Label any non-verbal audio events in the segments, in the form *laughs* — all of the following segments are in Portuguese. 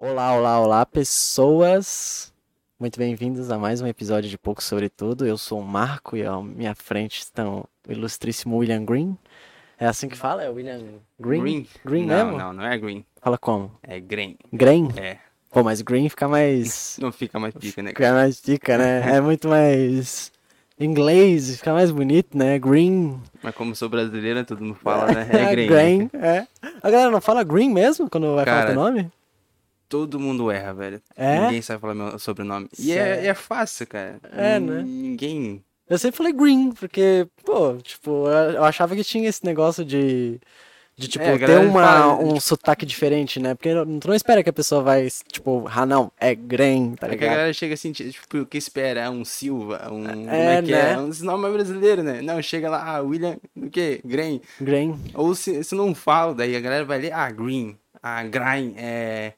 Olá, olá, olá, pessoas! Muito bem-vindos a mais um episódio de Pouco Sobre Tudo. Eu sou o Marco e à minha frente estão o ilustríssimo William Green. É assim que fala? É William Green? Green? Green não, mesmo? não, não é green. Fala como? É green. Green? É. Pô, mas Green fica mais. *laughs* Não fica mais pica, né? Fica mais dica, né? É muito mais. Inglês, fica mais bonito, né? Green. Mas como sou brasileiro, todo mundo fala, né? É *laughs* green. Green, é. A galera não fala Green mesmo quando vai falar Cara, teu nome? Todo mundo erra, velho. É? Ninguém sabe falar meu sobrenome. E Sério? é, é fácil, cara. É, né? Ninguém. Eu sempre falei green, porque, pô, tipo, eu achava que tinha esse negócio de. De, tipo, É, ter uma, fala, um sotaque diferente, né? Porque tu não espera que a pessoa vai, tipo, ah, não, é green, tá É que a ligado? galera chega assim, tipo, o que espera? É um Silva, um. como É, é que né? é? Um esse nome é brasileiro, né? Não, chega lá, ah, William, o quê? Green. Green. Ou se, se não fala, daí a galera vai ler, ah, green, ah, green, é.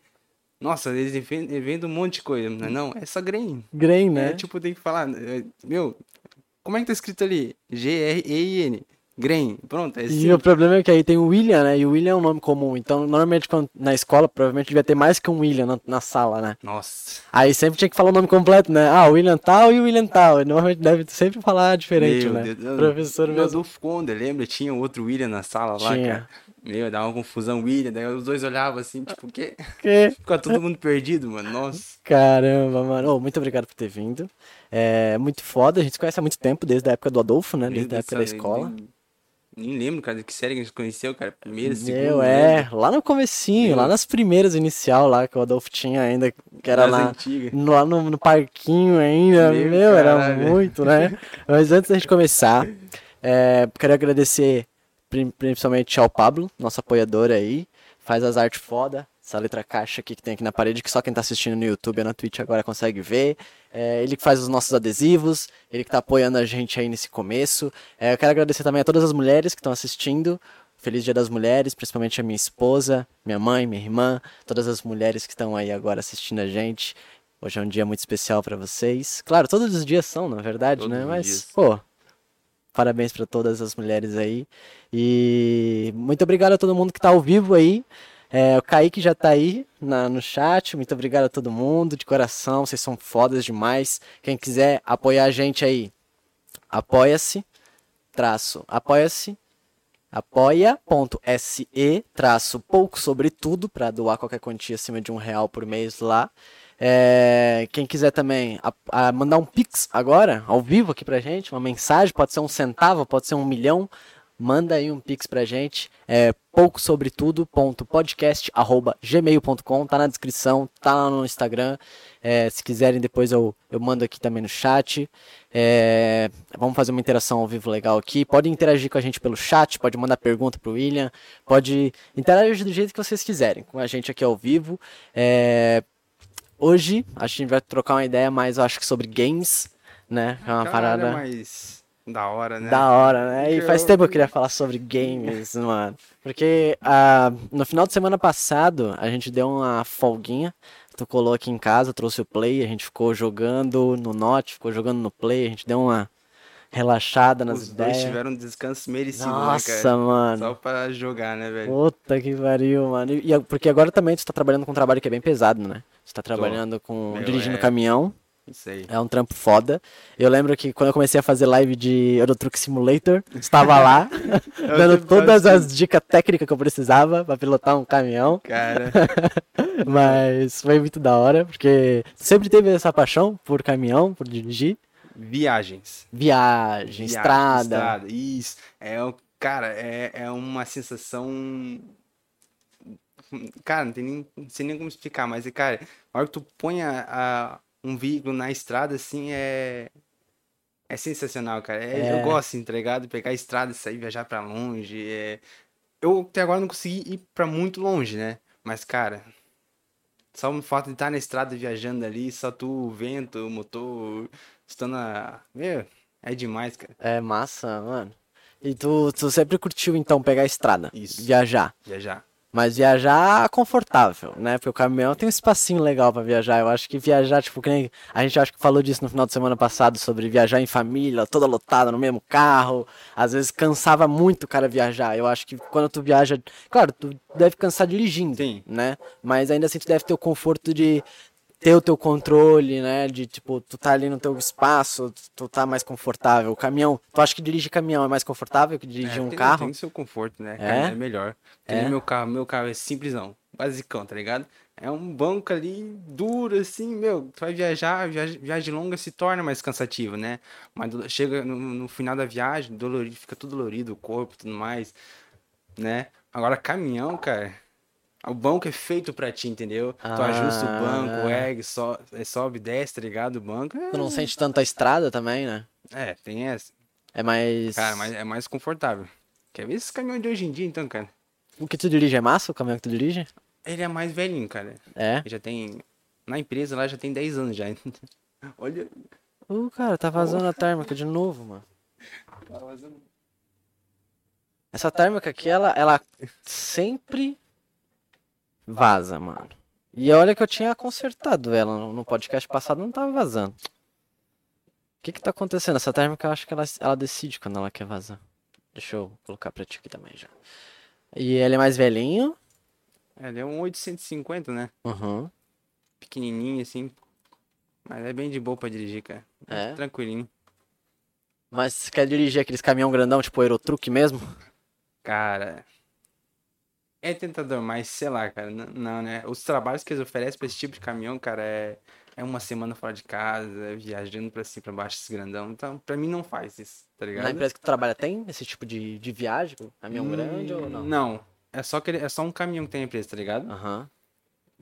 Nossa, eles inventam um monte de coisa, não é? Não, é só green. Green, né? É, tipo, tem que falar, é, meu, como é que tá escrito ali? G-R-E-I-N. Green. Pronto, é E assim. o problema é que aí tem o William, né? E o William é um nome comum. Então, normalmente, quando, na escola, provavelmente devia ter mais que um William na, na sala, né? Nossa. Aí sempre tinha que falar o nome completo, né? Ah, William tal e o William tal. E normalmente deve sempre falar diferente, meu né? Deus. Professor meu mesmo. Adolfo Conde, lembra? Tinha outro William na sala lá, Tinha. cara. Meu, dava uma confusão, William. Daí os dois olhavam assim, tipo, o quê? *laughs* Que... Ficava todo mundo perdido, mano. Nossa. Caramba, mano. Ô, muito obrigado por ter vindo. É muito foda, a gente se conhece há muito tempo, desde a época do Adolfo, né? Desde a época da escola. Nem, nem lembro, cara, de que série que a gente conheceu, cara. Primeira, segunda. Meu, é, lá no comecinho, lá nas primeiras inicial lá que o Adolfo tinha ainda, que era lá, lá no, no parquinho ainda, Meu, meu, era muito, né? *laughs* Mas antes da gente começar, é, quero agradecer principalmente ao Pablo, nosso apoiador aí, faz as artes foda, essa letra caixa aqui que tem aqui na parede, que só quem tá assistindo no YouTube ou na Twitch agora consegue ver. É, ele que faz os nossos adesivos, ele que tá apoiando a gente aí nesse começo. É, eu quero agradecer também a todas as mulheres que estão assistindo. Feliz Dia das Mulheres, principalmente a minha esposa, minha mãe, minha irmã, todas as mulheres que estão aí agora assistindo a gente. Hoje é um dia muito especial pra vocês. Claro, todos os dias são, na verdade, Todos né? Mas, dias. pô, parabéns pra todas as mulheres aí. E muito obrigado a todo mundo que tá ao vivo aí. É, o Kaique já tá aí na- no chat. Muito obrigado a todo mundo, de coração. Vocês são fodas demais. Quem quiser apoiar a gente aí, apoia-se, traço, apoia-se, apoia.se, traço, pouco sobre tudo, para doar qualquer quantia acima de um real por mês lá. É, quem quiser também a- a mandar um pix agora, ao vivo aqui pra gente, uma mensagem, pode ser um centavo, pode ser um milhão, manda aí um pix pra gente, é pouco sobre tudo.podcast@gmail.com, tá na descrição, tá lá no Instagram. É, se quiserem depois eu, eu mando aqui também no chat. É, vamos fazer uma interação ao vivo legal aqui. Pode interagir com a gente pelo chat, pode mandar pergunta pro William, pode interagir do jeito que vocês quiserem com a gente aqui ao vivo. É, hoje a gente vai trocar uma ideia mais, eu acho que sobre games, né? É uma Caralho, parada mas da hora, né? da hora, né? E faz eu- tempo que eu queria falar sobre games, *laughs* mano. Porque ah, no final de semana passado a gente deu uma folguinha. Tu colou aqui em casa, trouxe o play, a gente ficou jogando no Note, ficou jogando no play, a gente deu uma relaxada nas Os dois ideias. tiveram um descanso merecido, né, Nossa, cara? mano. Só pra jogar, né, velho? Puta que pariu, mano. E, e- porque agora também tu tá trabalhando com um trabalho que é bem pesado, né? Tu tá trabalhando com. Meu, dirigindo é. caminhão. Aí. É um trampo foda. Eu lembro que quando eu comecei a fazer live de Euro Truck Simulator, estava lá, *laughs* *laughs* dando todas as dicas técnicas que eu precisava pra pilotar um caminhão. Cara, *laughs* Mas foi muito da hora, porque sempre teve essa paixão por caminhão, por dirigir. viagens. Viagem, Viagem, estrada. Isso. É, cara, é, é uma sensação. Cara, não tem nem, não sei nem como explicar, mas, cara, a hora que tu põe a, a- um veículo na estrada, assim, é. É sensacional, cara. É- É. Eu gosto, assim, tá? Pegar a estrada e sair viajar pra longe. É... Eu até agora não consegui ir pra muito longe, né? Mas, cara, só o fato de estar na estrada viajando ali, só tu, o vento, o motor, estando a. Meu, é demais, cara. É massa, mano. E tu, tu sempre curtiu então pegar a estrada, Isso. viajar. Viajar. Mas viajar confortável, né? Porque o caminhão tem um espacinho legal pra viajar. Eu acho que viajar, tipo, que nem. A gente acho que falou disso no final de semana passado sobre viajar em família, toda lotada no mesmo carro. Às vezes cansava muito o cara viajar. Eu acho que quando tu viaja. Claro, tu deve cansar dirigindo, Sim. né? Mas ainda assim tu deve ter o conforto de ter o teu controle, né? De tipo, tu tá ali no teu espaço, tu tá mais confortável. O caminhão, tu acha que dirigir caminhão é mais confortável que dirigir É, um tem, carro? Tem seu conforto, né? É? É melhor. Tem É? meu carro, meu carro é simplesão, basicão, tá ligado? É um banco ali duro, assim, meu. Tu vai viajar, viagem, viagem longa se torna mais cansativo, né? Mas chega no, no final da viagem, dolorido, fica tudo dolorido, o corpo, tudo mais, né? Agora, caminhão, cara. O banco é feito pra ti, entendeu? tu ajusta o banco, Ah. ergue, so, é, sobe, desce, tá ligado? O banco é, Tu não sente tanto a estrada também, né? é, tem essa. É mais. Cara, mas é mais confortável. Quer ver esses caminhões de hoje em dia, então, cara? O que tu dirige é massa? O caminhão que tu dirige? Ele é mais velhinho, cara. É. Ele já tem. Na empresa lá já tem 10 anos já. *laughs* Olha. Uh, cara, tá vazando a térmica de novo, mano. Essa térmica aqui, ela, ela sempre vaza, mano. E olha que eu tinha consertado ela no podcast passado, não tava vazando. O que que tá acontecendo? Essa térmica, eu acho que ela, ela decide quando ela quer vazar. Deixa eu colocar pra ti aqui também já. E ele é mais velhinho. Ele é um 850, né? Uhum. Pequenininho assim. Mas é bem de boa pra dirigir, cara. É? Tranquilinho. Mas você quer dirigir aqueles caminhão grandão, tipo Aerotruck mesmo? Cara. É tentador, mas sei lá, cara. Não, né? Os trabalhos que eles oferecem pra esse tipo de caminhão, cara, é, é uma semana fora de casa, é viajando pra cima, pra baixo, esse grandão. Então, pra mim não faz isso, tá ligado? Na empresa que tu trabalha tem esse tipo de, de viagem? Caminhão grande ou não? Hum, Não. É só, que é só um caminhão que tem a empresa, tá ligado? Aham.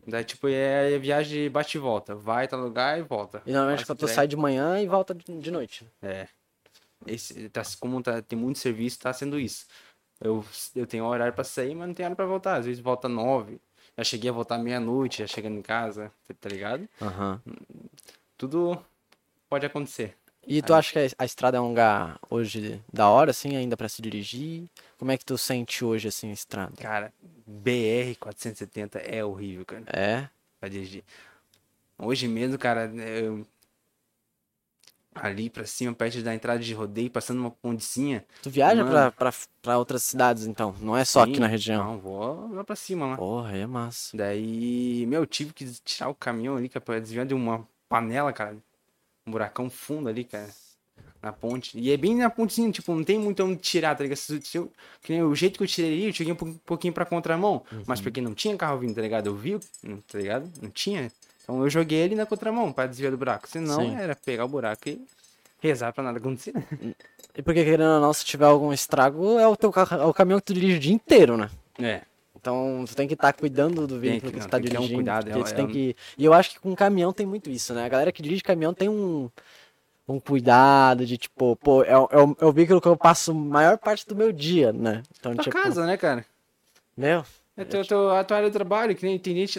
Daí, tipo, é, é viagem de bate e volta. Vai, tá lugar e volta. E normalmente Passa quando tu sai de manhã e volta de, de noite. É. Esse, tá, como tá, tem muito serviço, tá sendo isso. Eu, eu tenho horário pra sair, mas não tenho hora pra voltar. Às vezes volta nove. Já cheguei a voltar meia-noite, já chegando em casa, tá- ligado? Aham. Tudo pode acontecer. E tu acha que a, estrada é um lugar hoje da hora, assim, ainda pra se dirigir? Como é que tu sente hoje, assim, a estrada? Cara, BR 470 é horrível, cara, É? pra dirigir. Hoje mesmo, cara, eu... ali pra cima, perto da entrada de rodeio, passando uma pontezinha. Tu viaja Mano. pra, pra, pra outras cidades, então? Não é só aqui Sim, na região? Não, vou lá pra cima lá. Porra, é massa. Daí, meu, tive que tirar o caminhão ali, cara, pra desviar de uma panela, cara. Um buracão fundo ali, cara. Na ponte. E é bem na pontezinha, tipo, não tem muito onde tirar, tá ligado? Se, eu, que nem o jeito que eu tirei ali, eu cheguei um pou- pouquinho pra contramão. Mas porque não tinha carro vindo, tá ligado? Eu vi, tá ligado? Não tinha. Então eu joguei ele na contramão pra desviar do buraco. Senão Sim. era pegar o buraco e rezar pra nada acontecer. E porque, querendo ou não, se tiver algum estrago, é o teu carro, é o caminhão que tu dirige o dia inteiro, né? É. Então, tu tem que estar cuidando do veículo que- que, tu tá tem que ter um dirigindo. cuidado, é- tu é tem um- que... E eu acho que com caminhão tem muito isso, né? A galera que dirige caminhão tem um, um cuidado de, tipo, pô, é, o- é, o, é o veículo que eu passo maior parte do meu dia, né? Então, Tua tipo, casa, né, cara? meu, É teu, teu, a área de trabalho, que nem tem gente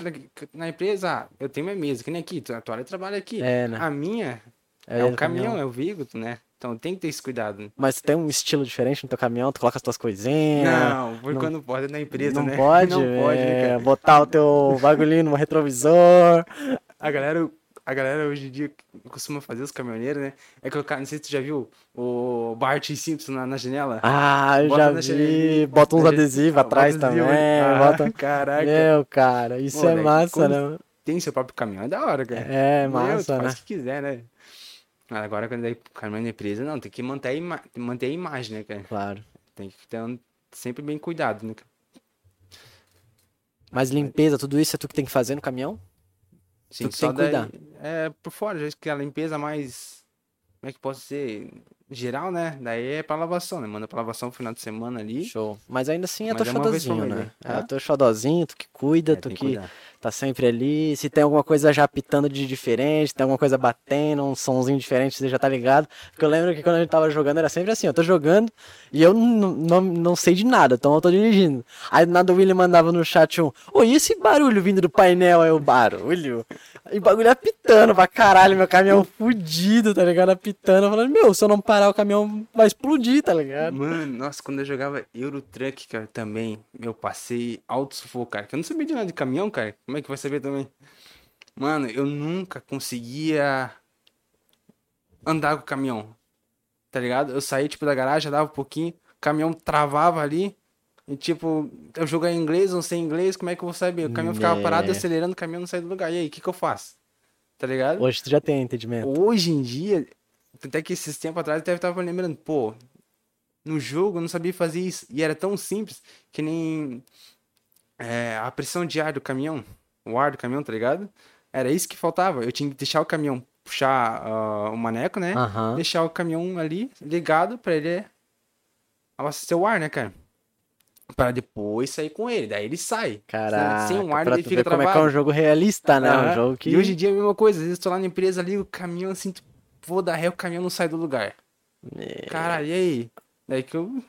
na, empresa, ah, eu tenho minha mesa, que nem aqui, a área de trabalho aqui. É, né? A minha É é, o do caminhão, caminhão. é o veículo, né? Então tem que ter esse cuidado. né? mas tem um estilo diferente no teu caminhão, tu coloca as tuas coisinhas. não, por não- quando pode na empresa, não né? pode, Não pode, né, é, cara? botar o teu bagulhinho no retrovisor. A galera, a galera hoje em dia costuma fazer os caminhoneiros, né? É colocar, não sei se tu já viu, o Bart Simpson na, na janela. Ah, eu Bota já vi. janela- Bota uns adesivos Bota atrás também. né? Ah, bota... Caraca. Meu, cara, isso Pô, é daí massa, quando- né? Tem seu próprio caminhão, é da hora, cara. É Meu, tu massa, né? Faz o que quiser, né? Agora, quando é caminhão da empresa, não, tem que manter a, ima manter a imagem, né, cara? Claro. Tem que ter um- sempre bem cuidado, né? cara? Mas limpeza, tudo isso é tu que tem que fazer no caminhão? Sim, só daí, cuidar. é por fora, já que a limpeza mais. Como é que posso ser? Geral, né? Daí é pra lavação, né? Manda pra lavação no final de semana ali. Show. Mas ainda assim é Mas teu é né? né? É teu xodozinho, tu que cuida, É, tu que que. Tá sempre ali. Se tem alguma coisa já apitando de diferente, tem alguma coisa batendo, um sonzinho diferente, você já tá ligado. Porque eu lembro que quando a gente tava jogando era sempre assim, eu tô jogando e eu não, não, sei de nada, então eu tô dirigindo. Aí nada o William mandava no chat um, ô, e esse barulho vindo do painel? É o barulho? E bagulho apitando pra caralho, meu caminhão fudido, tá ligado? Apitando, falando, meu, se eu não parar o caminhão vai explodir, tá ligado? Mano, nossa, quando eu jogava Euro Truck, cara, também, eu passei alto sufoco, cara. Que eu não sabia de nada de caminhão, cara. Como é que vai saber também? Mano, eu nunca conseguia andar com o caminhão. Tá ligado? Eu saí, tipo, da garagem, dava um pouquinho, o caminhão travava ali. E, tipo, eu jogar em inglês, não sei inglês, como é que eu vou saber? O caminhão ficava Né. parado, acelerando, o caminhão não saía do lugar. E aí, o que que eu faço? Tá ligado? Hoje tu já tem entendimento. Hoje em dia, até que esses tempos atrás, eu até tava lembrando, pô, no jogo eu não sabia fazer isso. E era tão simples que nem é, a pressão de ar do caminhão, o ar do caminhão, tá ligado? Era isso que faltava. Eu tinha que deixar o caminhão puxar ah, o maneco, né? Aham. Deixar o caminhão ali ligado pra ele abastecer o ar, né, cara? Pra depois sair com ele. Daí ele sai. Caraca, Sem o ar pra ele tu fica ver como é que é um jogo realista, né? Um Aham. jogo que... E hoje em dia é a mesma coisa. Às vezes eu tô lá na empresa ali, o caminhão assim, vou dar ré, o caminhão não sai do lugar. É. Caralho, e aí? Daí que eu.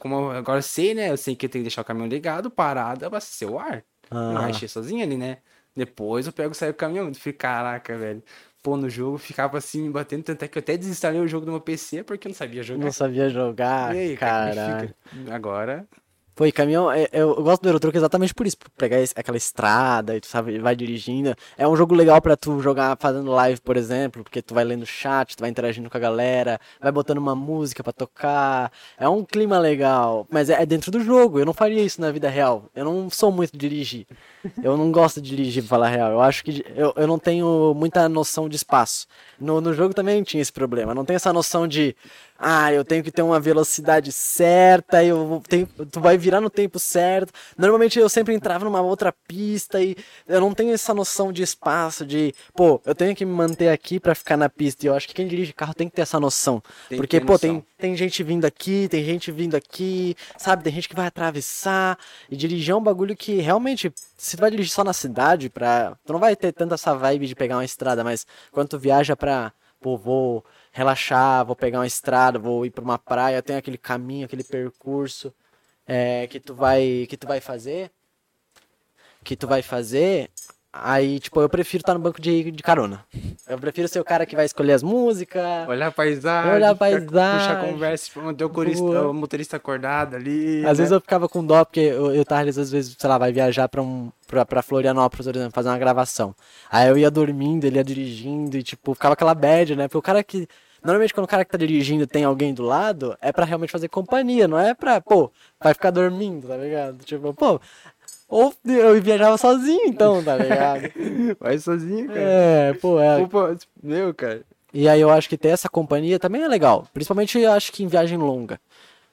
Como eu agora sei, né? Eu sei que eu tenho que deixar o caminhão ligado, parado, abastecer o ar. Ah, encher sozinho ali, né? Depois eu pego e saio do caminhão. Eu fico, caraca, velho. Pô, no jogo ficava assim, me batendo. Tanto é que eu até desinstalei o jogo do meu PC porque eu não sabia jogar. não sabia jogar, E aí, cara, é fica? Agora. E caminhão, é- eu, gosto do Eurotruck exatamente por isso, por pegar aquela estrada e tu sabe, vai dirigindo. É um jogo legal pra tu jogar fazendo live, por exemplo, porque tu vai lendo chat, tu vai interagindo com a galera, vai botando uma música pra tocar. É um clima legal, mas é, é dentro do jogo. Eu não faria isso na vida real. Eu não sou muito dirigir. Eu não gosto de dirigir, pra falar a real. Eu acho que eu, eu não tenho muita noção de espaço. No, no jogo também tinha esse problema. Eu não tenho essa noção de, ah, eu tenho que ter uma velocidade certa, eu tenho, tu vai virar no tempo certo. Normalmente eu sempre entrava numa outra pista e eu não tenho essa noção de espaço, de, pô, eu tenho que me manter aqui pra ficar na pista. E eu acho que quem dirige carro tem que ter essa noção. Tem que Porque, pô, noção. tem, tem gente vindo aqui, tem gente vindo aqui, sabe? Tem gente que vai atravessar. E dirigir é um bagulho que realmente, se tu vai dirigir só na cidade, pra, tu não vai ter tanta essa vibe de pegar uma estrada, mas quando tu viaja pra, pô, vou relaxar, vou pegar uma estrada, vou ir pra uma praia, tem aquele caminho, aquele percurso é, que tu vai que tu vai fazer, que tu vai fazer, aí, tipo, eu prefiro estar no banco de, de carona. Eu prefiro ser o cara que vai escolher as músicas, Olhar a paisagem. Olhar a ficar- Puxar paisagem. conversa, manter o, corista, Boa. o motorista acordado ali. Às né? vezes eu ficava com dó, porque eu, eu Thales, às vezes, sei lá, vai viajar pra, um, pra, pra Florianópolis, por exemplo, fazer uma gravação. Aí eu ia dormindo, ele ia dirigindo, e tipo, ficava aquela bad, né? Porque o cara que. Normalmente quando o cara que tá dirigindo tem alguém do lado, é pra realmente fazer companhia, não é pra, pô, vai ficar dormindo, tá ligado? Tipo, pô. Ou eu viajava sozinho então, tá ligado? *laughs* Vai sozinho, cara. É, pô, é. Opa, meu, cara. E aí eu acho que ter essa companhia também é legal. Principalmente eu acho que em viagem longa.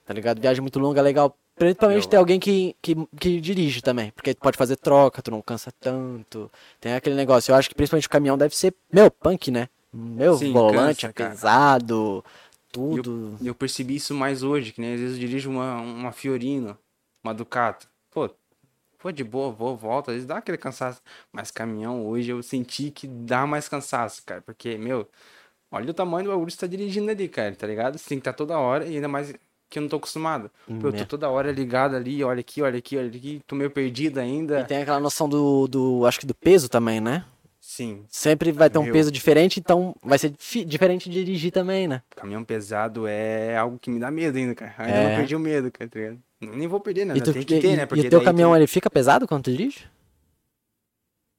Tá ligado? Viagem muito longa é legal. Principalmente Eu- ter alguém que, que, que dirige também. Porque tu pode fazer troca, tu não cansa tanto. Tem aquele negócio. Eu acho que principalmente o caminhão deve ser, meu, punk, né? Meu, Sim, volante cansa, é pesado, tudo. eu, eu percebi isso mais hoje, que nem às vezes eu dirijo uma, uma Fiorino, uma Ducato. Pô, de boa, vou, volta, às vezes dá aquele cansaço. Mas caminhão hoje eu senti que dá mais cansaço, cara. Porque, meu, olha o tamanho do bagulho que você tá dirigindo ali, cara, tá ligado? Você tem que estar toda hora e ainda mais que eu não tô acostumado. Pô, eu tô toda hora ligado ali, olha aqui, olha aqui, olha aqui, tô meio perdido ainda. E tem aquela noção do, do. Acho que do peso também, né? Sim, Sempre vai ter um peso diferente, então vai ser diferente de dirigir também, né? caminhão pesado é algo que me dá medo ainda, cara. Ainda É. não perdi o medo, cara, tá ligado? Nem vou perder, né? E, tu, Tem que e- ter, né? e Porque o teu caminhão, tu- ele fica pesado quando tu dirige?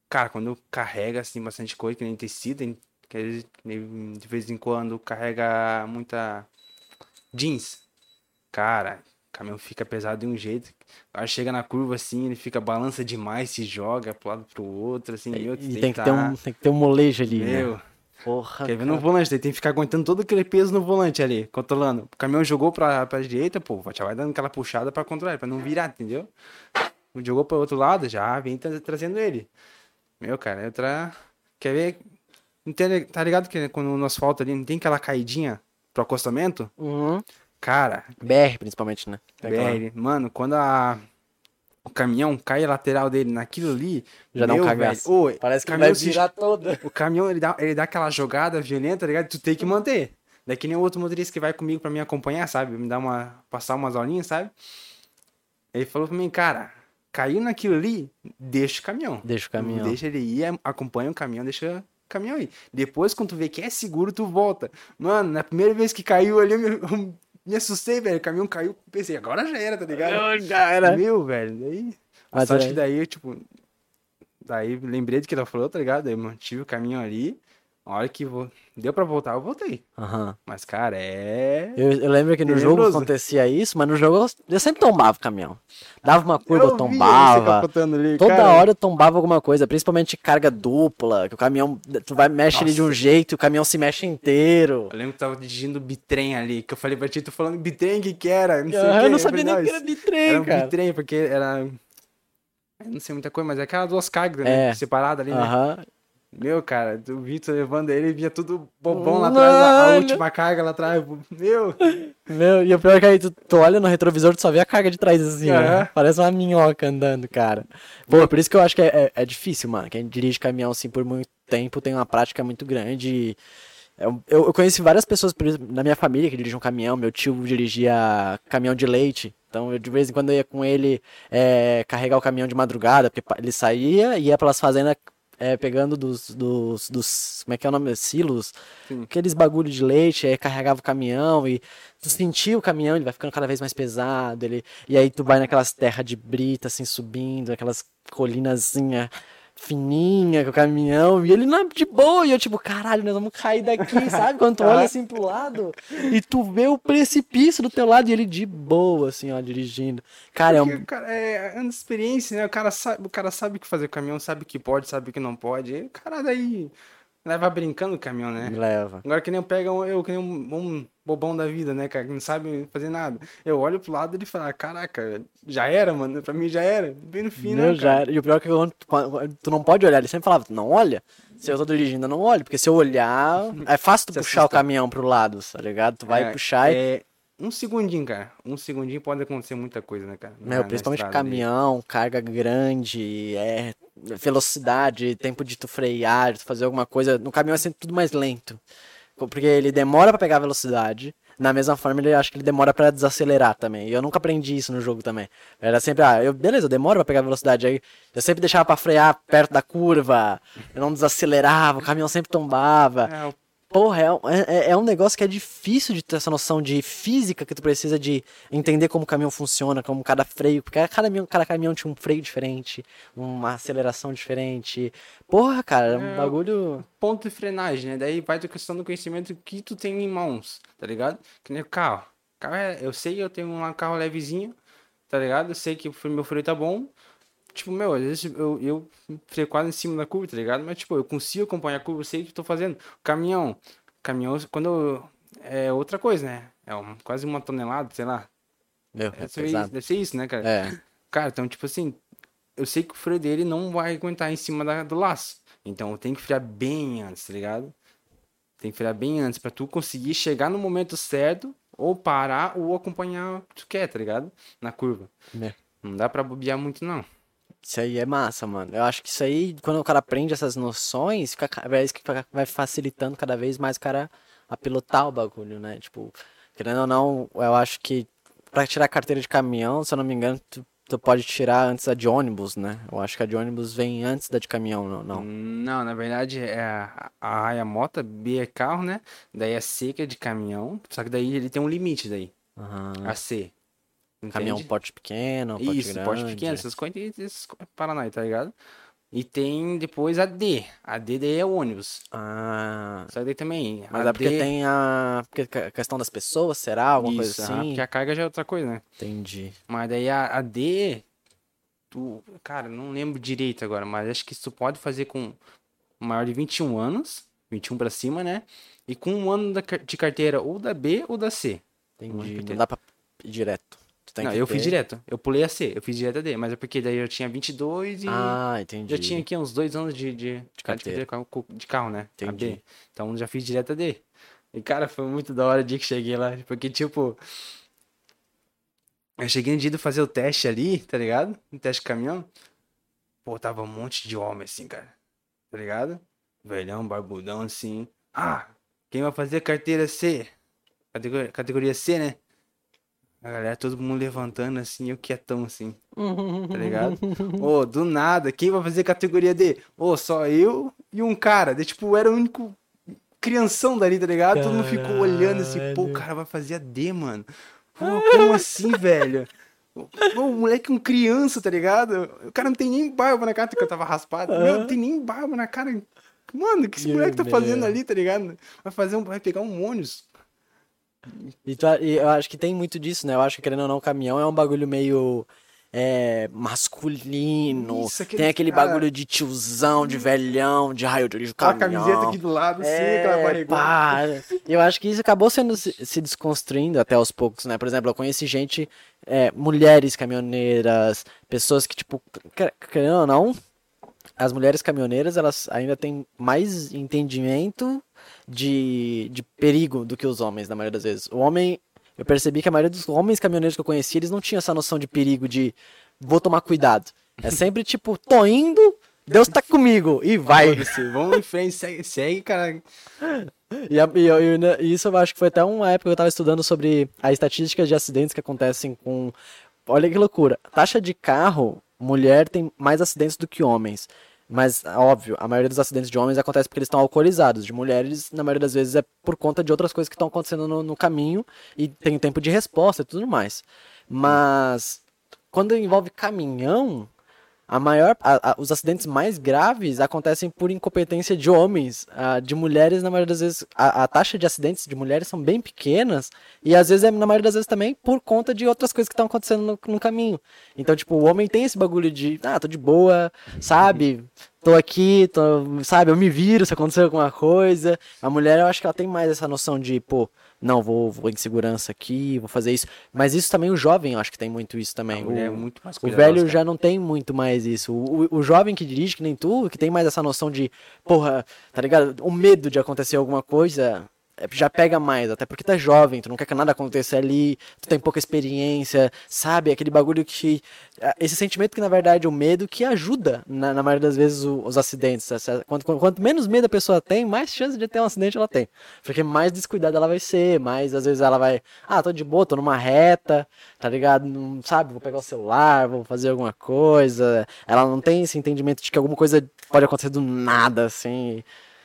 Cara, quando carrega assim bastante coisa, que nem tecido, que de vez em quando carrega muita jeans. Cara, o caminhão fica pesado de um jeito. Aí chega na curva assim, ele fica balança demais, se joga pro lado pro outro, assim, meu, tu E tem que, ter tá- um, tem que ter um molejo ali, né? Porra, quer ver cara. no volante, daí tem que ficar aguentando todo aquele peso no volante ali, controlando. O caminhão jogou pra, pra direita, pô, já vai dando aquela puxada pra controlar, pra não virar, entendeu? Jogou pro outro lado, já vem tra- trazendo ele. Meu, cara, outra. Quer ver? Não tem- Tá ligado que quando no asfalto ali não tem aquela caidinha pro acostamento? Uhum. Cara, BR, principalmente, né? BR, mano, quando a. O caminhão cai a lateral dele naquilo ali. Já dá um cagaço. ô, Parece que vai se- virar toda. o caminhão, ele dá, ele dá aquela jogada violenta, tá ligado? Tu tem que manter. Daí que nem o outro motorista que vai comigo pra me acompanhar, sabe? Me dar uma... Passar umas aulinhas, sabe? Ele falou pra mim, cara, caiu naquilo ali, deixa o caminhão. Deixa o caminhão. Deixa ele ir, acompanha o caminhão, deixa o caminhão aí. Depois, quando tu vê que é seguro, tu volta. Mano, na primeira vez que caiu ali, eu me, eu me assustei, velho. O caminhão caiu, pensei, agora já era, tá ligado? Já era. Meu, velho, daí. Mas Mas acho é- que daí, tipo. Daí lembrei do que ela falou, tá ligado? Daí mantive o caminho ali. A hora que vo- deu pra voltar, eu voltei. Aham. Mas, cara, é. Eu, eu lembro que no jogo acontecia isso, mas no jogo eu, eu sempre tombava o caminhão. Dava uma curva, eu, você tombava. ali, Toda cara. hora eu tombava alguma coisa, principalmente carga dupla, que o caminhão, tu vai, mexe ele de um Nossa. jeito e o caminhão se mexe inteiro. Eu lembro que tava dirigindo bitrem ali, que eu falei pra ti, tô falando bitrem, o que que era? Não sei eu não falei, sabia nem que era bitrem, Era um cara. bitrem, porque era... Eu não sei muita coisa, mas é aquelas duas cargas, né? É. Separadas ali, né? Aham. Meu, cara, o Vitor levando ele e via tudo bobão lá atrás, a, última carga lá atrás. Meu, Meu, e o pior é que aí tu, tu olha no retrovisor, tu só vê a carga de trás assim, ó. Aham. Parece uma minhoca andando, cara. Pô, por isso que eu acho que é, é, é difícil, mano. Quem dirige caminhão assim por muito tempo tem uma prática muito grande. Eu, eu, eu conheci várias pessoas na minha família que dirigem um caminhão. Meu tio dirigia caminhão de leite. Então, eu, de vez em quando eu ia com ele é, carregar o caminhão de madrugada, porque ele saía e ia pelas fazendas é, pegando dos, dos, dos. Como é que é o nome? Silos. Sim. Aqueles bagulho de leite, aí carregava o caminhão e tu sentia o caminhão, ele vai ficando cada vez mais pesado. Ele, e aí tu vai naquelas terras de brita, assim, subindo, aquelas colinazinha fininha com o caminhão, e ele não de boa, e eu tipo, caralho, nós vamos cair daqui, *laughs* sabe? Quando tu olha assim pro lado, e tu vê o precipício do teu lado, e ele de boa, assim, ó, dirigindo. Cara, é um, Porque, cara, é de experiência, né? O cara sabe, o cara sabe o que fazer com o caminhão, sabe o que pode, sabe o que não pode. E o cara daí leva brincando o caminhão, né? leva. Agora que nem eu pego eu, que nem um, um bobão da vida, né, cara, que não sabe fazer nada. Eu olho pro lado e ele fala, caraca, já era, mano, pra mim já era. Bem no fim, Meu, né, já era. E o pior é que quando tu, não pode olhar, ele sempre falava, tu não olha. Se eu tô dirigindo, eu não olho, porque se eu olhar, *laughs* é fácil tu puxar o assusta. caminhão pro lado, tá ligado? Tu vai É, puxar e é, um segundinho, cara. Um segundinho pode acontecer muita coisa, né, cara? Na- Meu, na principalmente ali. caminhão, carga grande, é, velocidade, tempo de tu frear, de tu fazer alguma coisa. No caminhão é sempre tudo mais lento. Porque ele demora pra pegar a velocidade. Na mesma forma, ele acho que ele demora pra desacelerar também. E eu nunca aprendi isso no jogo também. Era sempre, ah, eu, beleza, eu demoro pra pegar a velocidade. Aí eu sempre deixava pra frear perto da curva. Eu não desacelerava, o caminhão sempre tombava. É, o Porra, é, um- é, é um negócio que é difícil de ter essa noção de física que tu precisa de entender como o caminhão funciona, como cada freio, porque cada caminhão, cada caminhão tinha um freio diferente, uma aceleração diferente. Porra, cara, é um É, bagulho. ponto de frenagem, né? Daí vai da questão do conhecimento que tu tem em mãos, tá ligado? Que nem o carro. carro é, eu sei, eu tenho um carro levezinho, tá ligado? Eu sei que o meu freio tá bom. Tipo, meu, às vezes eu, eu freio quase em cima da curva, tá ligado? Mas, tipo, eu consigo acompanhar a curva, eu sei o que eu tô fazendo. Caminhão. Caminhão, quando eu, É outra coisa, né? É um, quase uma tonelada, sei lá. Meu, é Deve ser, pesado. isso, deve ser isso, né, cara? É. Cara, então, tipo assim, eu sei que o freio dele não vai aguentar em cima da- do laço. Então eu tenho que frear bem antes, tá ligado? Tem que frear bem antes pra tu conseguir chegar no momento certo, ou parar, ou acompanhar o que tu quer, tá ligado? Na curva. É. Não dá pra bobear muito, não. Isso aí é massa, mano. Eu acho que isso aí, quando o cara aprende essas noções, fica, é vai facilitando cada vez mais o cara a pilotar o bagulho, né? Tipo, querendo ou não, eu acho que pra tirar carteira de caminhão, se eu não me engano, tu, tu pode tirar antes a de ônibus, né? Eu acho que a de ônibus vem antes da de caminhão, não. não. Não, na verdade é a, a raia é moto, B é carro, né? Daí a C que é de caminhão. Só que daí ele tem um limite daí. Aham. A C. Caminhão Entende? porte pequeno, porte Isso, grande. porte pequeno, essas coisas, esses Paraná, tá ligado? E tem depois a D. A D daí é o ônibus. Ah, que daí também. mas a é porque D- tem a, porque a questão das pessoas, será? Alguma Isso, coisa assim? porque a carga já é outra coisa, né? Entendi. Mas daí a, a D, tu, cara, não lembro direito agora, mas acho que isso tu pode fazer com maior de 21 anos, 21 pra cima, né? E com um ano de carteira ou da B ou da C. Entendi. Não dá pra ir direto. Tu tem não, que eu fiz ter- direto. Eu pulei a C, eu fiz direto a D, mas é porque daí eu tinha 22 e Ah, entendi. já tinha aqui uns dois anos de, de, de carteira. de carro, né? Entendi. Então já fiz direto a D. E cara, foi muito da hora o dia que cheguei lá, porque tipo. Eu cheguei no dia de fazer o teste ali, tá ligado? O teste de caminhão. Pô, tava um monte de homem assim, cara. Tá ligado? Velhão, barbudão assim. Ah, quem vai fazer carteira C? Categoria, categoria C, né? A galera, todo mundo levantando assim, eu quietão assim, tá ligado? *laughs* Ô, do nada, quem vai fazer categoria D? Ô, só eu e um cara. Daí, tipo, era o único crianção dali, tá ligado? Todo mundo ficou olhando assim, pô, o cara vai fazer a D, mano. Pô, como *laughs* assim, velho? Pô, o moleque é um criança, tá ligado? O cara não tem nem barba na cara, porque eu tava raspado. Meu, não tem nem barba na cara. Mano, o que esse Meu moleque tá fazendo Deus. ali, tá ligado? Vai fazer um, vai pegar um ônibus. E, tu- e eu acho que tem muito disso, né? Eu acho que, querendo ou não, o caminhão é um bagulho meio é, masculino. Isso, aquele tem aquele cara- bagulho de tiozão, de velhão, de raio de Com a caminhão. camiseta aqui do lado, assim, aquela É, barrigona. pá. Eu acho que isso acabou sendo se desconstruindo até aos poucos, né? Por exemplo, eu conheci gente, é, mulheres caminhoneiras, pessoas que, tipo, quer- querendo ou não, as mulheres caminhoneiras, elas ainda têm mais entendimento de, de perigo do que os homens, na maioria das vezes. O homem, eu percebi que a maioria dos homens caminhoneiros que eu conheci, eles não tinham essa noção de perigo, de vou tomar cuidado. É sempre tipo, tô indo, Deus tá comigo, e vai. Vamos em frente, segue, segue, cara. E, a- e eu- e isso eu acho que foi até uma época que eu tava estudando sobre a estatística de acidentes que acontecem com. Olha que loucura. Taxa de carro, mulher tem mais acidentes do que homens. Mas, óbvio, a maioria dos acidentes de homens acontece porque eles estão alcoolizados. De mulheres, na maioria das vezes, é por conta de outras coisas que estão acontecendo no, no caminho e tem tempo de resposta e tudo mais. Mas, quando envolve caminhão, a maior, a- a- os acidentes mais graves acontecem por incompetência de homens. Ah, de mulheres, na maioria das vezes, a, a taxa de acidentes de mulheres são bem pequenas. E às vezes, é, na maioria das vezes também, por conta de outras coisas que estão acontecendo no, no caminho. Então, tipo, o homem tem esse bagulho de, ah, tô de boa, sabe? Tô aqui, tô, sabe? Eu me viro se acontecer alguma coisa. A mulher, eu acho que ela tem mais essa noção de, pô, não, vou, vou em segurança aqui, vou fazer isso. Mas isso também, o jovem, eu acho que tem muito isso também. É O- muito mais o velho cara. já não tem muito mais isso. O, o, o jovem que dirige, que nem tu, que tem mais essa noção de, porra, tá ligado? O medo de acontecer alguma coisa é, já pega mais, até porque é jovem, tu não quer que nada aconteça ali, tu tem pouca experiência, sabe? Aquele bagulho que. é, Esse sentimento que, na verdade, o medo que ajuda, na, na maioria das vezes, o- os acidentes. Quanto, quanto, menos medo a pessoa tem, mais chance de ter um acidente ela tem. Porque mais descuidada ela vai ser, mais às vezes ela vai. Ah, tô de boa, tô numa reta, tá ligado? Não sabe, vou pegar o celular, vou fazer alguma coisa. Ela não tem esse entendimento de que alguma coisa pode acontecer do nada, assim.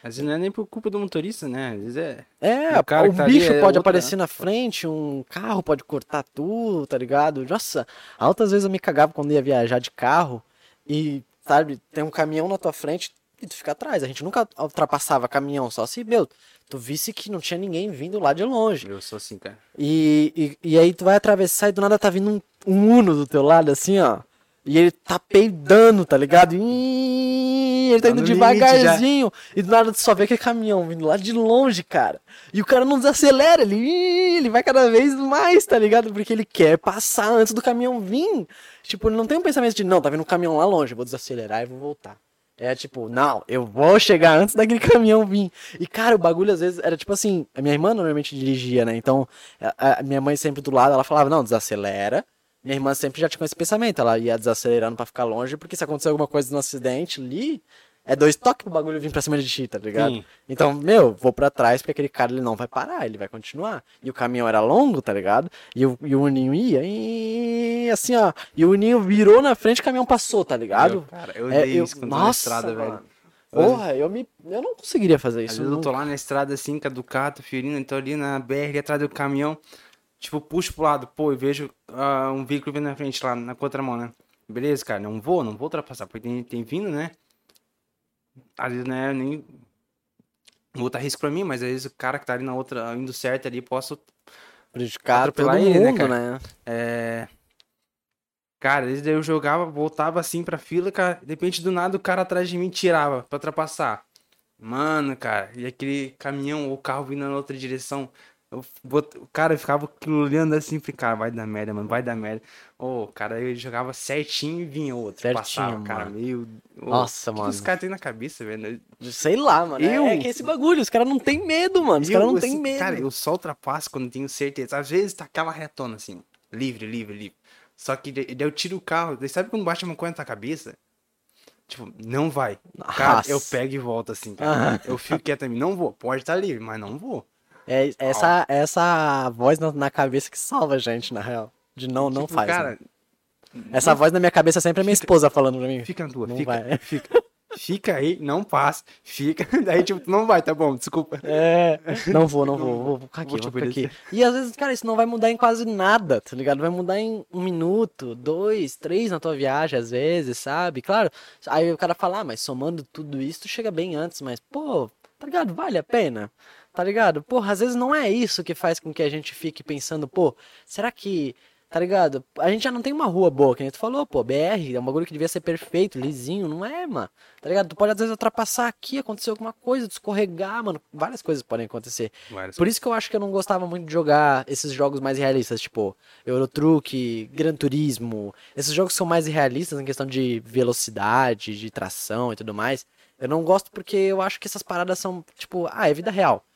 Às vezes não é nem por culpa do motorista, né? Às vezes é. É, O cara tá ali bicho é pode outra, aparecer na frente, um carro pode cortar tudo, tá ligado? Nossa, altas vezes eu me cagava quando ia viajar de carro e, sabe, tem um caminhão na tua frente e tu fica atrás. A gente nunca ultrapassava caminhão, só se, meu, tu visse que não tinha ninguém vindo lá de longe. Eu sou assim, cara. E, e, e aí tu vai atravessar e do nada tá vindo um, um Uno do teu lado, assim, ó. E ele tá peidando, tá ligado? Ele tá Tá indo devagarzinho. E do nada tu só vê aquele caminhão vindo lá de longe, cara. E o cara não desacelera, ele, ele vai cada vez mais, tá ligado? Porque ele quer passar antes do caminhão vir. Tipo, ele não tem um pensamento de, não, tá vindo um caminhão lá longe, eu vou desacelerar e vou voltar. É tipo, não, eu vou chegar antes daquele *laughs* caminhão vir. E, cara, o bagulho às vezes era tipo assim, a minha irmã normalmente dirigia, né? Então, a, a minha mãe sempre do lado, ela falava, não, desacelera. Minha irmã sempre já tinha esse pensamento, ela ia desacelerando pra ficar longe, porque se acontecer alguma coisa no acidente ali, é dois toques pro bagulho vir pra cima de ti, tá ligado? Sim. Então, meu, vou pra trás porque aquele cara ele não vai parar, ele vai continuar. E o caminhão era longo, tá ligado? E o, e o Uninho ia, e assim, ó. E o Uninho virou na frente, o caminhão passou, tá ligado? Eu, cara, eu É, odeio eu- isso quando tô na Nossa, estrada, mano. velho. Porra, eu, me, eu não conseguiria fazer Às isso. vezes eu tô lá na estrada assim, com a Ducato, ferindo, então ali na BR, atrás do caminhão, tipo, puxo pro lado, pô, e vejo ah, um veículo vindo na frente lá, na contramão, né? Beleza, cara, não vou, não vou ultrapassar, porque tem, tem vindo, né? Às vezes, né, nem... Vou dar risco pra mim, mas às vezes o cara que tá ali na outra, indo certo ali, posso Prejudicar atropelar ele, né, mundo, cara? né? É. Cara, daí eu jogava, voltava assim pra fila, cara. De repente, do nada, o cara atrás de mim tirava pra ultrapassar. Mano, cara, e aquele caminhão ou carro vindo na outra direção. Eu, bot- o cara ficava olhando assim, falei, cara, vai dar merda, mano, vai dar merda. Ô, cara, eu jogava certinho e vinha outro. Certinho, passava, cara, mano. meio. ô, Nossa, o que mano. os caras têm na cabeça, velho? Sei lá, mano. Eu- É, é que esse bagulho, os caras não tem medo, mano. Os caras não assim, tem medo. Cara, eu só ultrapasso quando tenho certeza. Às vezes tá aquela retona assim, livre, livre, livre. Só que daí eu tiro o carro. Daí sabe quando bate uma coisa na cabeça? Tipo, não vai. Cara, Nossa. eu pego e volto assim, cara. Ah. Eu fico quieto também. Não vou. Pode estar livre, mas não vou. É essa, essa voz na, na cabeça que salva a gente, na real. De não, não Tipo, faz. Cara, né? Essa voz na minha cabeça sempre é minha esposa falando pra mim. fica na tua, Não fica, vai. *laughs* fica. fica aí, não passa, fica. *laughs* Daí, tipo, não vai, tá bom, desculpa. É, não vou, não vou, vou ficar aqui, Vou ficar aqui. E às vezes, cara, isso não vai mudar em quase nada, tá ligado? Vai mudar em um minuto, dois, três na tua viagem, às vezes, sabe? Claro, aí o cara fala, ah, mas somando tudo isso, tu chega bem antes, mas, pô, tá ligado? Vale a pena, tá ligado? Porra, às vezes não é isso que faz com que a gente fique pensando, pô, será que. Tá ligado? A gente já não tem uma rua boa, que a gente falou, pô, BR é um bagulho que devia ser perfeito, lisinho, não é, mano. Tá ligado? Tu pode às vezes ultrapassar aqui, acontecer alguma coisa, tu escorregar, mano. Várias coisas podem acontecer. Várias Por isso que eu acho que eu não gostava muito de jogar esses jogos mais realistas, tipo Eurotruck, Gran Turismo. Esses jogos são mais realistas em questão de velocidade, de tração e tudo mais. Eu não gosto porque eu acho que essas paradas são, tipo, ah, é vida real.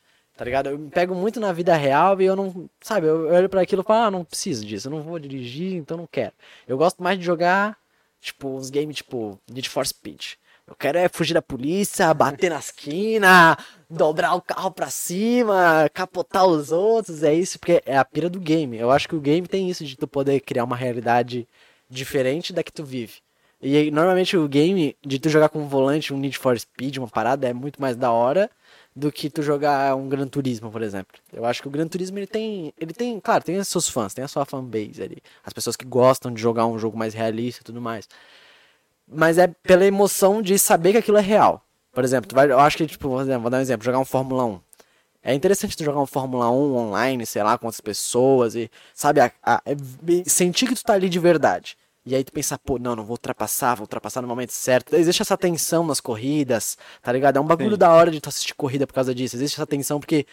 Tá ligado? Eu me pego muito na vida real e eu não, sabe, eu olho pra aquilo e falo, ah, não preciso disso, eu não vou dirigir, então não quero. Eu gosto mais de jogar, tipo, uns games tipo Need for Speed. Eu quero é fugir da polícia, bater na esquina, dobrar o carro pra cima, capotar os outros, é isso, porque é a pira do game. Eu acho que o game tem isso de tu poder criar uma realidade diferente da que tu vive. E normalmente o game de tu jogar com um volante, um Need for Speed, uma parada, é muito mais da hora do que tu jogar um Gran Turismo, por exemplo. Eu acho que o Gran Turismo ele tem, ele tem, claro, tem seus fãs, tem a sua fanbase ali, as pessoas que gostam de jogar um jogo mais realista e tudo mais. Mas é pela emoção de saber que aquilo é real. Por exemplo, tu vai, eu acho que tipo, por exemplo, vou dar um exemplo, jogar um Fórmula 1. É interessante tu jogar um Fórmula 1 online, sei lá, com outras pessoas e, sabe, a- a- é sentir que tu tá ali de verdade. E aí tu pensar, pô, não, não vou ultrapassar, vou ultrapassar no momento certo. Existe essa tensão nas corridas, tá ligado? É um bagulho Sim. da hora de tu assistir corrida por causa disso. Existe essa tensão porque,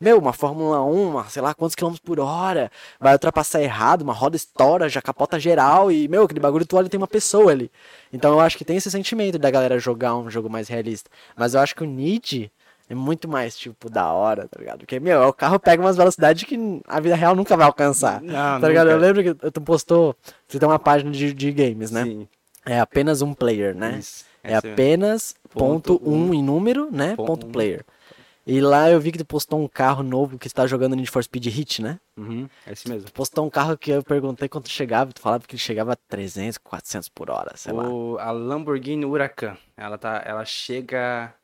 meu, uma Fórmula 1, uma, sei lá quantos quilômetros por hora, vai ultrapassar errado, uma roda estoura, já capota geral e, meu, aquele bagulho tu olha e tem uma pessoa ali. Então eu acho que tem esse sentimento da galera jogar um jogo mais realista. Mas eu acho que o Need é muito mais, tipo, da hora, tá ligado? Porque, meu, o carro pega umas velocidades que a vida real nunca vai alcançar. Não, tá ligado? nunca. Eu lembro que tu postou, você tem uma página de, de games, né? Sim. É apenas um player, né? Isso. É Essa apenas ponto Ponto um um. em número, né? Ponto Ponto um. player. E lá eu vi que tu postou um carro novo que tu tá jogando Need for Speed Hit, né? Uhum, é esse mesmo. Tu postou um carro que eu perguntei quanto chegava, tu falava que ele chegava a 300, 400 por hora, sei lá. O, a Lamborghini Huracan, ela tá, ela chega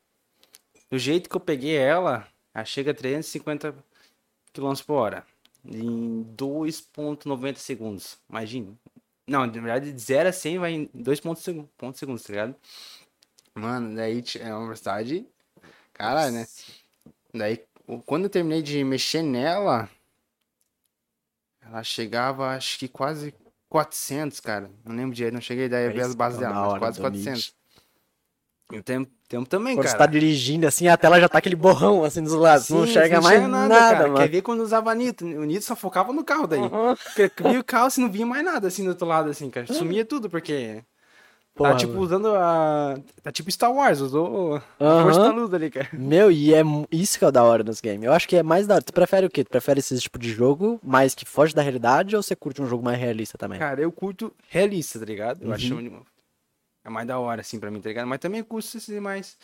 do jeito que eu peguei ela, ela chega a 350 km por hora em 2.90 segundos. Imagina. Não, na verdade de 0 a 100 vai em 2.1 ponto segundos, tá ligado? Mano, daí é uma velocidade caralho, né? Daí quando eu terminei de mexer nela, ela chegava acho que quase 400, cara. Não lembro direito, não cheguei daí a ver as bases é dela, quase do 400. E o tempo, tempo também, Quando você cara. tá dirigindo assim, a tela já tá aquele borrão assim dos lados. tu não Sim, enxerga você mais nada, enxerga cara. mano. Quer ver quando usava Nito? O Nito só focava no carro daí. Uhum. Via o carro, você não via mais nada assim do outro lado, assim, cara. Sumia tudo, porque. Porra, tá tipo mano. usando a. Tá tipo Star Wars, usou a força da luz ali, cara. Meu, e é isso que é o da hora nos games. Eu acho que é mais da hora. Tu prefere o quê? Tu prefere esse tipo de jogo mais que foge da realidade ou você curte um jogo mais realista também? Cara, eu curto realista, tá ligado? Eu Uhum. acho é mais da hora, assim, pra mim, tá ligado? Mas também curto esse mais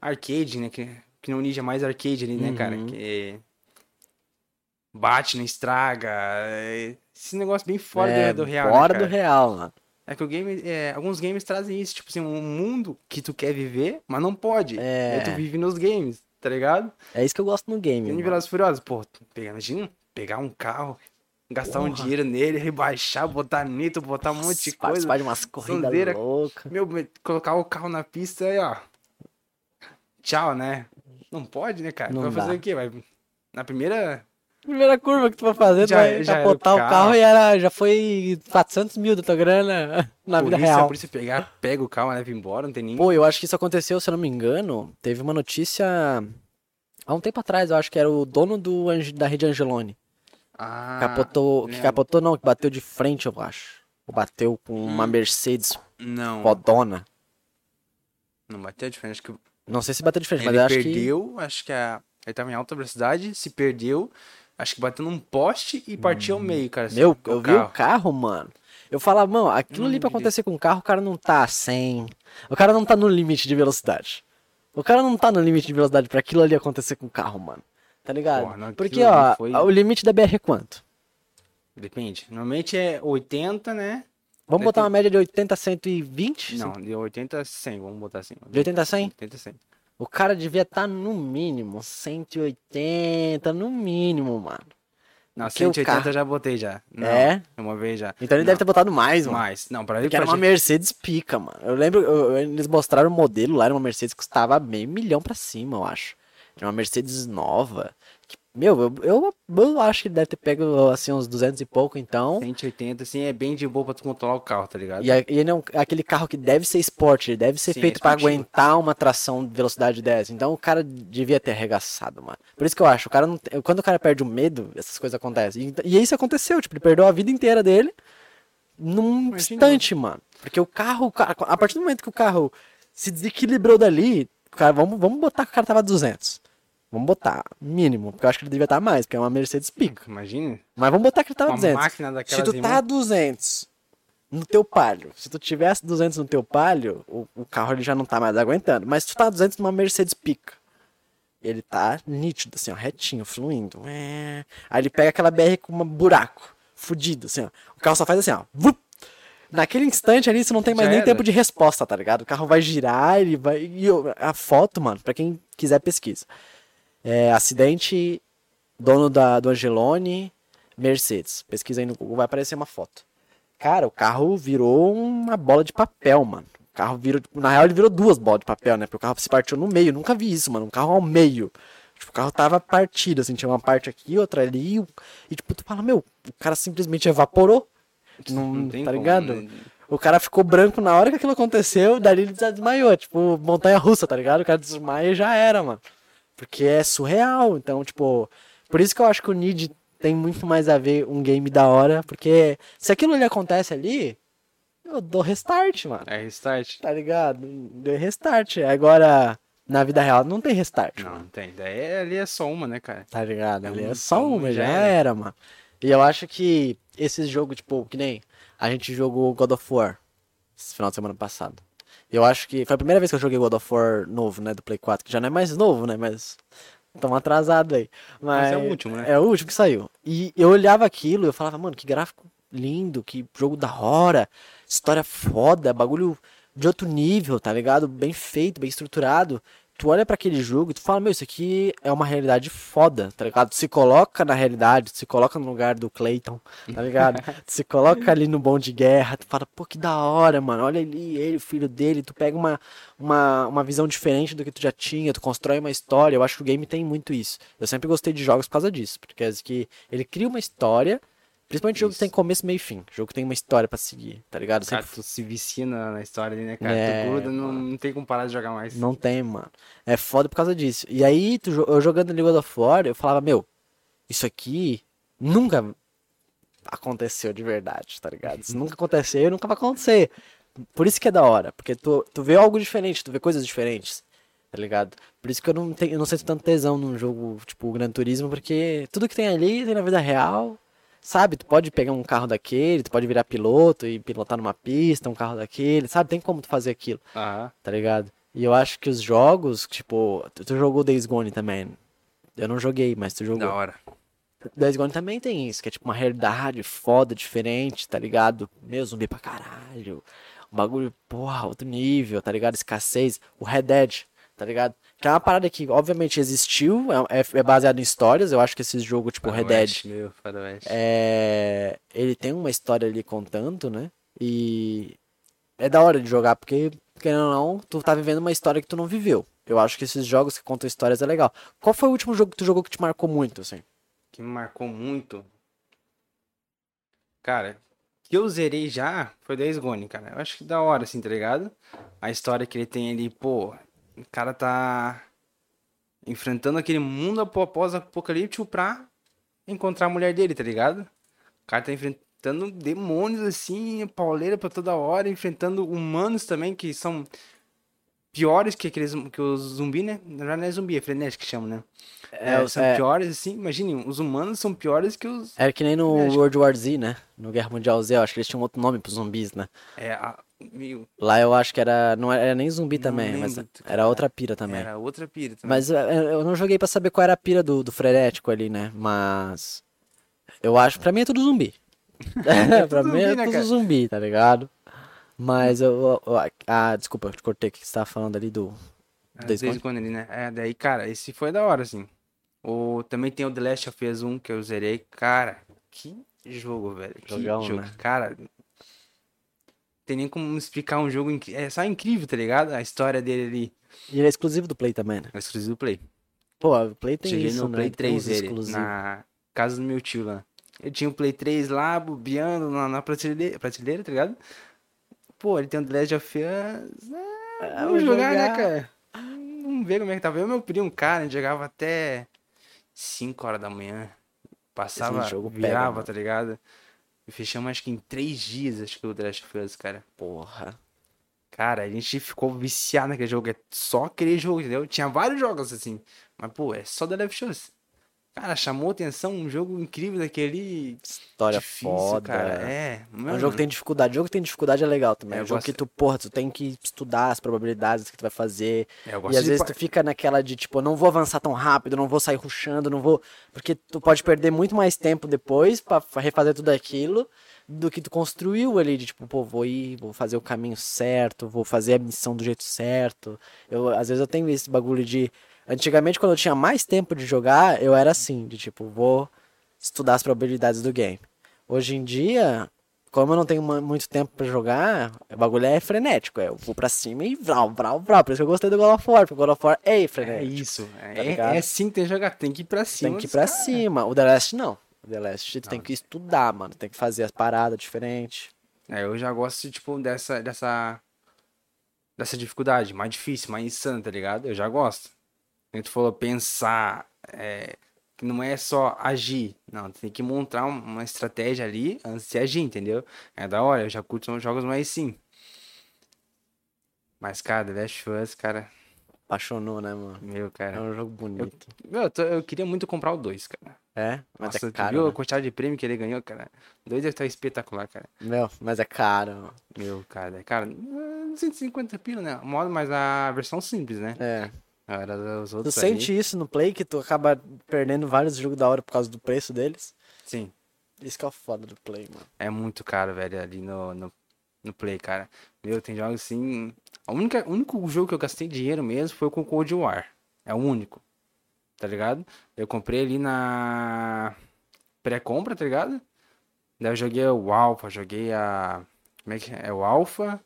arcade, né? Que, que no Ninja é mais arcade ali, né, cara? Uhum. Que bate, não estraga. é Esse negócio bem fora do- é, do, real, né, Fora cara? do real, mano. É que o game, é, alguns games trazem isso, tipo assim, um mundo que tu quer viver, mas não pode. É. Tu vive nos games, tá ligado? É isso que eu gosto no game. Tem. Velozes Furiosos, pô, imagina, pegar um carro, gastar um Porra. dinheiro nele, rebaixar, botar nitro, botar um monte de coisa. Participar de umas corridas loucas. Meu, me- colocar o carro na pista aí, ó. Tchau, né? Não pode, né, cara? Não Vai fazer dá. o quê? Vai na primeira. Primeira curva que tu vai fazer, tu Já- vai já era capotar o o carro. e era, já foi 400 mil da tua grana *laughs* na vida polícia, real. A polícia pegar, pega o carro, leva embora, não tem nem. Pô, eu acho que isso aconteceu, se eu não me engano, teve uma notícia há um tempo atrás, eu acho que era o dono do, da rede Angelone. Ah, capotou, que capotou não, que bateu de frente, eu acho. Ou bateu com uma Hum. Mercedes Não. fodona. Não bateu de frente, acho que Não sei se bateu de frente, mas ele eu acho que... perdeu, acho que a... ele tava em alta velocidade, se perdeu, acho que bateu num poste e partiu ao meio, cara. assim, Meu, eu vi o carro. carro, mano. Eu falava, mano, aquilo ali pra acontecer com o carro, o cara não tá 100. O cara não tá no limite de velocidade. O cara não tá no limite de velocidade pra aquilo ali acontecer com o carro, mano. Tá ligado? Porra, Porque, ó, foi- o limite da BR é quanto? Depende. Normalmente é 80, né? Vamos botar uma média de 80 a 120? Não, de 80 a 100, vamos botar assim. De 80 a 100? 80 a 100. O cara devia estar no mínimo 180, no mínimo, mano. Não, Porque o 180 carro- eu já botei já. Não, É? Uma vez já. Então ele Não, deve ter botado mais, mano. mais. Não, pra ele Porque era pra uma Mercedes pica, mano. Eu lembro, eu- eu- eles mostraram o modelo lá, era uma Mercedes que custava meio milhão pra cima, eu acho. Era uma Mercedes nova. que, meu, eu, eu, eu acho que deve ter pego, assim, uns 200 e pouco, então. 180, assim, é bem de boa pra tu controlar o carro, tá ligado? E, e ele é um- aquele carro que deve ser esporte, ele deve ser Sim, feito pra esportivo. aguentar uma tração de velocidade 10. Então o cara devia ter arregaçado, mano. Por isso que eu acho, o cara não quando o cara perde o medo, essas coisas acontecem. E, e isso aconteceu, tipo, ele perdeu a vida inteira dele num Imagina. instante, mano. Porque o carro, a partir do momento que o carro se desequilibrou dali, o cara, vamos, vamos botar que o cara tava a 200. Vamos botar, mínimo, porque eu acho que ele devia estar mais, porque é uma Mercedes pica. Imagina. Mas vamos botar que ele tava a Uma 200. máquina Se daquelas tu tá a 200 no teu palio, se tu tivesse 200 no teu palio, o, o carro ele já não tá mais aguentando. Mas se tu tá a 200 numa Mercedes pica, ele tá nítido, assim, ó, retinho, fluindo. É. Aí ele pega aquela BR com um buraco, fudido, assim, ó. O carro só faz assim, ó. vup. Naquele instante ali, você não tem mais Já nem era. tempo de resposta, tá ligado? O carro vai girar, ele vai. E a foto, mano, pra quem quiser pesquisa. É, acidente, dono da, do Angelone, Mercedes. Pesquisa aí no Google, vai aparecer uma foto. Cara, o carro virou uma bola de papel, mano. O carro virou, tipo, na real ele virou duas bolas de papel, né? Porque o carro se partiu no meio, nunca vi isso, mano. Um carro ao meio. Tipo, o carro tava partido, assim, tinha uma parte aqui, outra ali. E tipo, tu fala, meu, o cara simplesmente evaporou. Não, Não tem tá como, ligado? né? O cara ficou branco na hora que aquilo aconteceu, dali ele desmaiou. Tipo, montanha russa, tá ligado? O cara desmaia e já era, mano. Porque é surreal. Então, tipo, por isso que eu acho que o Need tem muito mais a ver um game da hora. Porque se aquilo ali acontece ali, eu dou restart, mano. É restart. Tá ligado? Deu restart. Agora, na vida real, não tem restart. Não, mano. não tem. Daí ali é só uma, né, cara? Tá ligado? Ali é Então, só uma, já já era. era, mano. E eu acho que esses jogos, tipo, que nem a gente jogou God of War esse final de semana passado. Eu acho que foi a primeira vez que eu joguei God of War novo, né, do Play 4, que já não é mais novo, né, mas tão atrasado aí. Mas, Mas é o último, né? É o último que saiu. E eu olhava aquilo e eu falava, mano, que gráfico lindo, que jogo da hora, história foda, bagulho de outro nível, tá ligado? Bem feito, bem estruturado. Tu olha pra aquele jogo e tu fala, meu, isso aqui é uma realidade foda, tá ligado? Tu se coloca na realidade, tu se coloca no lugar do Clayton, tá ligado? *laughs* tu se coloca ali no bom de guerra, tu fala, pô, que da hora, mano. Olha ali, ele, o filho dele, tu pega uma, uma, uma visão diferente do que tu já tinha, tu constrói uma história. Eu acho que o game tem muito isso. Eu sempre gostei de jogos por causa disso, porque é que ele cria uma história, principalmente jogo que Isso. tem começo, meio e fim. Jogo que tem uma história pra seguir, tá ligado? Cara, Sempre tu se vicia na, história ali, né, cara? É, tu gruda, não, não tem como parar de jogar mais. Não tem, mano. É foda por causa disso. E aí, tu eu jogando God of War, eu falava, meu, isso aqui nunca aconteceu de verdade, tá ligado? Isso nunca aconteceu e nunca vai acontecer. Por isso que é da hora, porque tu, tu vê algo diferente, tu vê coisas diferentes, tá ligado? Por isso que eu não, tenho, eu não sinto tanto tesão num jogo tipo Gran Turismo, porque tudo que tem ali tem na vida real, sabe? Tu pode pegar um carro daquele, tu pode virar piloto e pilotar numa pista, um carro daquele, sabe? Tem como tu fazer aquilo Aham. tá ligado? E eu acho que os jogos, tipo, tu, tu jogou Days Gone também. Eu não joguei, mas tu jogou. Da hora. Days Gone também tem isso, que é tipo uma realidade foda, diferente, tá ligado? Meu, zumbi pra caralho. Um bagulho, porra, outro nível, tá ligado? Escassez. O Red Dead, tá ligado? Que é uma parada que, obviamente, existiu, é, é- é baseado em histórias. Eu acho que esses jogos, tipo, Red Dead, Meu, é, ele tem uma história ali contando, né? E é da hora de jogar, porque, querendo ou não, tu tá vivendo uma história que tu não viveu. Eu acho que esses jogos que contam histórias é legal. Qual foi o último jogo que tu jogou que te marcou muito, assim? que me marcou muito. Cara, que eu zerei já foi Days Gone, cara. Eu acho que da hora, assim, tá ligado? A história que ele tem ali, pô, o cara tá enfrentando aquele mundo apo- pós-apocalíptico pra encontrar a mulher dele, tá ligado? O cara tá enfrentando demônios, assim, pauleira pra toda hora, enfrentando humanos também, que são piores que aqueles que os zumbi, né? Na verdade não é zumbi, é frenético que chama, né? É, são é, piores, assim, imagine, os humanos são piores que os. é que nem no É, World War Z, né? No Guerra Mundial Z, eu acho que eles tinham outro nome pros zumbis, né? É, a, meio, Lá eu acho que era. Não era nem zumbi Não também, mas era cara. outra pira também. era outra pira também. Mas é, eu não joguei pra saber qual era a pira do, do frenético ali, né? Mas. Eu acho. Pra mim é tudo zumbi. *laughs* É, *laughs* pra mim é né, tudo zumbi, tá ligado? Mas eu. eu- ah, desculpa, eu te cortei o que você tava falando ali do. É, Days Desde quando ali, né? É, daí, cara, esse foi da hora, assim. O, também tem o The Last of Us 1 que eu zerei. Cara, que jogo, velho. Que Jogão, jogo. né? Cara, tem nem como explicar um jogo. incri- É só incrível, tá ligado? A história dele ali. E ele é exclusivo do Play também, né? É exclusivo do Play. Pô, o Play tem Cheguei isso, no né? Play Tem uns 3 dele, exclusivos. na casa do meu tio lá. Eu tinha o Play 3 lá, bobeando na, na prateleira, prateleira, tá ligado? Pô, ele tem o The Last of Us. Ah, Ah, vamos vou jogar, né, jogar. cara? Vamos ver como é que tava. Eu e meu primo, cara, a gente jogava até 5 horas da manhã. Passava, jogo pega, virava, mano. tá ligado? E fechamos acho que em 3 dias, acho que o The Last of Us, cara. Porra. Cara, a gente ficou viciado naquele jogo. É só aquele jogo, entendeu? Tinha vários jogos assim. Mas, pô, é só The Last of Us. Cara, chamou atenção um jogo incrível daquele. História difícil, foda. cara. É, É um mano. jogo que tem dificuldade. jogo que tem dificuldade é legal também. É, um jogo gosto- que tu, porra, tu tem que estudar as probabilidades que tu vai fazer. É, eu E às de vezes tu fica naquela de, tipo, não vou avançar tão rápido, não vou sair rushando, não vou. Porque tu pode perder muito mais tempo depois pra fa- refazer tudo aquilo do que tu construiu ali, de tipo, pô, vou ir, vou fazer o caminho certo, vou fazer a missão do jeito certo. Eu, às vezes eu tenho esse bagulho de. Antigamente, quando eu tinha mais tempo de jogar, eu era assim, de tipo, vou estudar as probabilidades do game. Hoje em dia, como eu não tenho muito tempo pra jogar, o bagulho é frenético. é, Eu vou pra cima e vral, vral, vral. Por isso que eu gostei do God of War, porque o God of War é É frenético. isso. É, tá ligado? é assim que tem que jogar. Tem que ir pra cima. tem que ir pra caras. cima. O The Last não. O The Last tu tem que estudar, mano. Tem que fazer as paradas diferentes. É, eu já gosto, tipo, dessa, dessa, dessa dificuldade, mais difícil, mais insana, tá ligado? Eu já gosto. Como tu falou, pensar, é, que não é só agir, não, tem que montar um- uma estratégia ali antes de agir, entendeu? É da hora, eu já curto uns jogos mais sim. Mas, cara, The Last of Us, cara, Apaixonou, né, mano? meu, É cara. um jogo bonito. Meu, eu, tô- eu queria muito comprar o 2, cara. É, mas Nossa, é caro. viu a né? quantidade de prêmio que ele ganhou, cara? 2 deve estar espetacular, cara. Meu, mas é caro. mano. Meu, cara, é, cara, eh, 150 pila, né? Modo, mas a versão simples, né? É. Tu sente aí. isso no Play, que tu acaba perdendo vários jogos da hora por causa do preço deles? Sim, Isso que é o foda do Play, mano. é muito caro, velho, ali no, no, no Play, cara. Meu, tem jogos assim. O único jogo que eu gastei dinheiro mesmo foi com o Cold War. É o único. Tá ligado? Eu comprei ali na pré-compra, tá ligado? Daí eu joguei o Alpha, joguei a. Como é que é? É o Alpha.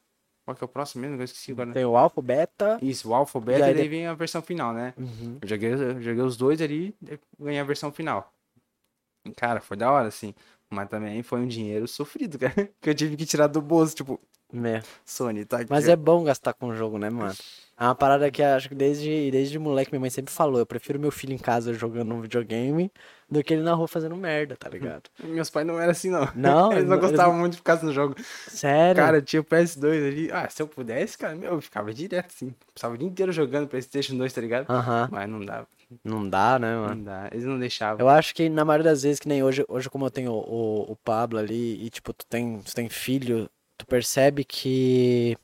Qual que é o próximo mesmo? Eu esqueci agora. Tem o Alpha, Beta. Isso, o Alpha, Beta, E aí e daí vem a versão final, né? Uhum. Eu joguei, eu joguei os dois ali e ganhei a versão final. Cara, foi da hora, assim. Mas também foi um dinheiro sofrido, *laughs* cara. Que eu tive que tirar do bolso, tipo, É. Sony, tá aqui. Mas é bom gastar com o jogo, né, mano? É uma parada que acho que desde, desde moleque minha mãe sempre falou. Eu prefiro meu filho em casa jogando um videogame do que ele na rua fazendo merda, tá ligado? *laughs* Meus pais não eram assim, não. Não, *laughs* eles não eles- gostavam muito de ficar no jogo. Sério? Cara, tinha o PS2 ali. Ah, se eu pudesse, cara, meu, eu ficava direto, assim. Passava o dia inteiro jogando PlayStation 2, tá ligado? Aham. Mas não dava. Não dá, né, mano? Não dá. Eles não deixavam. Eu acho que na maioria das vezes, que nem hoje, hoje como eu tenho o, o, o Pablo ali, e tipo, tu tem, tu tem filho, tu percebe que.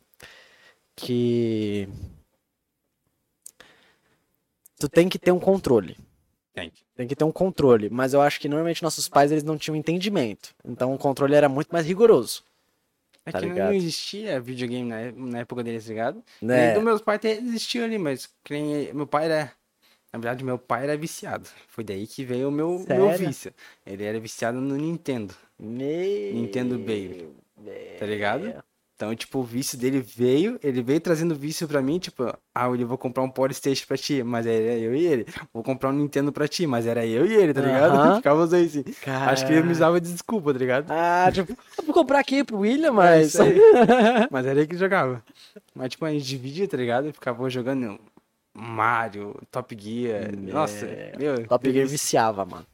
Que. Tu tem que ter um controle. Tem. Tem que ter um controle. Mas eu acho que normalmente nossos pais eles não tinham entendimento. Então o controle era muito mais rigoroso. É Tá que não- ligado? não existia videogame na, época deles, tá ligado? Né? E dos meus pais até existia ali, mas meu pai era. Na verdade, meu pai era viciado. Foi daí que veio o meu, meu vício. Ele era viciado no Nintendo, Nintendo Baby. Tá ligado? Então, tipo, o vício dele veio, ele veio trazendo vício pra mim, tipo, ah, eu vou comprar um Polystation pra ti, mas era eu e ele. Vou comprar um Nintendo pra ti, mas era eu e ele, tá ligado? *laughs* Ficava os assim. Cara... Acho que ele me usava de desculpa, tá ligado? Ah, tipo, eu vou comprar aqui pro William, É mas. aí. *laughs* Mas era ele que jogava. Mas, tipo, a gente dividia, tá ligado? E ficava jogando Mario, Top Gear. Nossa, meu. É. Top Gear viciava, mano.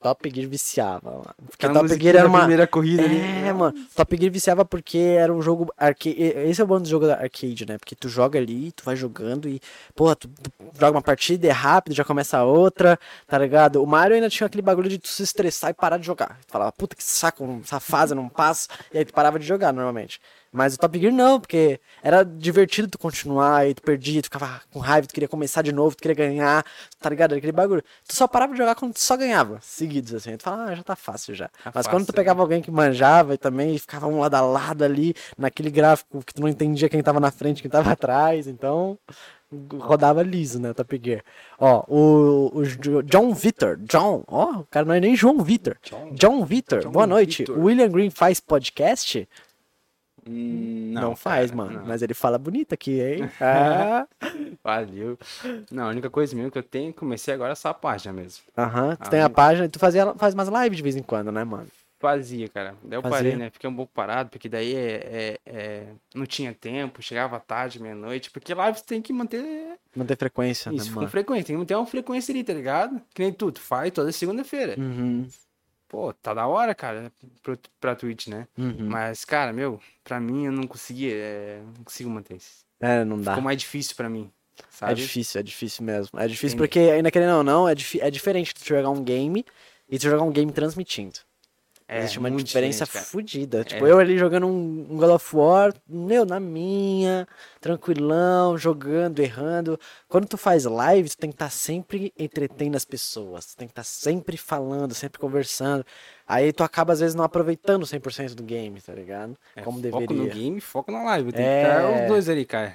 Top Gear viciava, mano. Porque Top Gear era uma. primeira corrida ali. É, mano. Top Gear viciava porque era um jogo arcade. Esse é o bom do jogo da arcade, né? Porque tu joga ali, tu vai jogando e, porra, tu, tu joga uma partida, é rápido, já começa outra, tá ligado? O Mario ainda tinha aquele bagulho de tu se estressar e parar de jogar. Tu falava, puta que saco, essa fase não passa, e aí tu parava de jogar normalmente. Mas o Top Gear não, porque era divertido tu continuar e tu perdia, tu ficava com raiva, tu queria começar de novo, tu queria ganhar, tá ligado? Aquele bagulho. Tu só parava de jogar quando tu só ganhava, seguidos, assim. Tu fala, ah, já tá fácil já. Tá Mas fácil, quando tu né? pegava alguém que manjava e também ficava um lado a lado ali, naquele gráfico que tu não entendia quem tava na frente, quem tava *laughs* atrás, então rodava liso, né, Top Gear. Ó, o, o Jo- John Vitor, John, ó, o cara não é nem João Vitor. John. John Vitor, boa noite. Vitor. O William Green faz podcast? Hum, Não, faz, cara, mano. não. Mas ele fala bonito aqui, hein? *laughs* Ah, Valeu. Não, a única coisa mesmo que eu tenho, comecei agora essa página mesmo. Aham, tu Ah, tem a não. página, tu fazia, faz umas lives de vez em quando, né, mano? Fazia, cara. Daí eu Fazia? parei, né? Fiquei um pouco parado, porque daí é, é- é- não tinha tempo, chegava tarde, meia-noite. Porque live você tem que manter Manter frequência, isso né, mano? frequência. Tem que manter uma frequência ali, tá ligado? Que nem tu, tu faz toda segunda-feira. Uhum, Pô, tá da hora, cara, pro, pra Twitch, né? uhum. Mas, cara, meu, pra mim eu não conseguia, é, não consigo manter isso. É, não dá. Ficou mais difícil pra mim, É sabe? difícil, é difícil mesmo. É difícil Tem- porque, ainda querendo ou não, é, é diferente tu jogar um game e tu jogar um game transmitindo. É, Existe uma diferença fodida. Tipo, É. eu ali jogando um, um God of War, meu, na minha, tranquilão, jogando, errando. Quando tu faz live, tu tem que estar sempre entretendo as pessoas. Tu tem que estar sempre falando, sempre conversando. Aí tu acaba, às vezes, não aproveitando 100% do game, tá ligado? É, Como foco no deveria. game, foco na live. Tem É. que estar os dois ali, cara.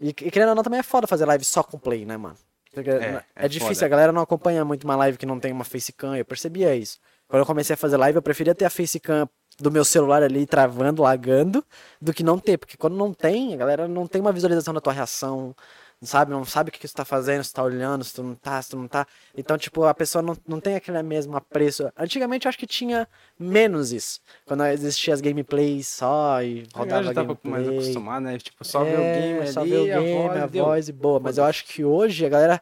E, e querendo ou não, também é foda fazer live só com play, né, mano? É, é, é difícil, foda. a galera não acompanha muito uma live que não tem uma facecam, eu percebia isso. Quando eu comecei a fazer live, eu preferia ter a facecam do meu celular ali travando, lagando, do que não ter, porque quando não tem, a galera não tem uma visualização da tua reação, não sabe, não sabe o que, que tu tá fazendo, se tu tá olhando, se tu não tá, se tu não tá. Então, tipo, a pessoa não, não tem aquele mesmo apreço. Antigamente eu acho que tinha menos isso. Quando existia as gameplays só e rodava galera já tava mais gameplay. acostumada, né? Tipo, só ver o É, game ali, só ver o game, a voz, a deu. voz e boa. Mas eu acho que hoje a galera.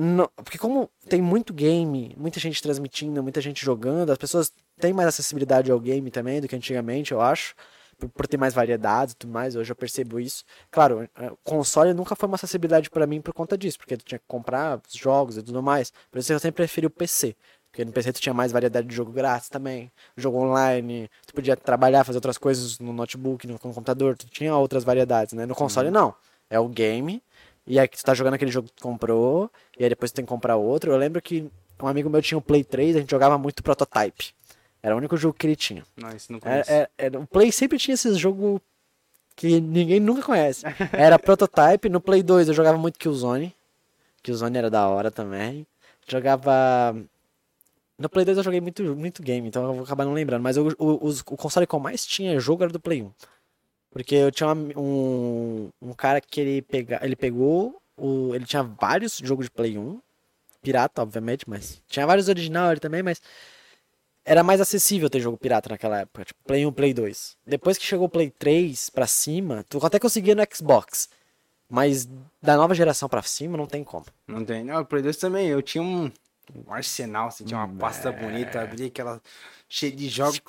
Não- porque como tem muito game, muita gente transmitindo, muita gente jogando, as pessoas têm mais acessibilidade ao game também do que antigamente, eu acho. Por, por ter mais variedades e tudo mais, hoje eu percebo isso. Claro, é, o console nunca foi uma acessibilidade pra mim por conta disso, porque tu tinha que comprar os jogos e tudo mais. Por isso eu sempre preferi o PC. Porque no PC tu tinha mais variedade de jogo grátis também, jogo online, tu podia trabalhar, fazer outras coisas no notebook, no, no computador, tu tinha outras variedades, né? No console não. É o game, e aí tu tá jogando aquele jogo que tu comprou, e aí depois tu tem que comprar outro. Eu lembro que um amigo meu tinha o Play 3, a gente jogava muito Prototype. Era o único jogo que ele tinha. Não, isso não conheço. é, é, o Play sempre tinha esses jogos que ninguém nunca conhece. Era Prototype, no Play 2 eu jogava muito Killzone. Killzone era da hora também. Jogava. No Play 2 eu joguei muito, muito game, então eu vou acabar não lembrando. Mas o, o, os- o console que eu mais tinha jogo era do Play 1. Porque eu tinha um, um cara que ele, pega, ele pegou. O, ele tinha vários jogos de Play 1. Pirata, obviamente, mas. Tinha vários original ele também, mas era mais acessível ter jogo pirata naquela época, tipo Play 1, Play 2. Depois que chegou o Play 3 pra cima, tu até conseguia no Xbox. Mas da nova geração pra cima não tem como. Não tem. Não, o Play 2 também. Eu tinha um, um arsenal, assim, tinha uma Hum, pasta é. bonita, abria aquela cheia de jogos.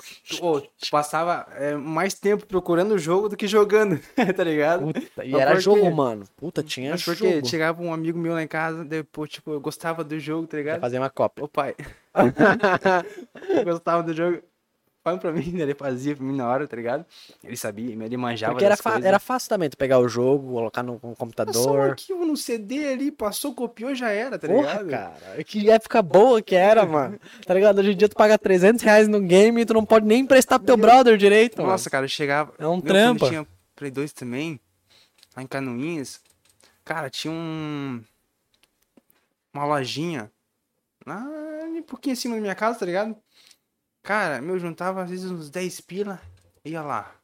Tu passava é, mais tempo procurando o jogo do que jogando, *laughs* tá ligado? Puta, e Mas era jogo, mano. Puta, tinha Mas porque jogo. chegava um amigo meu lá em casa, depois, tipo, eu gostava do jogo, tá ligado? fazer uma cópia. Ô pai, *laughs* gostava do jogo. Fala pra *laughs* mim, ele fazia pra mim na hora, tá ligado? Ele sabia, ele manjava Porque era, fa- coisas. era fácil também tu pegar o jogo, colocar no, no Era só um computador. arquivo no CD ali, passou, copiou, já era, tá Porra, ligado? cara. Que época boa que era, mano. Tá ligado? Hoje em dia tu paga 300 reais no game e tu não pode nem emprestar pro teu brother direito, mano. Nossa, cara, eu chegava. É um Meu, trampa. Tinha Play 2 também, lá em Canoinhas, cara, tinha um. Uma lojinha. Lá, um pouquinho acima da minha casa, tá ligado? Cara, meu, juntava às vezes uns 10 pila, ia lá.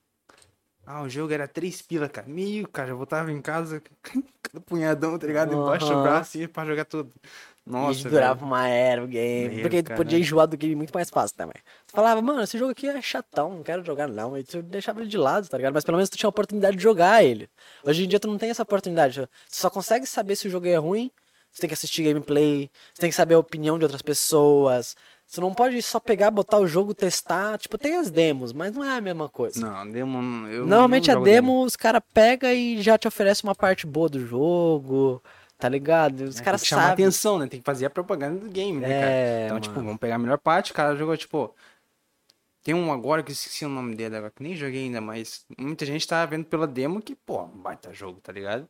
Ah, o jogo era 3 pila, cara. Meio, cara, eu voltava em casa, *laughs* punhadão, tá ligado? Embaixo do braço, ia pra jogar tudo. Nossa, e velho. durava uma era o game. Meu, porque tu podia enjoar do game muito mais fácil também. Tu falava, mano, esse jogo aqui é chatão, não quero jogar não. E tu deixava ele de lado, tá ligado? Mas pelo menos tu tinha a oportunidade de jogar ele. Hoje em dia tu não tem essa oportunidade. Tu só consegue saber se o jogo é ruim. Você tem que assistir gameplay, você tem que saber a opinião de outras pessoas. Você não pode só pegar, botar o jogo, testar. Tipo, tem as demos, mas não é a mesma coisa. Não, demo. Eu Normalmente não a jogo demo, os caras pegam e já te oferece uma parte boa do jogo, tá ligado? Os É, caras que chamar sabem. atenção, né? Tem que fazer a propaganda do game, né, É, cara? Então, mano. tipo, vamos pegar a melhor parte, o cara jogou, tipo... Tem um agora que eu esqueci o nome dele agora, que nem joguei ainda, mas muita gente tá vendo pela demo que, pô, baita jogo, tá ligado?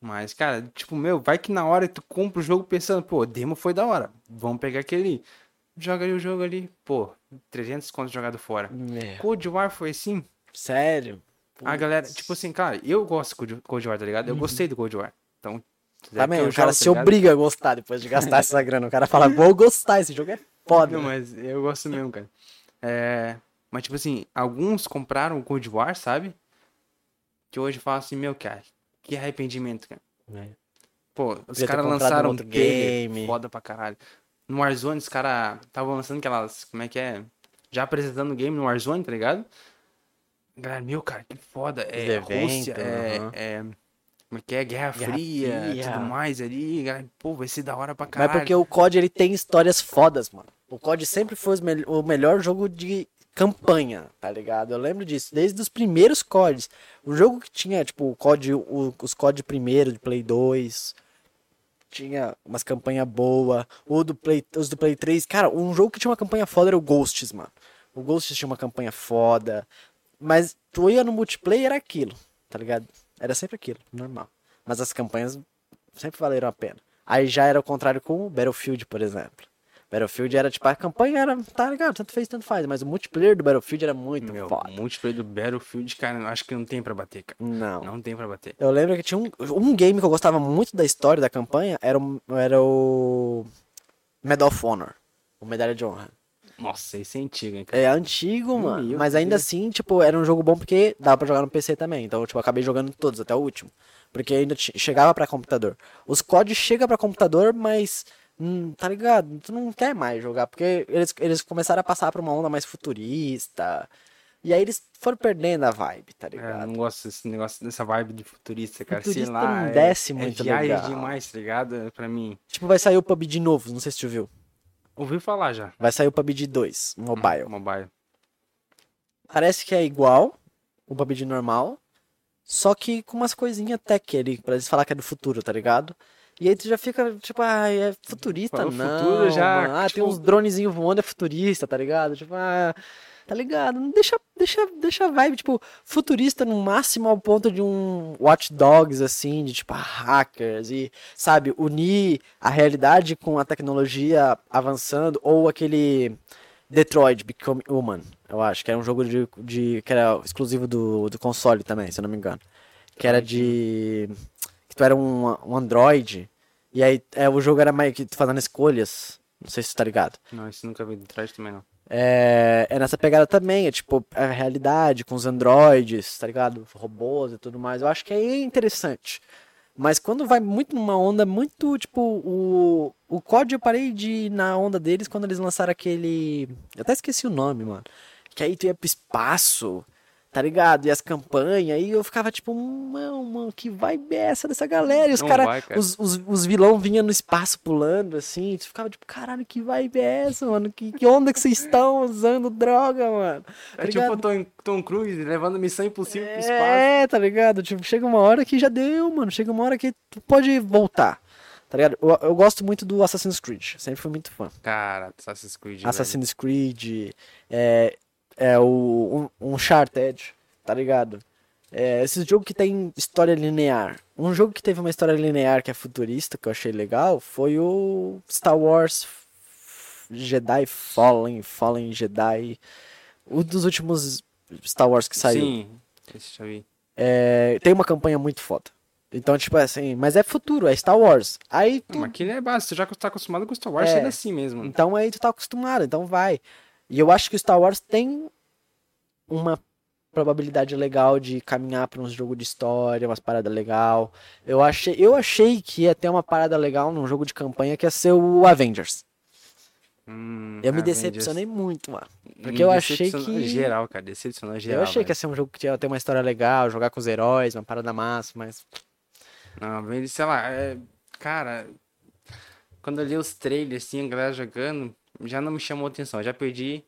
Mas, cara, tipo, meu, vai que na hora tu compra o jogo pensando, pô, demo foi da hora. Vamos pegar aquele. Joga ali o jogo ali, pô, 300 contos jogado fora. Meu, Cold War foi assim. sério? A galera, tipo assim, cara, eu gosto do Cold- War, tá ligado? Eu gostei do Cold War. Então, Também, é que o cara jogo, se tá obriga a gostar depois de gastar essa grana. O cara fala, vou gostar, esse jogo é foda. Não, mas eu gosto mesmo, cara. É, mas, tipo assim, alguns compraram o Cold War, sabe? Que hoje falam assim, meu, cara, que arrependimento, cara. É. Pô, os caras lançaram um game. foda pra caralho. No Warzone, os caras estavam lançando aquelas, como é que é? Já apresentando o game no Warzone, tá ligado? Galera, meu, cara, que foda. É Os eventos, Rússia, é, aham. é... Como é que é? Guerra, Guerra Fria, Fria. tudo mais ali. galera. Pô, vai ser da hora pra Mas caralho. porque o COD ele tem histórias fodas, mano. O COD sempre foi mel- o melhor jogo de campanha, tá ligado? Eu lembro disso, desde os primeiros CODs. O jogo que tinha, tipo, o COD, o- os COD primeiro de Play 2, tinha umas campanhas boas. O do Play, os do Play 3, cara, um jogo que tinha uma campanha foda era o Ghosts, mano. O Ghosts tinha uma campanha foda. Mas tu ia no multiplayer era aquilo, tá ligado? Era sempre aquilo, normal. Mas as campanhas sempre valeram a pena. Aí já era o contrário com o Battlefield, por exemplo. Battlefield era tipo, a campanha era, tá ligado? Tanto fez, tanto faz. Mas o multiplayer do Battlefield era muito Meu, foda. o multiplayer do Battlefield, cara, eu acho que não tem pra bater, cara. Não. Não tem pra bater. Eu lembro que tinha um, um game que eu gostava muito da história da campanha, era o, era o Medal of Honor. O Medalha de Honra. Nossa, esse é antigo, hein, cara. É antigo, mano. Meu mas ainda Deus. assim, tipo, era um jogo bom porque dava pra jogar no PC também. Então, tipo, eu acabei jogando todos, até o último. Porque ainda chegava pra computador. Os COD chega pra computador, mas. Hum, tá ligado? Tu não quer mais jogar. Porque eles, eles começaram a passar pra uma onda mais futurista. E aí eles foram perdendo a vibe, tá É, eu ligado? não gosto desse negócio, dessa vibe de futurista, cara. Futurista Sei lá, não é- desce é, muito viagem legal. demais, tá ligado? Pra mim. Tipo, vai sair o PUBG novo, não sei se tu viu. Ouvi falar já. Vai sair o PUBG 2, mobile. Mobile. Parece que é igual o PUBG normal, só que com umas coisinhas tech ali, pra eles falar que é do futuro, tá ligado? E aí tu já fica, tipo, ah, é futurista, Falou não. futuro, já, mano. Ah, tem tipo- uns dronezinhos voando, é futurista, tá ligado? Tipo, ah, tá ligado? Não deixa, deixa, deixa a vibe, tipo, futurista no máximo ao ponto de um Watch Dogs, assim, de tipo, hackers e, sabe, unir a realidade com a tecnologia avançando, ou aquele Detroit Become Human, eu acho, que era um jogo de, de que era exclusivo do, do console também, se eu não me engano. Que era de. Tu era um, um android, e aí é, o jogo era meio que tu fazendo escolhas. Não sei se tu tá ligado. Não, esse nunca vi de trás também, não. É, é nessa pegada também, é tipo, a realidade com os androides, tá ligado? Robôs e tudo mais. Eu acho que é interessante. Mas quando vai muito numa onda muito, tipo, o, o COD eu parei de ir na onda deles quando eles lançaram aquele. Eu até esqueci o nome, mano. Que aí tu ia pro espaço, tá ligado? E as campanhas, e eu ficava tipo, mano, mano, que vibe é essa dessa galera? E os caras, vai, cara. os, os, os vilão vinham no espaço pulando, assim, tu ficava tipo, caralho, que vibe é essa, mano? Que, que onda que vocês estão usando droga, mano? Tá É tipo o Tom, Tom Cruise levando missão impossível pro espaço. É, tá ligado? Tipo, chega uma hora que já deu, mano. Chega uma hora que tu pode voltar. Tá ligado? Eu, eu gosto muito do Assassin's Creed. Sempre fui muito fã. Cara, Assassin's Creed. velho. Assassin's Creed. É, é o um, Uncharted. Tá ligado? É, esse jogo que tem história linear. Um jogo que teve uma história linear que é futurista, que eu achei legal, foi o Star Wars Jedi Fallen, Fallen Jedi. Um dos últimos Star Wars que saiu. Sim, esse já vi. É, tem uma campanha muito foda. Então, tipo assim, mas é futuro, é Star Wars. Aí tu, Não, mas aquilo é básico, você já tá acostumado com Star Wars, É. é assim mesmo. então aí tu tá acostumado, então vai. E eu acho que o Star Wars tem uma probabilidade legal de caminhar para uns jogos de história, umas paradas legal. Eu achei, eu achei que ia ter uma parada legal num jogo de campanha que ia ser o Avengers. Hum, Eu me Avengers. decepcionei muito, mano. Porque Me eu achei que- Geral, cara, decepcionou geral. eu achei que ia ser um jogo que ia ter uma história legal, jogar com os heróis, uma parada massa, mas Não, sei lá, é... Cara, quando eu li os trailers, assim, a galera jogando, já não me chamou atenção. Já perdi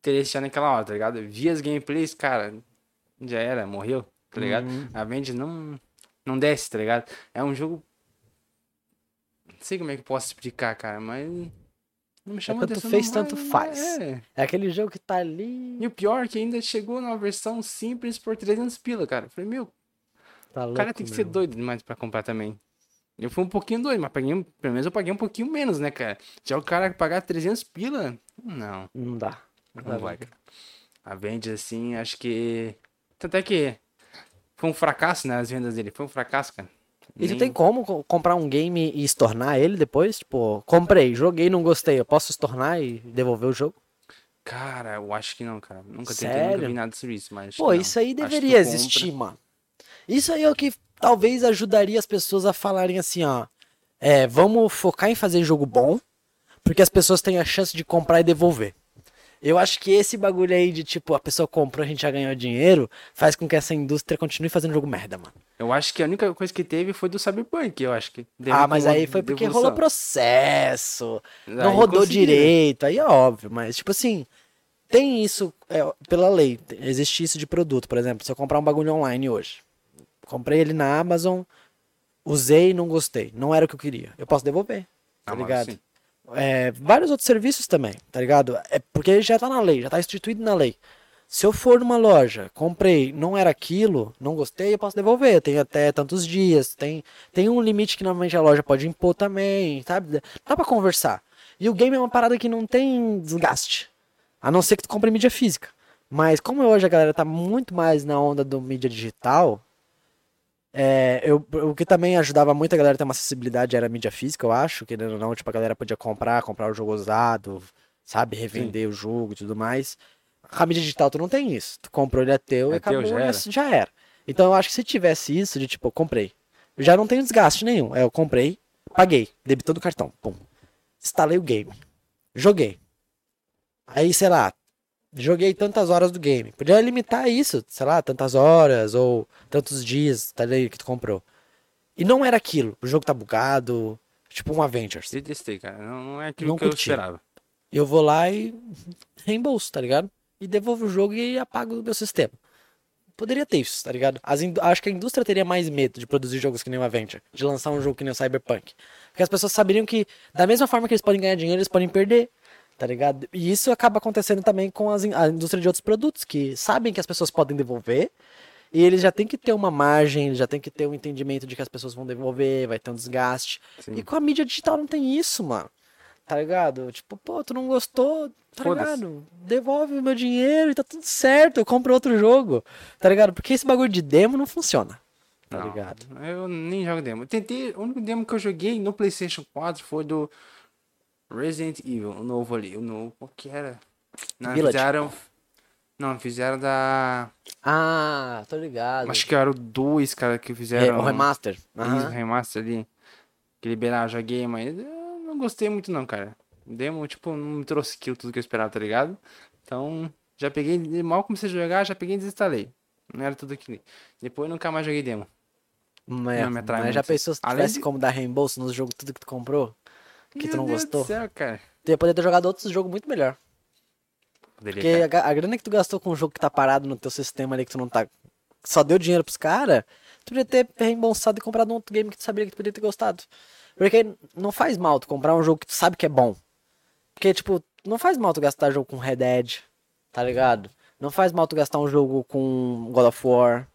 interesse já naquela hora, tá ligado? Vi as gameplays, cara, já era, morreu, tá ligado? Uhum. Avengers não, não desce, tá ligado? É um jogo... Não sei como é que posso explicar, cara, mas... Não me É chama tanto atenção, fez, não tanto faz. É. É aquele jogo que tá ali. E o pior é que ainda chegou na versão simples por 300 pila, cara. Eu Falei, meu, Tá o cara tem que ser mesmo. doido demais pra comprar também. Eu fui um pouquinho doido, mas paguei, pelo menos eu paguei um pouquinho menos, né, cara? Já o cara pagar 300 pila, não, Não dá. não vai, cara. A vende assim, acho que... Tanto é que foi um fracasso, né, as vendas dele. Foi um fracasso, cara. E tu Nem- tem como co- comprar um game e estornar ele depois? Tipo, comprei, joguei, não gostei. Eu posso estornar e devolver o jogo? Cara, eu acho que não, cara. Nunca tentei, Sério? nunca vi nada sobre isso, mas... Pô, não. isso aí tu deveria compra- existir, mano. Isso aí é o que talvez ajudaria as pessoas a falarem assim, ó. É, vamos focar em fazer jogo bom, porque as pessoas têm a chance de comprar e devolver. Eu acho que esse bagulho aí de tipo, a pessoa comprou, a gente já ganhou dinheiro, faz com que essa indústria continue fazendo jogo merda, mano. Eu acho que a única coisa que teve foi do Cyberpunk, eu acho que. Ah, mas aí foi porque devolução. rolou processo, não Aí rodou conseguiram. direito, aí é óbvio, mas tipo assim, tem isso é, pela lei, existe isso de produto, por exemplo, se eu comprar um bagulho online hoje, comprei ele na Amazon, usei e não gostei, não era o que eu queria, eu posso devolver, tá Ah, ligado? É, vários outros serviços também, tá ligado? É porque já tá na lei, já tá instituído na lei. Se eu for numa loja, comprei, não era aquilo, não gostei, eu posso devolver. Tem até tantos dias, tem, tem um limite que normalmente a loja pode impor também, sabe? Dá pra conversar. E o game é uma parada que não tem desgaste. A não ser que tu compre mídia física. Mas como hoje a galera tá muito mais na onda do mídia digital, é, eu, o que também ajudava muito a galera a ter uma acessibilidade era a mídia física, eu acho, querendo ou não, tipo, a galera podia comprar, comprar o jogo usado, sabe, revender o jogo e tudo mais. A mídia digital tu não tem isso. Tu comprou, ele é teu É e teu, acabou, já e era. já era. Então eu acho que se tivesse isso de tipo, eu comprei, eu já não tenho desgaste nenhum. É, eu comprei, paguei, debitou do cartão, pum. Instalei o game. Joguei. Aí, sei lá, joguei tantas horas do game. Podia limitar isso, sei lá, tantas horas ou tantos dias, tá ligado, que tu comprou. E não era aquilo. O jogo tá bugado, tipo um Avengers. Detestei, cara. Não, não é aquilo Não que eu curti. esperava. Eu vou lá e *laughs* reembolso, tá ligado? E devolvo o jogo e apago do meu sistema. Poderia ter isso, tá ligado? Acho que a indústria teria mais medo de produzir jogos que nem o Avenger, de lançar um jogo que nem o Cyberpunk. Porque as pessoas saberiam que, da mesma forma que eles podem ganhar dinheiro, eles podem perder, tá ligado? E isso acaba acontecendo também com as a indústria de outros produtos, que sabem que as pessoas podem devolver, e eles já tem que ter uma margem, já tem que ter um entendimento de que as pessoas vão devolver, vai ter um desgaste. Sim. E com a mídia digital não tem isso, mano. Tá ligado? Tipo, pô, tu não gostou, tá ligado? Devolve o meu dinheiro e tá tudo certo, eu compro outro jogo. Tá ligado? Porque esse bagulho de demo não funciona. Tá Não, ligado? Eu nem jogo demo. Tentei, o único demo que eu joguei no PlayStation 4 foi do Resident Evil, o novo ali. O novo, qual que era? Não, Village. fizeram. Não, fizeram da. Ah, tô ligado. Acho que era o 2, cara, que É, fizeram. o remaster. Isso, Aham. remaster ali. Que liberaram, joguei, mas eu não gostei muito não, cara. Demo, tipo, não me trouxe aquilo tudo que eu esperava, tá ligado? Então, já peguei, mal comecei a jogar, já peguei e desinstalei. Não era tudo aquilo. Depois nunca mais joguei demo. Mas, Não me atrai mas já muito. pensou se Além tivesse de- como dar reembolso nos jogos tudo que tu comprou? Que tu Meu não Deus gostou? Do céu, cara. Tu ia poder ter jogado outros jogos muito melhor. Poderia, Porque a, a grana que tu gastou com um jogo que tá parado no teu sistema ali, que tu não tá. Só deu dinheiro pros caras, tu podia ter reembolsado e comprado um outro game que tu sabia que tu podia ter gostado. Porque não faz mal tu comprar um jogo que tu sabe que é bom. Porque, tipo, não faz mal tu gastar jogo com Red Dead, tá ligado? Não faz mal tu gastar um jogo com God of War,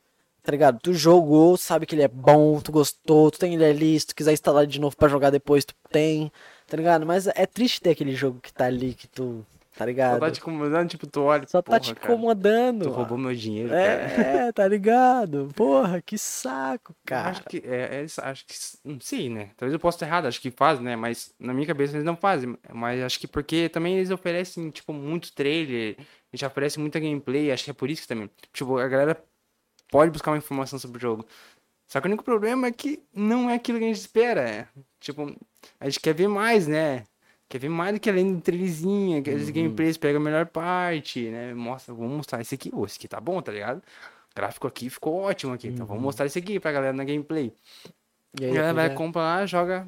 tá ligado? Tu jogou, sabe que ele é bom, tu gostou, tu tem ele ali, se tu quiser instalar de novo pra jogar depois, tu tem, tá ligado? Mas é triste ter aquele jogo que tá ali, que tu, tá Só ligado? tá te incomodando, tipo, tu olha. Só tá porra, te cara, incomodando. Tu roubou meu dinheiro, cara. É, é, tá ligado? Porra, que saco, cara. Acho que, é, é acho que, não sei, né? Talvez eu possa estar errado, acho que fazem, né? Mas na minha cabeça eles não fazem. Mas acho que porque também eles oferecem, tipo, muito trailer, já oferecem muita gameplay, acho que é por isso que também. Tipo, a galera pode buscar uma informação sobre o jogo. Só que o único problema é que não é aquilo que a gente espera. é. Tipo, a gente quer ver mais, né? Quer ver mais do que além do trailerzinho, que as gameplays pegam a melhor parte, né? Mostra, vamos mostrar esse aqui. Ô, esse aqui tá bom, tá ligado? O gráfico aqui ficou ótimo aqui. Então vamos mostrar esse aqui pra galera na gameplay. E aí, a galera vai, já, compra lá, joga.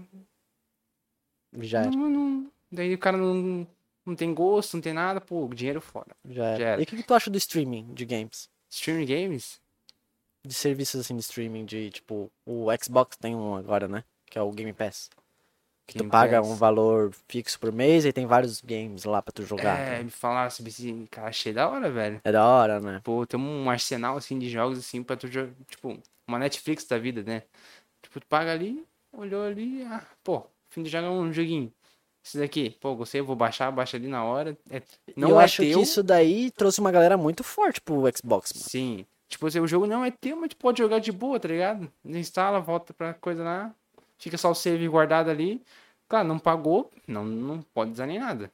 já Não, não- daí o cara não, não tem gosto, não tem nada, pô, dinheiro fora. já já era. E o que, que tu acha do streaming de games? Streaming games? De serviços assim de streaming, de tipo, o Xbox tem um agora, né? Que é o Game Pass. Tu Game paga Pass. um valor fixo por mês e tem vários games lá pra tu jogar. É, tá? me falaram sobre esse. Cara, achei da hora, velho. É da hora, né? Pô, tem um arsenal assim de jogos assim pra tu jogar. Tipo, uma Netflix da vida, né? Tipo, tu paga ali, olhou ali, ah, pô, fim de jogar um joguinho. Esse daqui, pô, gostei, vou baixar, baixa ali na hora. É, não eu é acho teu. que isso daí trouxe uma galera muito forte pro Xbox, mano. Sim. Tipo, assim, o jogo não é teu, mas tu pode jogar de boa, tá ligado? Instala, volta pra coisa lá. Fica só o save guardado ali. Claro, não pagou, não, não pode usar nem nada.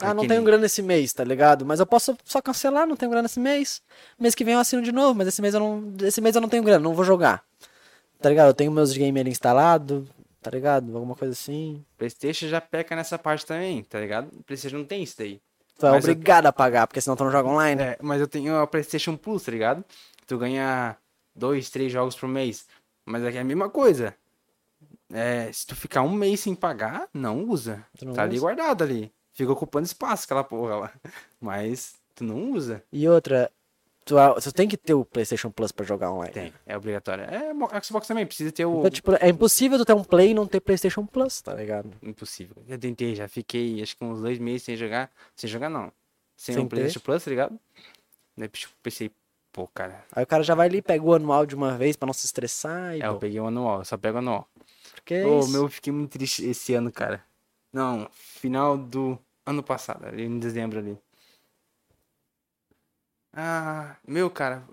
Ah, não tenho grana esse mês, tá ligado? Mas eu posso só cancelar, não tenho grana esse mês. Mês que vem eu assino de novo, mas esse mês eu não, esse mês eu não tenho grana, não vou jogar. Tá ligado? Eu tenho meus games ali instalados, tá ligado? Alguma coisa assim. Playstation já peca nessa parte também, tá ligado? Playstation não tem isso daí. Tu é Mas eu- obrigado a pagar, porque senão tu não joga online. É, mas eu tenho a PlayStation Plus, tá ligado? Tu ganha dois, três jogos por mês. Mas é a mesma coisa. É, se tu ficar um mês sem pagar, não usa. Não tá ali usa? guardado ali. Fica ocupando espaço aquela porra lá. *laughs* Mas tu não usa. E outra, tu, tu tem que ter o PlayStation Plus pra jogar online. Tem, é obrigatório. É, Xbox também precisa ter o. Então, tipo, é impossível tu ter um Play e não ter PlayStation Plus, tá ligado? Impossível. Já tentei, já fiquei acho que uns dois meses sem jogar. Sem jogar não. Sem, Sem ter? PlayStation Plus, tá ligado? Daí tipo, pensei, pô, cara. Aí o cara já vai ali, pega o anual de uma vez pra não se estressar e. É, eu pô, peguei o anual, eu só pego o anual. porque é Ô, isso. meu, eu fiquei muito triste esse ano, cara. Não, final do ano passado, ali em dezembro ali. Ah, meu, cara,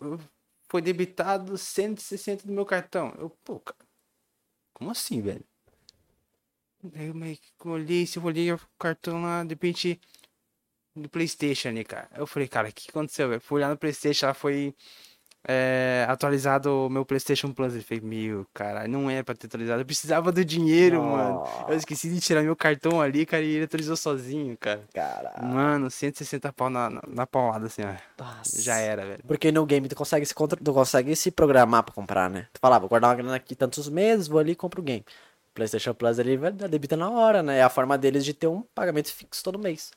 foi debitado 160 do meu cartão. Eu, pô, cara, como assim, velho? Eu meio que olhei, se eu olhei o cartão lá, de repente, do Playstation cara. Eu falei, cara, o que aconteceu, velho? Fui olhar no Playstation, lá foi é, atualizado o meu PlayStation Plus. Ele falei, meu, cara, não é pra ter atualizado. Eu precisava do dinheiro, mano. Eu esqueci de tirar meu cartão ali, cara, e ele atualizou sozinho, cara. Caralho. Mano, 160 pau na, na, na paulada, assim, ó. Nossa. Já era, velho. Porque no game tu consegue se, contra... tu consegue se programar pra comprar, né? Tu fala, ah, vou guardar uma grana aqui tantos meses, vou ali e compro o game. PlayStation Plus ali vai debita na hora, né? É a forma deles de ter um pagamento fixo todo mês.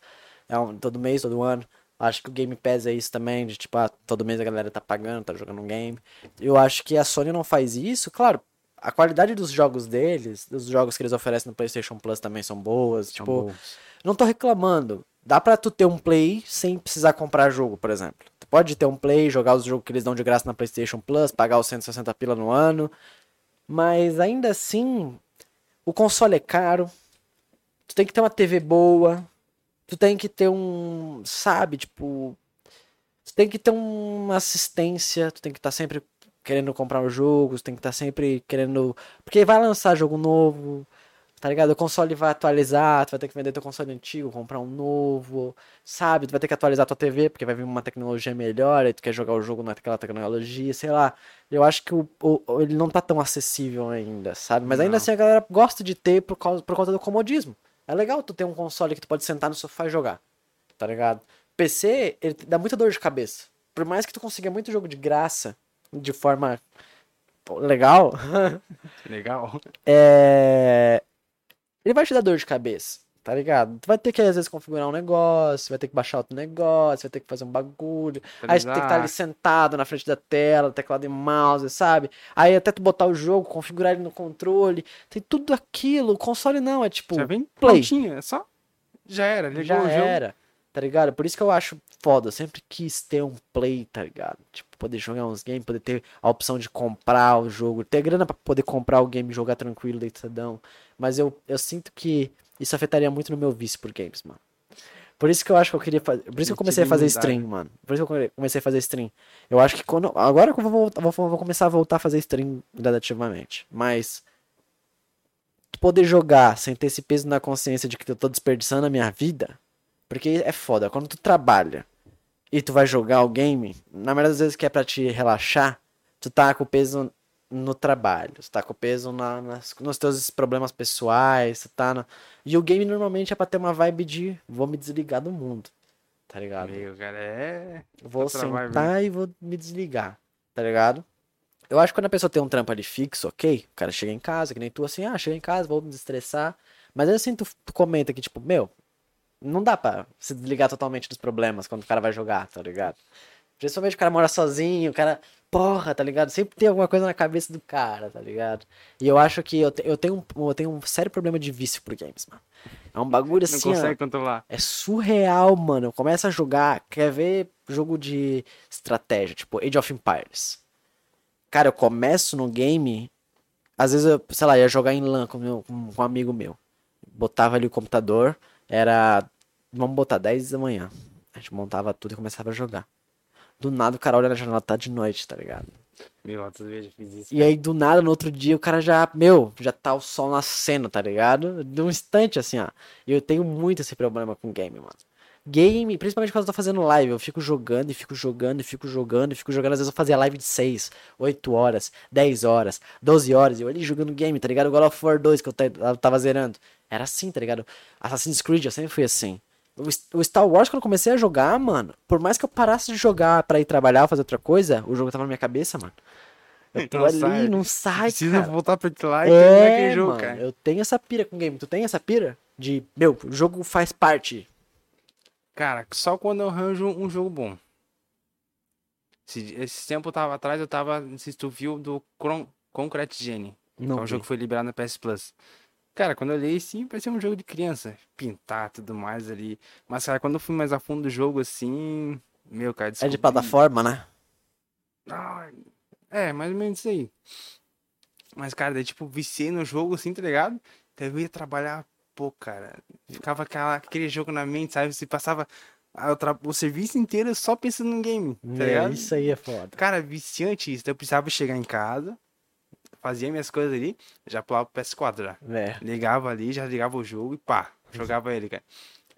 É um, todo mês, todo ano. Acho que o Game Pass é isso também, de tipo, ah, todo mês a galera tá pagando, tá jogando um game. Eu acho que a Sony não faz isso, claro. A qualidade dos jogos deles, dos jogos que eles oferecem no PlayStation Plus também são boas. tipo, não tô reclamando. Dá pra tu ter um Play sem precisar comprar jogo, por exemplo. Tu pode ter um Play, jogar os jogos que eles dão de graça na PlayStation Plus, pagar os 160 pila no ano. Mas ainda assim, o console é caro. Tu tem que ter uma TV boa. Tu tem que ter um, sabe, tipo, tu tem que ter uma assistência, tu tem que estar sempre querendo comprar os jogos, tem que estar sempre querendo, porque vai lançar jogo novo, tá ligado? O console vai atualizar, tu vai ter que vender teu console antigo, comprar um novo, sabe? Tu vai ter que atualizar tua TV, porque vai vir uma tecnologia melhor, aí tu quer jogar o jogo naquela tecnologia, sei lá. Eu acho que o, o- ele não tá tão acessível ainda, sabe? Mas ainda Não. assim a galera gosta de ter por, causa, por conta do comodismo. É legal tu ter um console que tu pode sentar no sofá e jogar, tá ligado? PC, ele dá muita dor de cabeça. Por mais que tu consiga muito jogo de graça, de forma pô, legal, *laughs* Legal. é... Ele vai te dar dor de cabeça, tá ligado? Tu vai ter que, às vezes, configurar um negócio, vai ter que baixar outro negócio, vai ter que fazer um bagulho. Aí tu tem que estar ali sentado na frente da tela, teclado e mouse, sabe? Aí até tu botar o jogo, configurar ele no controle. Tem tudo aquilo. O console não, é tipo. Já vem Play. prontinho, é só. Já era, ligou Já o jogo. era, tá ligado? Por isso que eu acho foda. Eu sempre quis ter um play, tá ligado? Tipo, poder jogar uns games, poder ter a opção de comprar o jogo, ter grana pra poder comprar o game e jogar tranquilo, deitadão. Mas eu, eu sinto que isso afetaria muito no meu vício por games, mano. Por isso que eu acho que eu queria fazer. Por isso que eu comecei a fazer stream, mano. Por isso que eu comecei a fazer stream. Eu acho que quando. Agora que eu vou, voltar- vou, vou começar a voltar a fazer stream gradativamente. Mas. Poder jogar sem ter esse peso na consciência de que eu tô desperdiçando a minha vida. Porque é foda. Quando tu trabalha e tu vai jogar o game, na maioria das vezes que é pra te relaxar, tu tá com o peso no trabalho, tu tá com o peso na- nas- nos teus problemas pessoais, tu tá no... E o game normalmente é pra ter uma vibe de vou me desligar do mundo, tá ligado? Meu, cara, é. Vou vibe, sentar e vou me desligar, tá ligado? Eu acho que quando a pessoa tem um trampo ali fixo, ok, o cara chega em casa, que nem tu assim, ah, chega em casa, vou me destressar. Mas aí assim, tu, tu comenta que, tipo, meu, não dá pra se desligar totalmente dos problemas quando o cara vai jogar, tá ligado? Principalmente o cara mora sozinho, o cara porra, tá ligado? Sempre tem alguma coisa na cabeça do cara, tá ligado? E eu acho que eu, te- eu, tenho, um, eu tenho um sério problema de vício por games, mano. É um bagulho Não assim, ó, consegue controlar. é surreal, mano. Eu começo a jogar, quer ver jogo de estratégia, tipo Age of Empires. Cara, eu começo no game, às vezes eu, sei lá, ia jogar em LAN com, meu, com um amigo meu. Botava ali o computador, era, vamos botar 10 da manhã. A gente montava tudo e começava a jogar. Do nada o cara olha na janela, tá de noite, tá ligado? Meu, outras vezes eu fiz isso. E aí, do nada, no outro dia, o cara já, meu, já tá o sol nascendo, tá ligado? De um instante, assim, ó. E eu tenho muito esse problema com game, mano. Game, principalmente quando eu tô fazendo live, eu fico jogando e fico jogando e fico jogando e fico jogando. Às vezes eu fazia live de 6, 8 horas, 10 horas, 12 horas. E eu ali jogando game, tá ligado? God of War 2 que eu eu tava zerando. Era assim, tá ligado? Assassin's Creed, eu sempre fui assim. O O Star Wars, quando eu comecei a jogar, mano, por mais que eu parasse de jogar pra ir trabalhar ou fazer outra coisa, o jogo tava na minha cabeça, mano. Eu tô Não ali, sai. não sai, Precisa cara. voltar pra lá e terminar É, aquele jogo, mano, cara. eu tenho essa pira com game. Tu tem essa pira? De, meu, o jogo faz parte. Cara, só quando eu arranjo um jogo bom. Esse, esse tempo eu tava atrás, eu tava. Não sei se tu viu do Cron- Concrete Genie. Não é um jogo que foi liberado na PS Plus. Cara, quando eu olhei assim, parecia um jogo de criança. Pintar tudo mais ali. Mas, cara, quando eu fui mais a fundo do jogo, assim. Meu, cara, É de descobri- plataforma, né? Ah, É, mais ou menos isso aí. Mas, cara, daí, tipo, viciei no jogo, assim, tá ligado? Daí eu ia trabalhar, pô, cara. Ficava aquela, aquele jogo na mente, sabe? Você passava o, serviço inteiro só pensando no game, tá É, ligado? isso aí é foda. Cara, viciante isso. Daí eu precisava chegar em casa, fazia minhas coisas ali, já pulava pro PS4 já. É. Ligava ali, já ligava o jogo e pá, jogava ele, cara.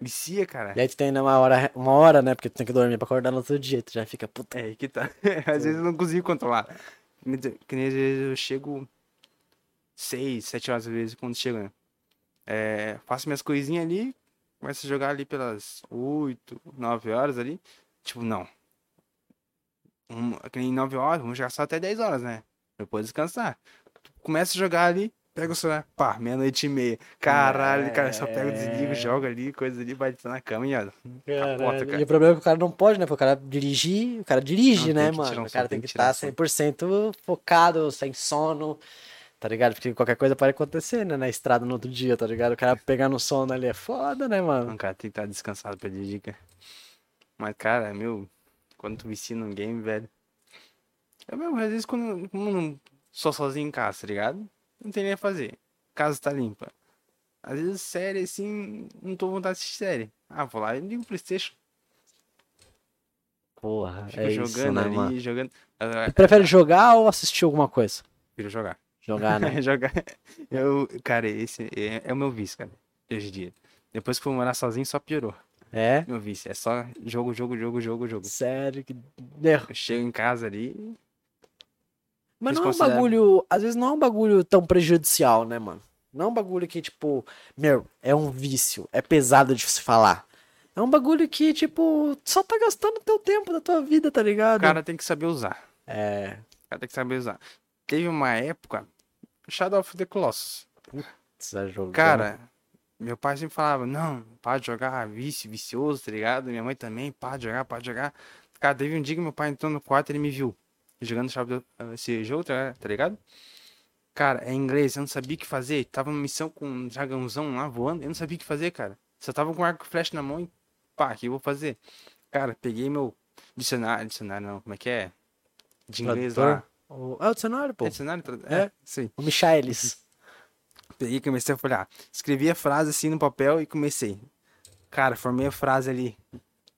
Vicia, cara. E aí tu tem né, uma hora, uma hora, né? Porque tu tem que dormir pra acordar no outro dia. Tu já fica, puta. É que tá. *laughs* Às vezes eu não consigo controlar. Que nem- às vezes eu chego seis, sete horas às vezes quando chego, né? É, faço minhas coisinhas ali, começo a jogar ali pelas oito, nove horas ali. Tipo, não. Um, que nem nove horas, vamos jogar só até 10 horas, né? Depois descansar. Começa a jogar ali, pega o celular, pá, meia-noite e meia. Caralho, cara, só pega, desliga, É. joga ali, coisa ali, vai na cama e ó. Capota, cara. E o problema é que o cara não pode, né? Porque o cara dirigir, o cara dirige, Não, né, mano? um O cara tem que estar um sono. 100% focado, sem sono, tá ligado? Porque qualquer coisa pode acontecer, né? Na estrada no outro dia, tá ligado? O cara pegar no sono ali é foda, né, mano? Não, cara, tem que estar descansado pra dirigir, cara. Mas, cara, meu, quando tu vicia num game, velho. Eu mesmo, às vezes, quando, quando sou sozinho em casa, tá ligado? Não tem nem a fazer. Casa tá limpa. Às vezes, série, assim, não tô com vontade de assistir série. Ah, vou lá e ligo o Playstation. Porra, Fico é jogando isso, né, ali, jogando. Prefere jogar ou assistir alguma coisa? Prefiro jogar. Jogar, né? *laughs* jogar. Eu, cara, esse é, é o meu vício, cara. Hoje em dia. Depois que fui morar sozinho, só piorou. É? Meu vício. É só jogo, jogo, jogo, jogo, jogo. Sério que. Eu chego em casa ali, Mas não é um consideram- bagulho. Às vezes não é um bagulho tão prejudicial, né, mano? Não é um bagulho que, tipo, meu, é um vício. É pesado de se falar. É um bagulho que, tipo, só tá gastando teu tempo da tua vida, tá ligado? O cara tem que saber usar. É. O cara tem que saber usar. Teve uma época, Shadow of the Colossus. Precisa jogar. Cara, meu pai sempre falava, não, para de jogar, vício, vicioso, tá ligado? Minha mãe também, para de jogar, para de jogar. Cara, teve um dia que meu pai entrou no quarto e ele me viu jogando Shadow, esse jogo, tá tá ligado? Cara, é inglês, eu não sabia o que fazer. Tava numa missão com um dragãozão lá voando, eu não sabia o que fazer, cara. Só tava com arco e flecha na mão e pá, o que eu vou fazer? Cara, peguei meu dicionário, dicionário não, como é que é? De inglês Tradutor? lá. O... É o dicionário, pô. É dicionário? É. É, sim. O Michaelis. Peguei e comecei a folhar. Escrevi a frase assim no papel e comecei. Cara, formei a frase ali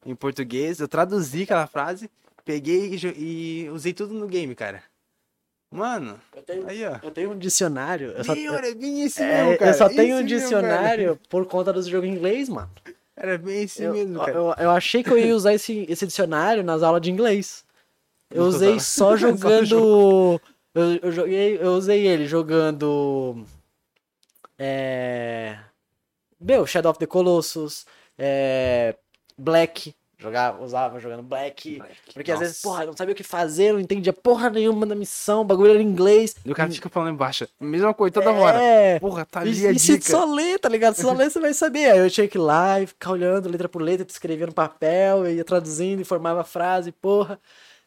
em português. Eu traduzi aquela frase, peguei e, e usei tudo no game, cara. Mano, Eu tenho, aí ó. eu tenho um dicionário. Eu só, era bem esse é, mesmo, cara. eu só tenho um Esse mesmo, dicionário por conta dos jogos em inglês, mano. Era bem esse Eu, mesmo, cara. eu, eu achei que eu ia usar esse, esse dicionário nas aulas de inglês. Eu usei *laughs* só jogando. eu, eu joguei, eu usei ele jogando. É. Meu, Shadow of the Colossus. É. Black. Jogava, usava jogando Black. Porque às vezes, Nossa. porra, não sabia o que fazer, não entendia porra nenhuma da missão, o bagulho era em inglês. E o cara fica falando embaixo. Mesma coisa toda hora. É. Porra, tá E, ali a e se tu dica. só ler, tá ligado? Se só ler, você vai saber. Aí eu tinha que ir lá e ficar olhando letra por letra, escrevia no papel, eu ia traduzindo e formava a frase, porra.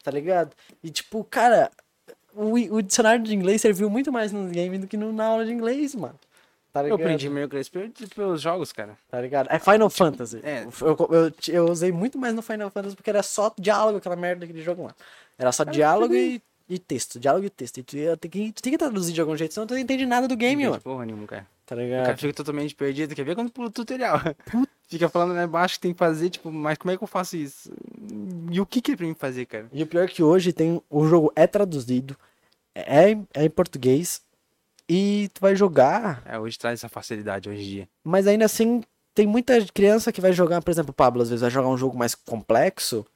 tá ligado? E tipo, cara, o, o dicionário de inglês serviu muito mais no game do que no, na aula de inglês, mano. Tá Eu ligado? aprendi meu inglês pelos, jogos, cara. Tá ligado? É Final Fantasy. é. Eu, eu, eu usei muito mais no Final Fantasy porque era só diálogo, aquela merda daquele jogo lá. Era só diálogo e, e texto, diálogo e texto. E tu, ter que, tu tem que traduzir de algum jeito, senão tu não entende nada do game, mano. porra nenhuma, cara. Tá O cara ligado? fica totalmente perdido. Quer ver quando pula o tutorial? *laughs* fica falando lá embaixo que tem que fazer, tipo, mas como é que eu faço isso? E o que que é pra mim fazer, cara? E o pior é que hoje tem, o jogo é traduzido, é, é em português, e tu vai jogar, É, hoje traz essa facilidade hoje em dia. mas ainda assim tem muita criança que vai jogar, por exemplo, o Pablo às vezes vai jogar um jogo mais complexo,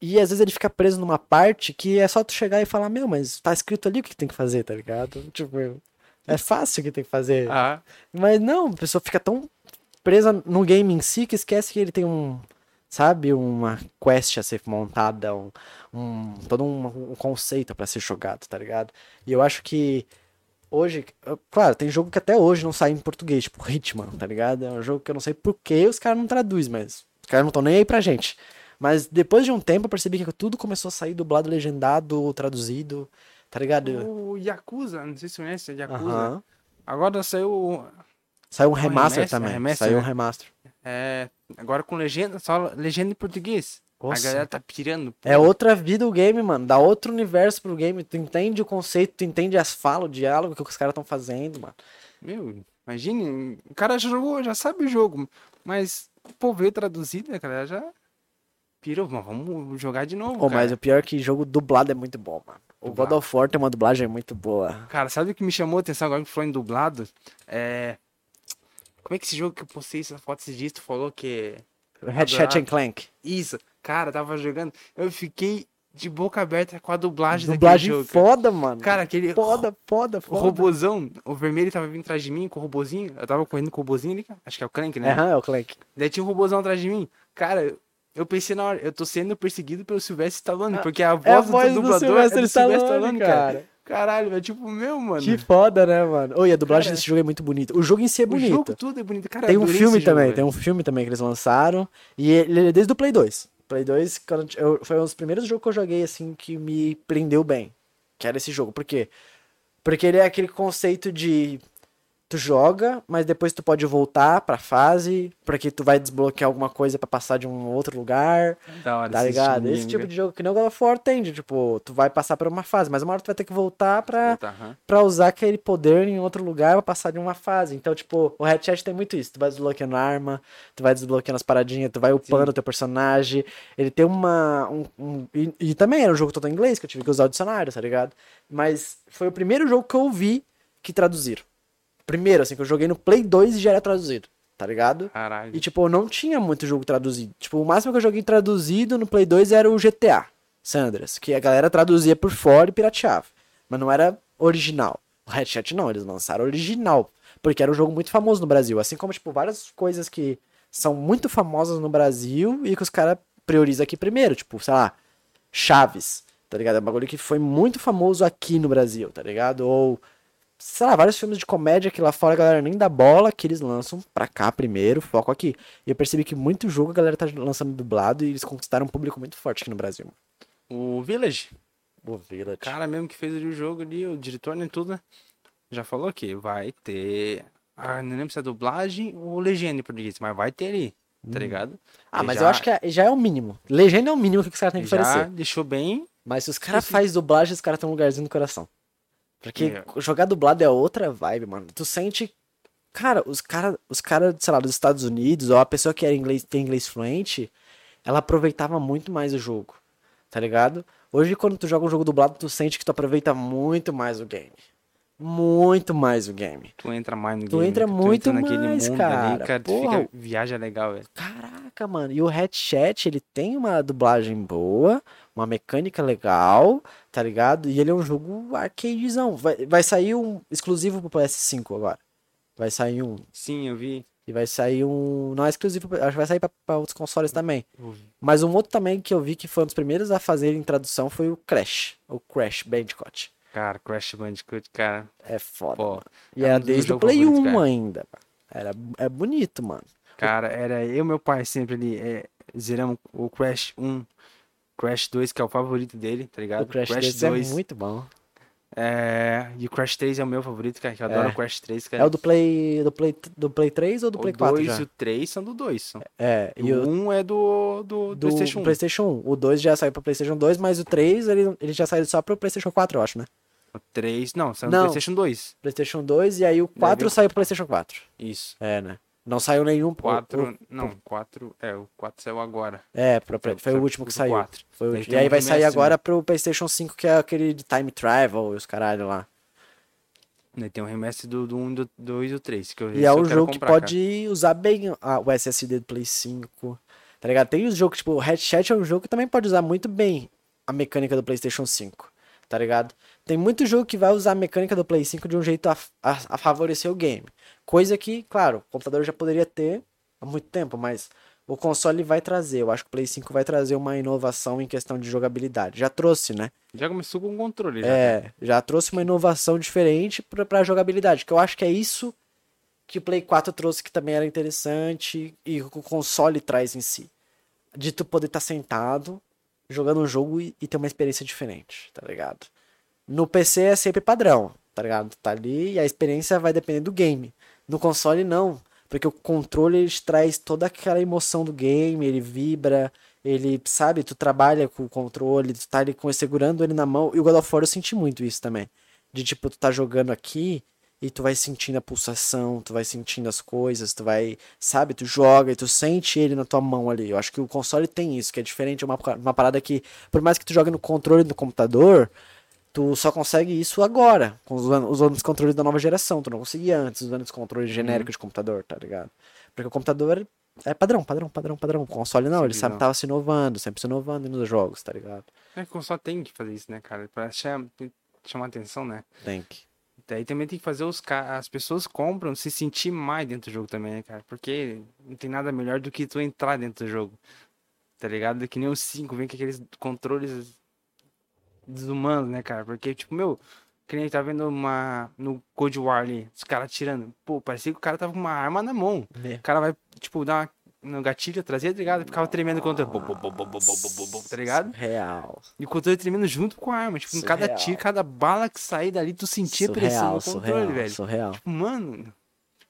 e às vezes ele fica preso numa parte que é só tu chegar e falar, meu, mas tá escrito ali o que tem que fazer, tá ligado? Tipo, é fácil o que tem que fazer. Ah, Mas não, a pessoa fica tão presa no game em si que esquece que ele tem um, sabe, uma quest a ser montada, um, um- todo um, um conceito pra ser jogado, tá ligado? E eu acho que hoje, claro, tem jogo que até hoje não sai em português, tipo Hitman, tá ligado? É um jogo que eu não sei por que os caras não traduzem, mas os caras não estão nem aí pra gente. Mas depois de um tempo eu percebi que tudo começou a sair dublado, legendado, traduzido, tá ligado? o Yakuza, não sei se você conhece, o Yakuza. Agora saiu, Saiu um um remaster remaster, também. remaster, Saiu um né? remaster. é, agora com legenda, só legenda em português. Nossa. A galera tá pirando. É outra vida o game, mano. Dá outro universo pro game. Tu entende o conceito, tu entende as falas, o diálogo que os caras estão fazendo, mano. Meu, imagine, o cara já jogou, já sabe o jogo, mas, pô, veio traduzido, né, cara, já pirou, mas vamos jogar de novo, Pô, cara. mas o pior é que jogo dublado é muito bom, mano. O God of War tem uma dublagem muito boa. Cara, sabe o que me chamou a atenção agora que falou em dublado? É... Como é que esse jogo que eu postei essa foto esses dias, tu falou que... Hatchet and Clank. Isso, cara, tava jogando, eu fiquei de boca aberta com a dublagem, Dublagem daquele jogo. cara. foda, mano. Cara, aquele... foda, foda, O foda. robozão, o vermelho tava vindo atrás de mim com o robozinho. Eu tava correndo com o robozinho ali. Acho que é o Clank, né? Aham, é o Clank. Daí tinha um robozão atrás de mim. Cara, eu pensei na hora, eu tô sendo perseguido pelo Sylvester Stallone, Ah, porque a voz, É a voz do do dublador Sylvester é do Stallone, Sylvester Stallone, cara. cara. Caralho, é tipo, meu, mano. Que foda, né, mano? Oi, a dublagem Cara, desse jogo é muito bonita. O jogo em si é o bonito. jogo tudo é bonito. Cara, Tem um filme jogo, também, velho. tem um filme também que eles lançaram. E ele é desde o Play 2. Play 2 quando eu- foi um dos primeiros jogos que eu joguei, assim, que me prendeu bem. Que era esse jogo. Por quê? Porque ele é aquele conceito de. Tu joga, mas depois tu pode voltar pra fase, porque tu vai desbloquear alguma coisa pra passar de um outro lugar, Da hora tá ligado? Esse tipo de jogo que nem o God of War tem, de, tipo, tu vai passar por uma fase, mas uma hora tu vai ter que voltar pra, aham. pra usar aquele poder em outro lugar pra passar de uma fase. Então, tipo, o Headshot tem muito isso. Tu vai desbloqueando arma, tu vai desbloqueando as paradinhas, tu vai upando o teu personagem. Ele tem uma. Um, um- e, e também era um jogo todo em inglês, que eu tive que usar o dicionário, tá ligado? Mas foi o primeiro jogo que eu vi que traduziram. Primeiro, assim, que eu joguei no Play 2 e já era traduzido, tá ligado? Caralho. E, tipo, não tinha muito jogo traduzido. Tipo, o máximo que eu joguei traduzido no Play 2 era o GTA Sandras, que a galera traduzia por fora e pirateava. Mas não era original. O Headshot não, eles lançaram original. Porque era um jogo muito famoso no Brasil. Assim como, tipo, várias coisas que são muito famosas no Brasil e que os caras priorizam aqui primeiro. Tipo, sei lá, Chaves, tá ligado? É um bagulho que foi muito famoso aqui no Brasil, tá ligado? Ou, sei lá, vários filmes de comédia que lá fora a galera nem dá bola, que eles lançam pra cá primeiro, foco aqui. E eu percebi que muito jogo a galera tá lançando dublado e eles conquistaram um público muito forte aqui no Brasil. O Village, O Village. o cara mesmo que fez o jogo ali, o diretor, né, tudo, né? Já falou que vai ter... Ah, não lembro se é dublagem ou legenda em português, mas vai ter ali, tá ligado? ah, Ele mas já- eu acho que é- já é o mínimo. Legenda é o mínimo que os caras têm que Já oferecer. deixou bem... Mas se os caras fazem dublagem, os caras têm um lugarzinho no coração. Porque É. jogar dublado é outra vibe, mano. Tu sente. Cara, os caras, os cara, sei lá, dos Estados Unidos, ou a pessoa que era inglês, tem inglês fluente, ela aproveitava muito mais o jogo. Tá ligado? Hoje, quando tu joga um jogo dublado, tu sente que tu aproveita muito mais o game. Muito mais o game. Tu entra mais no Tu game, entra né? muito naquele mais, mundo cara. ali, cara, tu fica, viaja legal, velho. Caraca, mano. E o Headshot, ele tem uma dublagem boa, uma mecânica legal, tá ligado? E ele é um jogo arcadezão. Vai, vai sair um exclusivo pro PS5 agora. Vai sair um. Sim, eu vi. E vai sair um. Não é exclusivo, acho que vai sair pra, pra outros consoles também. Mas um outro também que eu vi que foi um dos primeiros a fazer em tradução foi o Crash. O Crash Bandicoot. Cara, Crash Bandicoot, cara, É foda. pô. E é era desde o Play 1 favoritos, cara. ainda. Era, é bonito, mano. Cara, era eu e meu pai sempre ali, é, zeramos o Crash 1. Crash 2, que é o favorito dele, tá ligado? O Crash, 2 é muito bom. É, e o Crash 3 é o meu favorito, cara, que eu adoro É. o Crash 3, cara. É o do Play, do Play, do Play 3 ou do Play o 4 2 já? e o 3 são do 2. São. É, e o o 1 é do, do, do PlayStation 1. PlayStation 1. O 2 já saiu pro PlayStation 2, mas o 3 ele, ele já saiu só pro PlayStation 4, eu acho, né? O 3, não, saiu Não. no PlayStation 2. PlayStation 2 e aí o 4 vir- saiu pro PlayStation 4. Isso. É, né? Não saiu nenhum pro 4, o- não, 4, é, o 4 saiu agora. É, pro- foi, Saiu- o último que saiu 4. Foi o E aí vai sair remestre, agora pro PlayStation 5, que é aquele de Time Travel e os caralho lá. Né, Tem um remestre do, do 1, do 2 e do 3. Que eu, E é um jogo que comprar, cara. pode usar bem a- o SSD do Play 5. Tá ligado? Tem os jogos, tipo, o Headshot é um jogo que também pode usar muito bem a mecânica do PlayStation 5. Tá ligado? Tem muito jogo que vai usar a mecânica do Play 5 de um jeito a, a, a favorecer o game. Coisa que, claro, o computador já poderia ter há muito tempo, mas o console vai trazer. Eu acho que o Play 5 vai trazer uma inovação em questão de jogabilidade. Já trouxe, né? Já começou com o controle, já. É, já trouxe uma inovação diferente pra, pra jogabilidade, que eu acho que é isso que o Play 4 trouxe que também era interessante e o console traz em si. De tu poder estar sentado, jogando um jogo e, e ter uma experiência diferente, tá ligado? No PC é sempre padrão, tá ligado? Tá ali e a experiência vai depender do game. No console não, porque o controle ele traz toda aquela emoção do game, ele vibra, ele, sabe, tu trabalha com o controle, tu tá ali com, segurando ele na mão. E o God of War eu senti muito isso também. De tipo, tu tá jogando aqui e tu vai sentindo a pulsação, tu vai sentindo as coisas, tu vai, sabe, tu joga e tu sente ele na tua mão ali. Eu acho que o console tem isso, que é diferente, é uma, uma parada que, por mais que tu jogue no controle do computador, tu só consegue isso agora, com usando, usando os controles da nova geração. Tu não conseguia antes usando os controles genéricos de computador, tá ligado? Porque o computador é padrão, padrão, padrão, padrão. O console não, ele Sim, sabe não. tava se inovando, sempre se inovando nos jogos, tá ligado? É que só tem que fazer isso, né, cara? Pra cham- chamar atenção, né? Tem que. Daí também tem que fazer os as pessoas compram se sentir mais dentro do jogo também, né, cara? Porque não tem nada melhor do que tu entrar dentro do jogo. Tá ligado? Que nem os 5, vem com aqueles controles desumanos, né, cara? Porque, tipo, meu, que nem tá vendo uma no Cold War ali, os caras tirando. Pô, parecia que o cara tava com uma arma na mão. O cara vai, tipo, dar uma no gatilho traseiro, tá ligado? Ficava tremendo o bum, bum, bum, bum, bum, bum, bum, Tá ligado? Real. E o controle tremendo junto com a arma. Tipo, em cada Surreal. tiro, cada bala que sair dali, tu sentia a pressão Surreal, no controle, surreal, velho. surreal. Tipo, mano,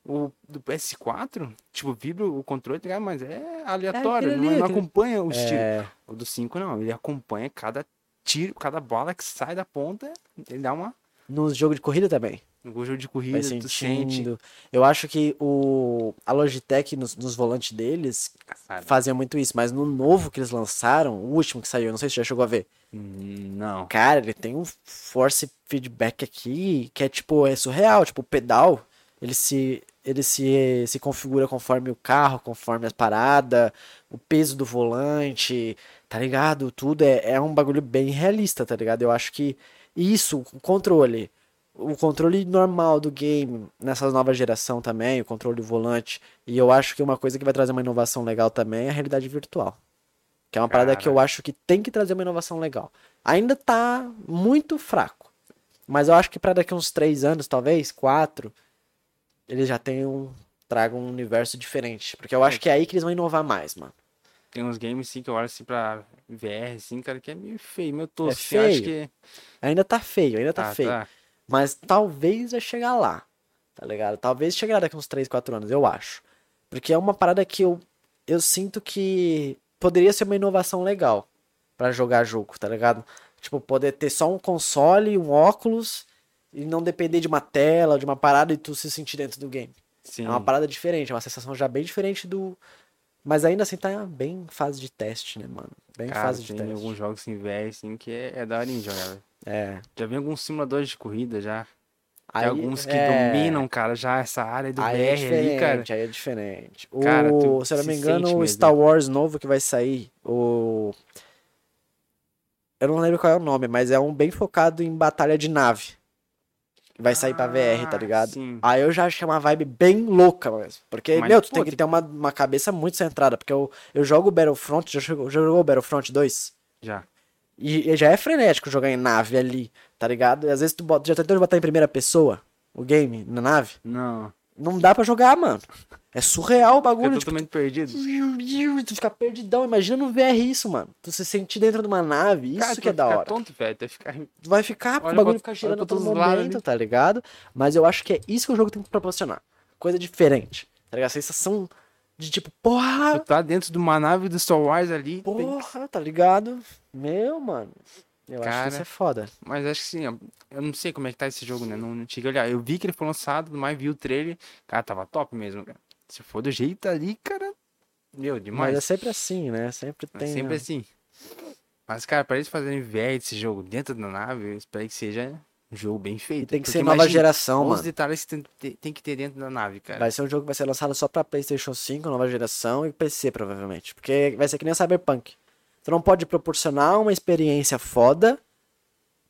o do PS4, tipo, vibra o controle, tá ligado? Mas é aleatório, aquele não, não acompanha os tiros. É, O do 5 não, ele acompanha cada tiro, cada bala que sai da ponta, ele dá uma. nos jogos de corrida também. No jogo de Vai corrida, tu sente. Eu acho que o a Logitech nos, nos volantes deles Cara, fazia muito isso, mas no novo que eles lançaram, o último que saiu, não sei se você já chegou a ver. hum, Não. Cara, ele tem um force feedback aqui que é tipo, é surreal, tipo, o pedal, ele se ele se, se configura conforme o carro, conforme as paradas, o peso do volante, tá ligado? Tudo é, é um bagulho bem realista, tá ligado? Eu acho que isso, o controle, o controle normal do game, nessa nova geração também, o controle do volante, e eu acho que uma coisa que vai trazer uma inovação legal também é a realidade virtual. Que é uma parada que eu Cara. acho que tem que trazer uma inovação legal. Ainda tá muito fraco. Mas eu acho que pra daqui uns três anos, talvez, quatro, eles já tenham. Tragam um universo diferente. Porque eu acho que é aí que eles vão inovar mais, mano. Tem uns games sim que eu olho assim pra VR, assim, cara, que é meio feio, meio tosco. É Eu acho feio. que. Ainda tá feio, ainda tá Ah, feio. tá. Mas talvez vai chegar lá. Tá ligado? Talvez chegará daqui uns 3, 4 anos, eu acho. Porque é uma parada que eu, eu sinto que poderia ser uma inovação legal pra jogar jogo, tá ligado? Tipo, poder ter só um console, um óculos e não depender de uma tela, de uma parada e tu se sentir dentro do game. Sim. É uma parada diferente, é uma sensação já bem diferente do. Mas ainda assim tá bem em fase de teste, né, mano? Bem em Cara, fase de tem teste. alguns jogos em VR, assim, que é, é da hora de jogar. velho. É. Já vi alguns simuladores de corrida já. Tem Aí, alguns que é, dominam, cara, já essa área do Aí VR é ali, cara. aí é diferente. Cara, o, tu se eu não me engano, o mesmo. Star Wars novo que vai sair, o... Eu não lembro qual é o nome, mas é um bem focado em batalha de nave. Que vai sair pra VR, tá Ah, ligado? sim. Aí eu já é uma vibe bem louca mesmo. Porque, Mas, meu, tu pô, tem que ter uma, uma cabeça muito centrada. Porque eu, eu jogo Battlefront, já jogou, já jogou Battlefront 2? Já. E, e já é frenético jogar em nave ali, tá ligado? E às vezes tu bota, já tentou botar em primeira pessoa o game na nave? Não. Não dá pra jogar, mano. É surreal o bagulho. Tipo, totalmente perdido. tu fica perdidão. Imagina no VR isso, mano. Tu se sentir dentro de uma nave. Isso Cara, que é da ficar hora. tonto, velho. Tu vai ficar... Vai ficar, porque Olha o bagulho pra- fica olha girando a todo momento, tá ligado? Mas eu acho que é isso que o jogo tem que proporcionar. Coisa diferente. Tá ligado? A sensação de tipo, porra, Tu tá dentro de uma nave do Star Wars ali. tem- porra, tá ligado? Meu, mano. Eu acho que Cara. isso é foda. Mas acho que sim, eu não sei como é que tá esse jogo, né? Não, não cheguei a olhar. Eu vi que ele foi lançado, mas vi o trailer. Cara, tava top mesmo, cara. Se for do jeito ali, cara. Meu, Mas demais. é sempre assim, né? Sempre É tem. sempre assim. Mas, cara, pra eles fazerem VR desse jogo dentro da nave, eu espero que seja um jogo bem feito. E tem que ser nova geração, Os mano. detalhes que tem, tem- que ter dentro da nave, cara. Vai ser um jogo que vai ser lançado só pra PlayStation 5, nova geração e PC, provavelmente. Porque vai ser que nem o Cyberpunk. Tu não pode proporcionar uma experiência foda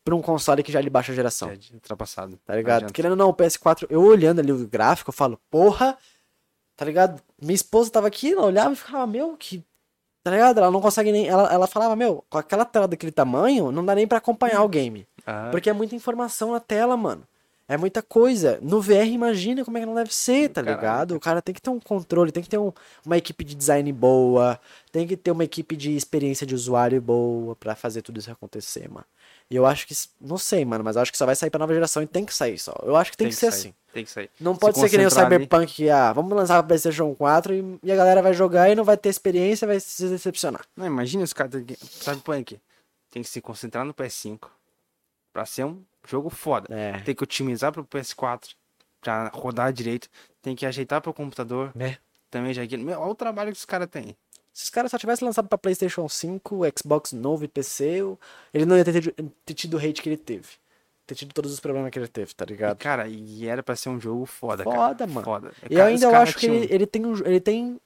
pra um console que já é de baixa geração. É de ultrapassado. Tá Não ligado? adianta. Querendo ou não, o PS4, eu olhando ali o gráfico, eu falo, porra, tá ligado? Minha esposa tava aqui, ela olhava e ficava, meu, que. Tá ligado? Ela não consegue nem. Ela, ela falava, meu, com aquela tela daquele tamanho, não dá nem pra acompanhar o game. Ah, Porque é muita informação na tela, mano. É muita coisa. No VR, imagina como é que não deve ser, tá ligado? O cara tem que ter um controle, tem que ter um- uma equipe de design boa, tem que ter uma equipe de experiência de usuário boa pra fazer tudo isso acontecer, mano. E eu acho que, não sei, mano, mas eu acho que só vai sair pra nova geração e tem que sair só. Eu acho que tem, que, ser sair, assim. Tem que sair. Não Se pode ser que nem o concentrar ali. Cyberpunk, que, ah, vamos lançar pra PlayStation 4 e, e a galera vai jogar e não vai ter experiência, vai se decepcionar. Não, imagina os caras. Sabe Punk? Tem que se concentrar no PS5. Pra ser um jogo foda. É. Tem que otimizar pro PS4 pra rodar direito. Tem que ajeitar pro computador. É. Também já. Meu, olha o trabalho que os caras têm. Se os caras só tivessem lançado pra PlayStation 5, Xbox novo e PC, ele não ia ter tido, ter tido o hate que ele teve. Ter tido todos os problemas que ele teve, tá E, ligado? cara, e era pra ser um jogo foda, cara. Foda, mano. Foda. E eu Cara, ainda eu acho que ele, ele, tem um, ele tem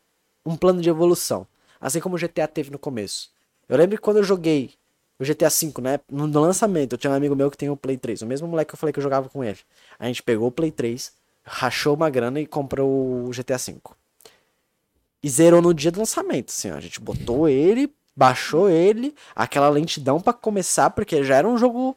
um plano de evolução. Assim como o GTA teve no começo. Eu lembro que quando eu joguei o GTA V, né? No lançamento, eu tinha um amigo meu que tem o Play 3. O mesmo moleque que eu falei que eu jogava com ele. A gente pegou o Play 3, rachou uma grana e comprou o GTA V. E zerou no dia do lançamento, assim, ó. A gente botou ele, baixou ele, aquela lentidão pra começar, porque já era um jogo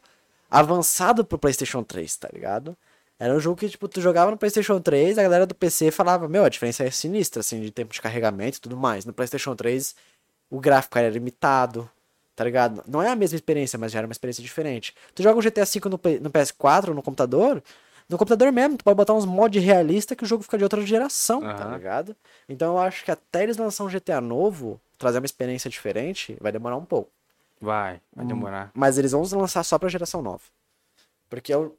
avançado pro PlayStation 3, tá ligado? Era um jogo que, tipo, tu jogava no PlayStation 3, a galera do PC falava, meu, a diferença é sinistra, assim, de tempo de carregamento e tudo mais. No PlayStation 3, o gráfico era limitado, tá ligado? Não é a mesma experiência, mas já era uma experiência diferente. Tu joga o GTA V no, no PS4, no computador, no computador mesmo, tu pode botar uns mods realistas que o jogo fica de outra geração, tá Aham. ligado? Então eu acho que até eles lançar um GTA novo, trazer uma experiência diferente, vai demorar um pouco. Vai, Hum. vai demorar. Mas eles vão lançar só pra geração nova. Porque eu,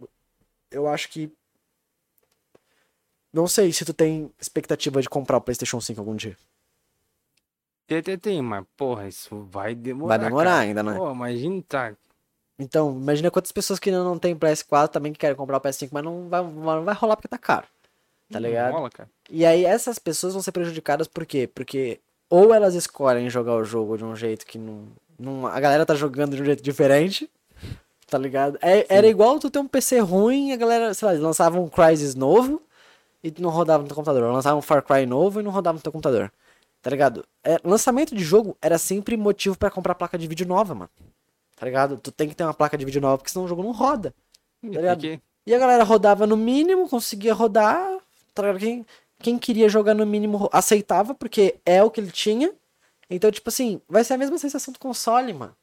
eu acho que. Não sei se tu tem expectativa de comprar o PlayStation 5 algum dia. Tem, tem, tem, mas, porra, isso vai demorar. Vai demorar cara. ainda, né? Pô, imagina, tá. Então, imagina quantas pessoas que ainda não tem PS4 também que querem comprar o PS5, mas não vai, não vai rolar porque tá caro. Tá não ligado? rola. E aí essas pessoas vão ser prejudicadas por quê? Porque ou elas escolhem jogar o jogo de um jeito que não. não a galera tá jogando de um jeito diferente. Tá ligado? É- era igual tu ter um PC ruim e a galera, sei lá, eles lançavam um Crysis novo e não rodava no teu computador. Lançavam um Far Cry novo e não rodava no teu computador. Tá ligado? É, lançamento de jogo era sempre motivo pra comprar placa de vídeo nova, mano. Tá ligado? Tu tem que ter uma placa de vídeo nova, porque senão o jogo não roda. ligado? Porque E a galera rodava no mínimo, conseguia rodar. Tá ligado? Quem, quem queria jogar no mínimo aceitava, porque é o que ele tinha. Então, tipo assim, vai ser a mesma sensação do console, mano.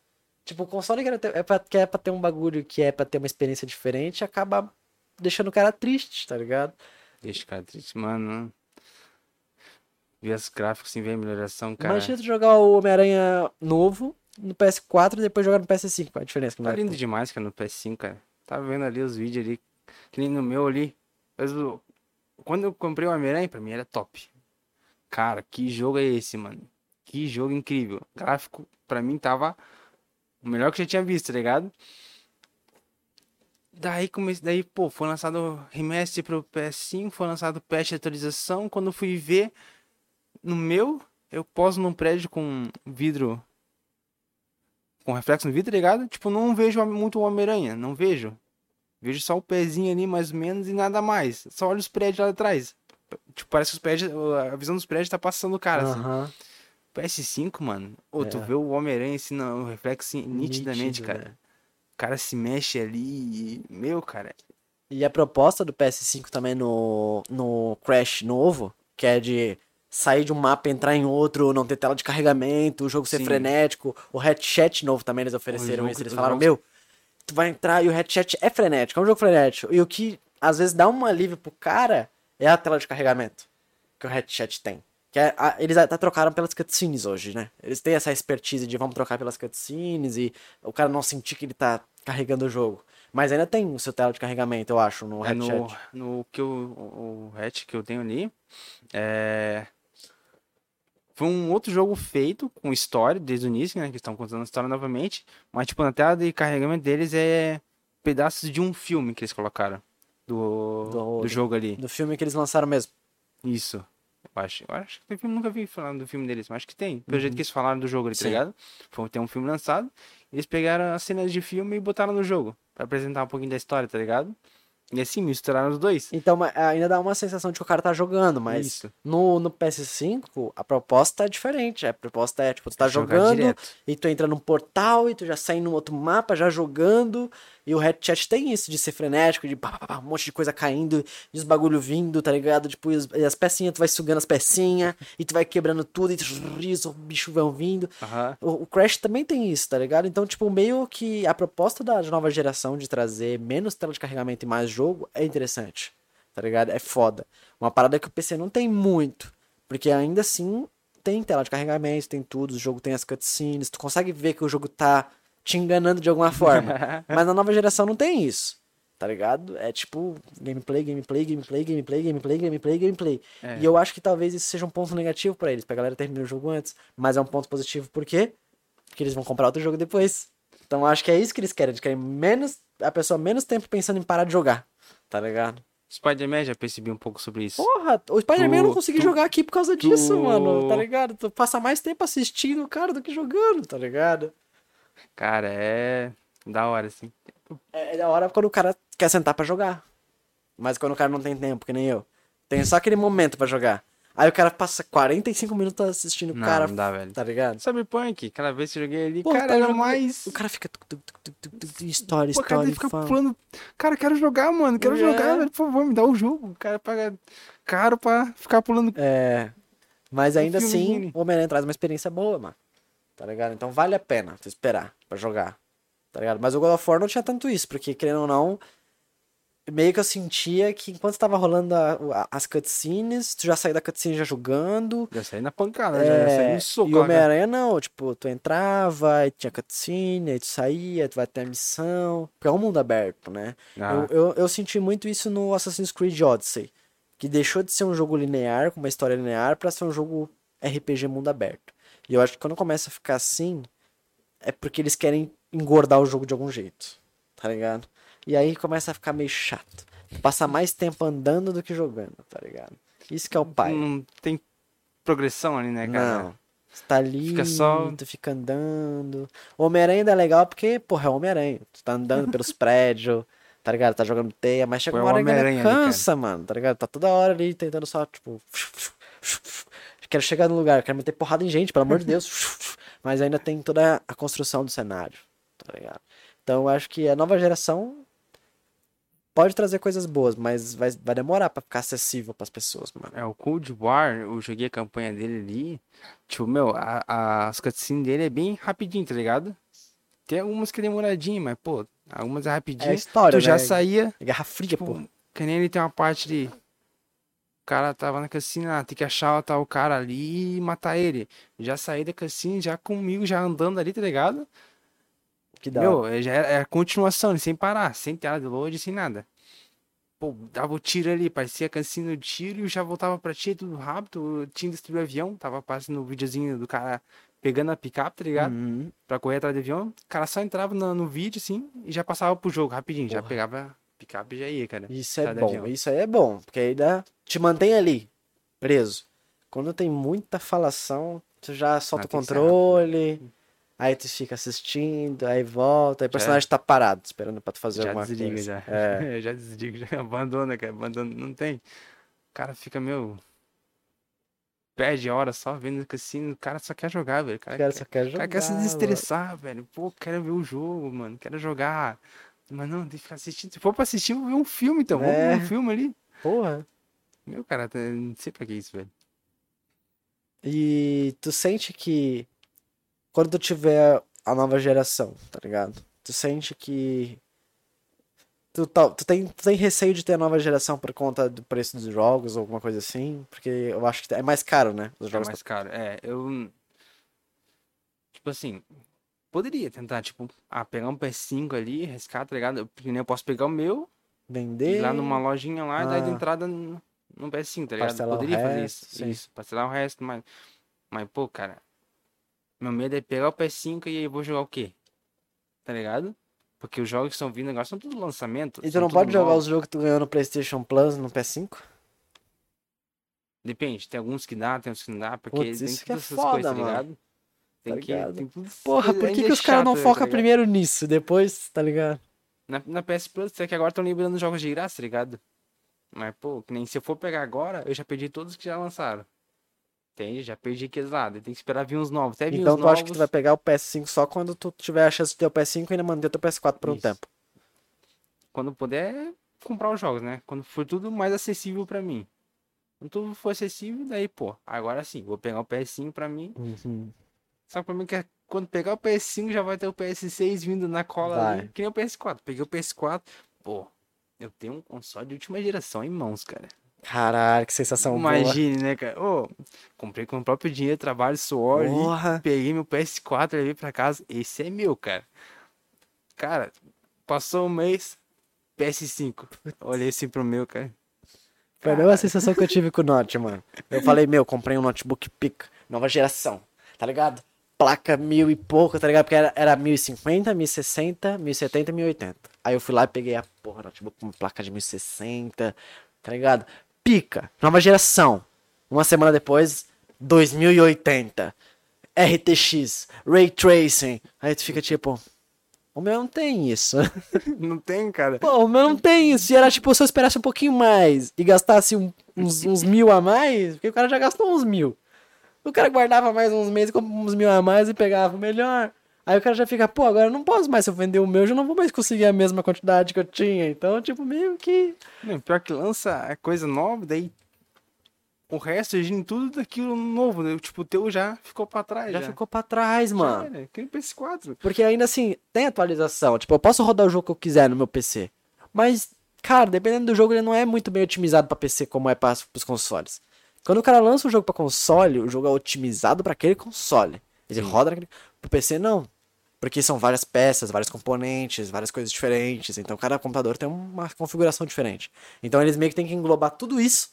Tipo, o console que era ter- é pra, que é pra ter um bagulho que é pra ter uma experiência diferente, acaba deixando o cara triste, tá ligado? Deixa o cara triste, mano. Ver os gráficos sem ver a melhoração, cara. Imagina tu jogar o Homem-Aranha novo no PS4 e depois jogar no PS5. Qual a diferença que Tá lindo demais, cara, no PS5, cara. Tava vendo ali os vídeos ali. Que nem no meu ali. Mas o- Quando eu comprei o Homem-Aranha, pra mim era top. Cara, que jogo é esse, mano? Que jogo incrível. Gráfico, pra mim, tava o melhor que eu já tinha visto, tá ligado? Daí, comecei, daí, pô, foi lançado o remaster pro PS5, foi lançado patch de atualização. Quando fui ver, no meu, eu poso num prédio com vidro com reflexo no vidro, tá ligado? Tipo, não vejo muito o Homem-Aranha, não vejo. Vejo só o pezinho ali, mais ou menos, e nada mais. Só olho os prédios lá atrás. Tipo, parece que os prédios, a visão dos prédios tá passando o cara, assim. Aham. PS5, mano, ô, tu É. vê o Homem-Aranha assim, no reflexo assim, nitidamente, Nítido, cara. né? O cara se mexe ali e... Meu, cara, E a proposta do PS5 também no, no Crash novo, que é de sair de um mapa, entrar em outro, não ter tela de carregamento, o jogo ser Sim. frenético. O Hatchet novo também eles ofereceram isso. Eles os falaram, jogos- meu, tu vai entrar e o Hatchet é frenético, é um jogo frenético. E o que às vezes dá um alívio pro cara é a tela de carregamento que o Hatchet tem. Que é, a- eles até trocaram pelas cutscenes hoje, né? Eles têm essa expertise de vamos trocar pelas cutscenes e o cara não sentir que ele tá carregando o jogo. Mas ainda tem o seu tela de carregamento, eu acho, no É no, no que eu, o, o hatch que eu tenho ali. É... Foi um outro jogo feito com história desde o início, né? Que estão contando a história novamente. Mas, tipo, na tela de carregamento deles é pedaços de um filme que eles colocaram. Do, Do- do, jogo ali. Do filme que eles lançaram mesmo. Isso. Eu acho, eu acho que tem filme, nunca vi falando do filme deles, mas acho que tem. Pelo jeito que eles falaram do jogo ali, tá ligado? Foi ter um filme lançado. Eles pegaram as cenas de filme e botaram no jogo. Pra apresentar um pouquinho da história, tá ligado? E assim, misturaram os dois. Então ma- ainda dá uma sensação de que o cara tá jogando, mas Isso. no, no PS5 a proposta é diferente. A proposta é, tipo, tu tá Jogar jogando direto. e tu entra num portal e tu já sai num outro mapa já jogando. E o Headchat tem isso de ser frenético, de pá, pá, pá, um monte de coisa caindo, e os bagulho vindo, tá ligado? Tipo, as, as pecinhas, tu vai sugando as pecinhas e tu vai quebrando tudo e tu, os bichos vão vindo. Aham. O, o Crash também tem isso, tá ligado? Então, tipo, meio que a proposta da nova geração de trazer menos tela de carregamento e mais jogo é interessante, tá ligado? É foda. Uma parada que o PC não tem muito, porque ainda assim tem tela de carregamento, tem tudo, o jogo tem as cutscenes, tu consegue ver que o jogo tá te enganando de alguma forma. *laughs* Mas na nova geração não tem isso. Tá ligado? É tipo gameplay, gameplay, gameplay, gameplay, gameplay, gameplay, gameplay. É. E eu acho que talvez isso seja um ponto negativo pra eles, pra galera terminar o jogo antes. Mas é um ponto positivo, por quê? Porque eles vão comprar outro jogo depois. Então eu acho que é isso que eles querem. Eles querem menos, a pessoa menos tempo pensando em parar de jogar. Tá ligado? Spider-Man já percebi um pouco sobre isso. Porra, o Spider-Man eu não consegui tu- jogar aqui por causa disso, tu- mano. Tá ligado? Tu passa mais tempo assistindo o cara do que jogando, tá ligado? Cara, é da hora, assim. É, é da hora quando o cara quer sentar pra jogar. Mas quando o cara não tem tempo, que nem eu. Tem só aquele momento pra jogar. Aí o cara passa 45 minutos assistindo o Não, cara. não dá, velho. Tá ligado? Cyberpunk, aquela vez que eu joguei ali, Pô, cara, tá era mais... O cara fica. tuc, História, Pô, cara, história. fica fala. pulando. Cara, quero jogar, mano. Quero É. jogar, velho. Por favor, me dá o jogo. O cara paga caro pra ficar pulando. É. Mas ainda Um assim, o Homem-Aranha traz uma experiência boa, mano. Tá ligado? Então vale a pena tu esperar pra jogar. Tá ligado? Mas o God of War não tinha tanto isso, porque querendo ou não, meio que eu sentia que enquanto tava rolando a- a- as cutscenes, tu já saía da cutscene já jogando. Já saí na pancada, já, já saí É, no soco. e cara. Homem-Aranha não, tipo, tu entrava, aí tinha cutscene, aí tu saía, tu vai ter a missão. Porque é um mundo aberto, né? Ah. Eu, eu, eu senti muito isso no Assassin's Creed Odyssey. Que deixou de ser um jogo linear, com uma história linear, pra ser um jogo RPG mundo aberto. E eu acho que quando começa a ficar assim, é porque eles querem engordar o jogo de algum jeito. Tá ligado? E aí começa a ficar meio chato. Passa mais tempo andando do que jogando, tá ligado? Isso que é o pai. Não tem progressão ali, né, cara? Não. Você tá ali, Fica só- tu fica andando. Homem-Aranha ainda é legal porque, porra, é o Homem-Aranha. Tu tá andando *laughs* pelos prédios, tá ligado? Tá jogando teia, mas chega Pô, é uma hora que Homem-Aranha ali, cansa, mano, tá ligado? Tá toda hora ali tentando só, tipo. Quero chegar no lugar, quero meter porrada em gente, pelo amor de Deus. *laughs* Mas ainda tem toda a construção do cenário, tá ligado? Então eu acho que a nova geração pode trazer coisas boas, mas vai, vai demorar pra ficar acessível pras pessoas, mano. É, o Cold War, eu joguei a campanha dele ali. Tipo, meu, a, a- as cutscenes dele é bem rapidinho, tá ligado? Tem algumas que é demoradinho, mas, pô, algumas é rapidinho. É história, tu já né? saía, É Guerra Fria, tipo, pô. que nem ele tem uma parte de. O cara tava na cutscene, ah, tem que achar o tal cara ali e matar ele. Já saí da cutscene, já comigo, já andando ali, tá ligado? Que hora. Meu, é- já é, é a continuação, sem parar, sem tela de load, sem nada. Pô, dava o tiro ali, parecia cutscene do tiro e já voltava pra ti tudo rápido. Tinha destruído o avião, tava passando o videozinho do cara pegando a picape, tá ligado? Uhum. Pra correr atrás do avião. O cara só entrava no, no vídeo, assim, e já passava pro jogo rapidinho. Já Porra. pegava a picape já ia, cara. Isso é Sai do bom, avião. isso aí é bom, porque aí dá, te mantém ali, preso. Quando tem muita falação, tu já solta Ah, o controle, aí tu fica assistindo, aí volta, aí o personagem tá parado, esperando pra tu fazer Já alguma desliga, coisa. já. É. *laughs* já desliga, já abandona, cara. Abandona, não tem. O cara fica, meu. Perde hora só vendo que assim, o cara só quer jogar, velho. O O cara, cara quer, só quer o jogar. cara quer se mano. desestressar, velho. Pô, quero ver o jogo, mano. Quero jogar. Mas não, tem que ficar assistindo. Se for pra assistir, vou ver um filme, então. Vamos É. ver um filme ali. Porra. Meu, cara, tá- não sei pra que isso, velho. E tu sente que quando tu tiver a nova geração, tá ligado? Tu sente que tu, tá- tu tem, tu tem receio de ter a nova geração por conta do preço dos jogos ou alguma coisa assim? Porque eu acho que é mais caro, né? Os É jogos mais caro. É, eu. Tipo assim. Poderia tentar, tipo, ah, pegar um PS5 ali, arriscar, tá ligado? Porque nem eu posso pegar o meu, vender. ir lá numa lojinha lá e dar de Ah. entrada no, no PS5, tá ligado? Parcelar o Poderia fazer resto, isso. sim. Isso, parcelar o resto, mas. Mas, pô, cara. Meu medo é pegar o PS5 e aí eu vou jogar o quê? Tá ligado? Porque os jogos que estão vindo agora são tudo lançamento. E tu são não pode jogar os jogos que tu ganhou no PlayStation Plus no PS5? Depende, tem alguns que dá, tem outros que não dá, porque Putz, tem isso que é foda, coisas, tá mano. ligado? Tem Tá que, tem tudo Porra, por que, ainda que é os caras não tá focam ligado? primeiro nisso, depois, tá ligado? Na, na PS Plus, é que agora estão liberando jogos de graça, tá ligado? Mas, pô, que nem se eu for pegar agora, eu já perdi todos que já lançaram. Entende? Já perdi aqueles lá. Tem que esperar vir uns novos. Até vir Então uns tu acha que tu novos, vai pegar o PS5 só quando tu tiver a chance de ter o PS5 e ainda manter teu PS4 por um Isso. tempo. quando puder, comprar os jogos, né? Quando for tudo mais acessível pra mim. Quando tudo for acessível, daí, pô, agora sim, vou pegar o PS5 pra mim. Só que pra mim que é quando pegar o PS5 já vai ter o PS6 vindo na cola Vai. ali, que nem o PS4. Peguei o PS4, pô, eu tenho um console de última geração em mãos, cara. Caralho, que sensação Imagine, né, cara? Ô, comprei com o próprio dinheiro, trabalho, suor ali. boa. Peguei meu PS4 e levei pra casa. Esse é meu, cara. Cara, passou um mês, PS5. Olhei assim pro meu, cara. Foi a mesma sensação que eu tive com o Note, mano. Eu falei, meu, comprei um notebook pica, nova geração, tá ligado? Placa mil e pouco, tá ligado? Porque era, era 1050, 1060, 1070 e 1080. Aí eu fui lá e peguei a porra, notebook com placa de 1060, tá ligado? Pica, nova geração. Uma semana depois, 2080. RTX, Ray Tracing. Aí tu fica tipo, o meu não tem isso. *laughs* Não tem, cara. Pô, o meu não tem isso. E era tipo, se eu esperasse um pouquinho mais e gastasse um- uns, uns mil a mais, porque o cara já gastou uns mil. O cara guardava mais uns meses, comprava uns mil a mais e pegava melhor. Aí o cara já fica, pô, agora eu não posso mais. Se eu vender o meu, eu já não vou mais conseguir a mesma quantidade que eu tinha. Então, tipo, meio que. Não, pior que lança a coisa nova, daí o resto é gira tudo daquilo novo. né? Tipo, o teu já ficou pra trás. Já Já, ficou pra trás, Já mano. era, que nem PS4. Porque ainda assim, tem atualização. Tipo, eu posso rodar o jogo que eu quiser no meu PC. Mas, cara, dependendo do jogo, ele não é muito bem otimizado pra PC como é para os consoles. Quando o cara lança um jogo pra console, o jogo é otimizado pra aquele console. Ele Sim. roda naquele. Pro PC, não. Porque são várias peças, vários componentes, várias coisas diferentes. Então cada computador tem uma configuração diferente. Então eles meio que têm que englobar tudo isso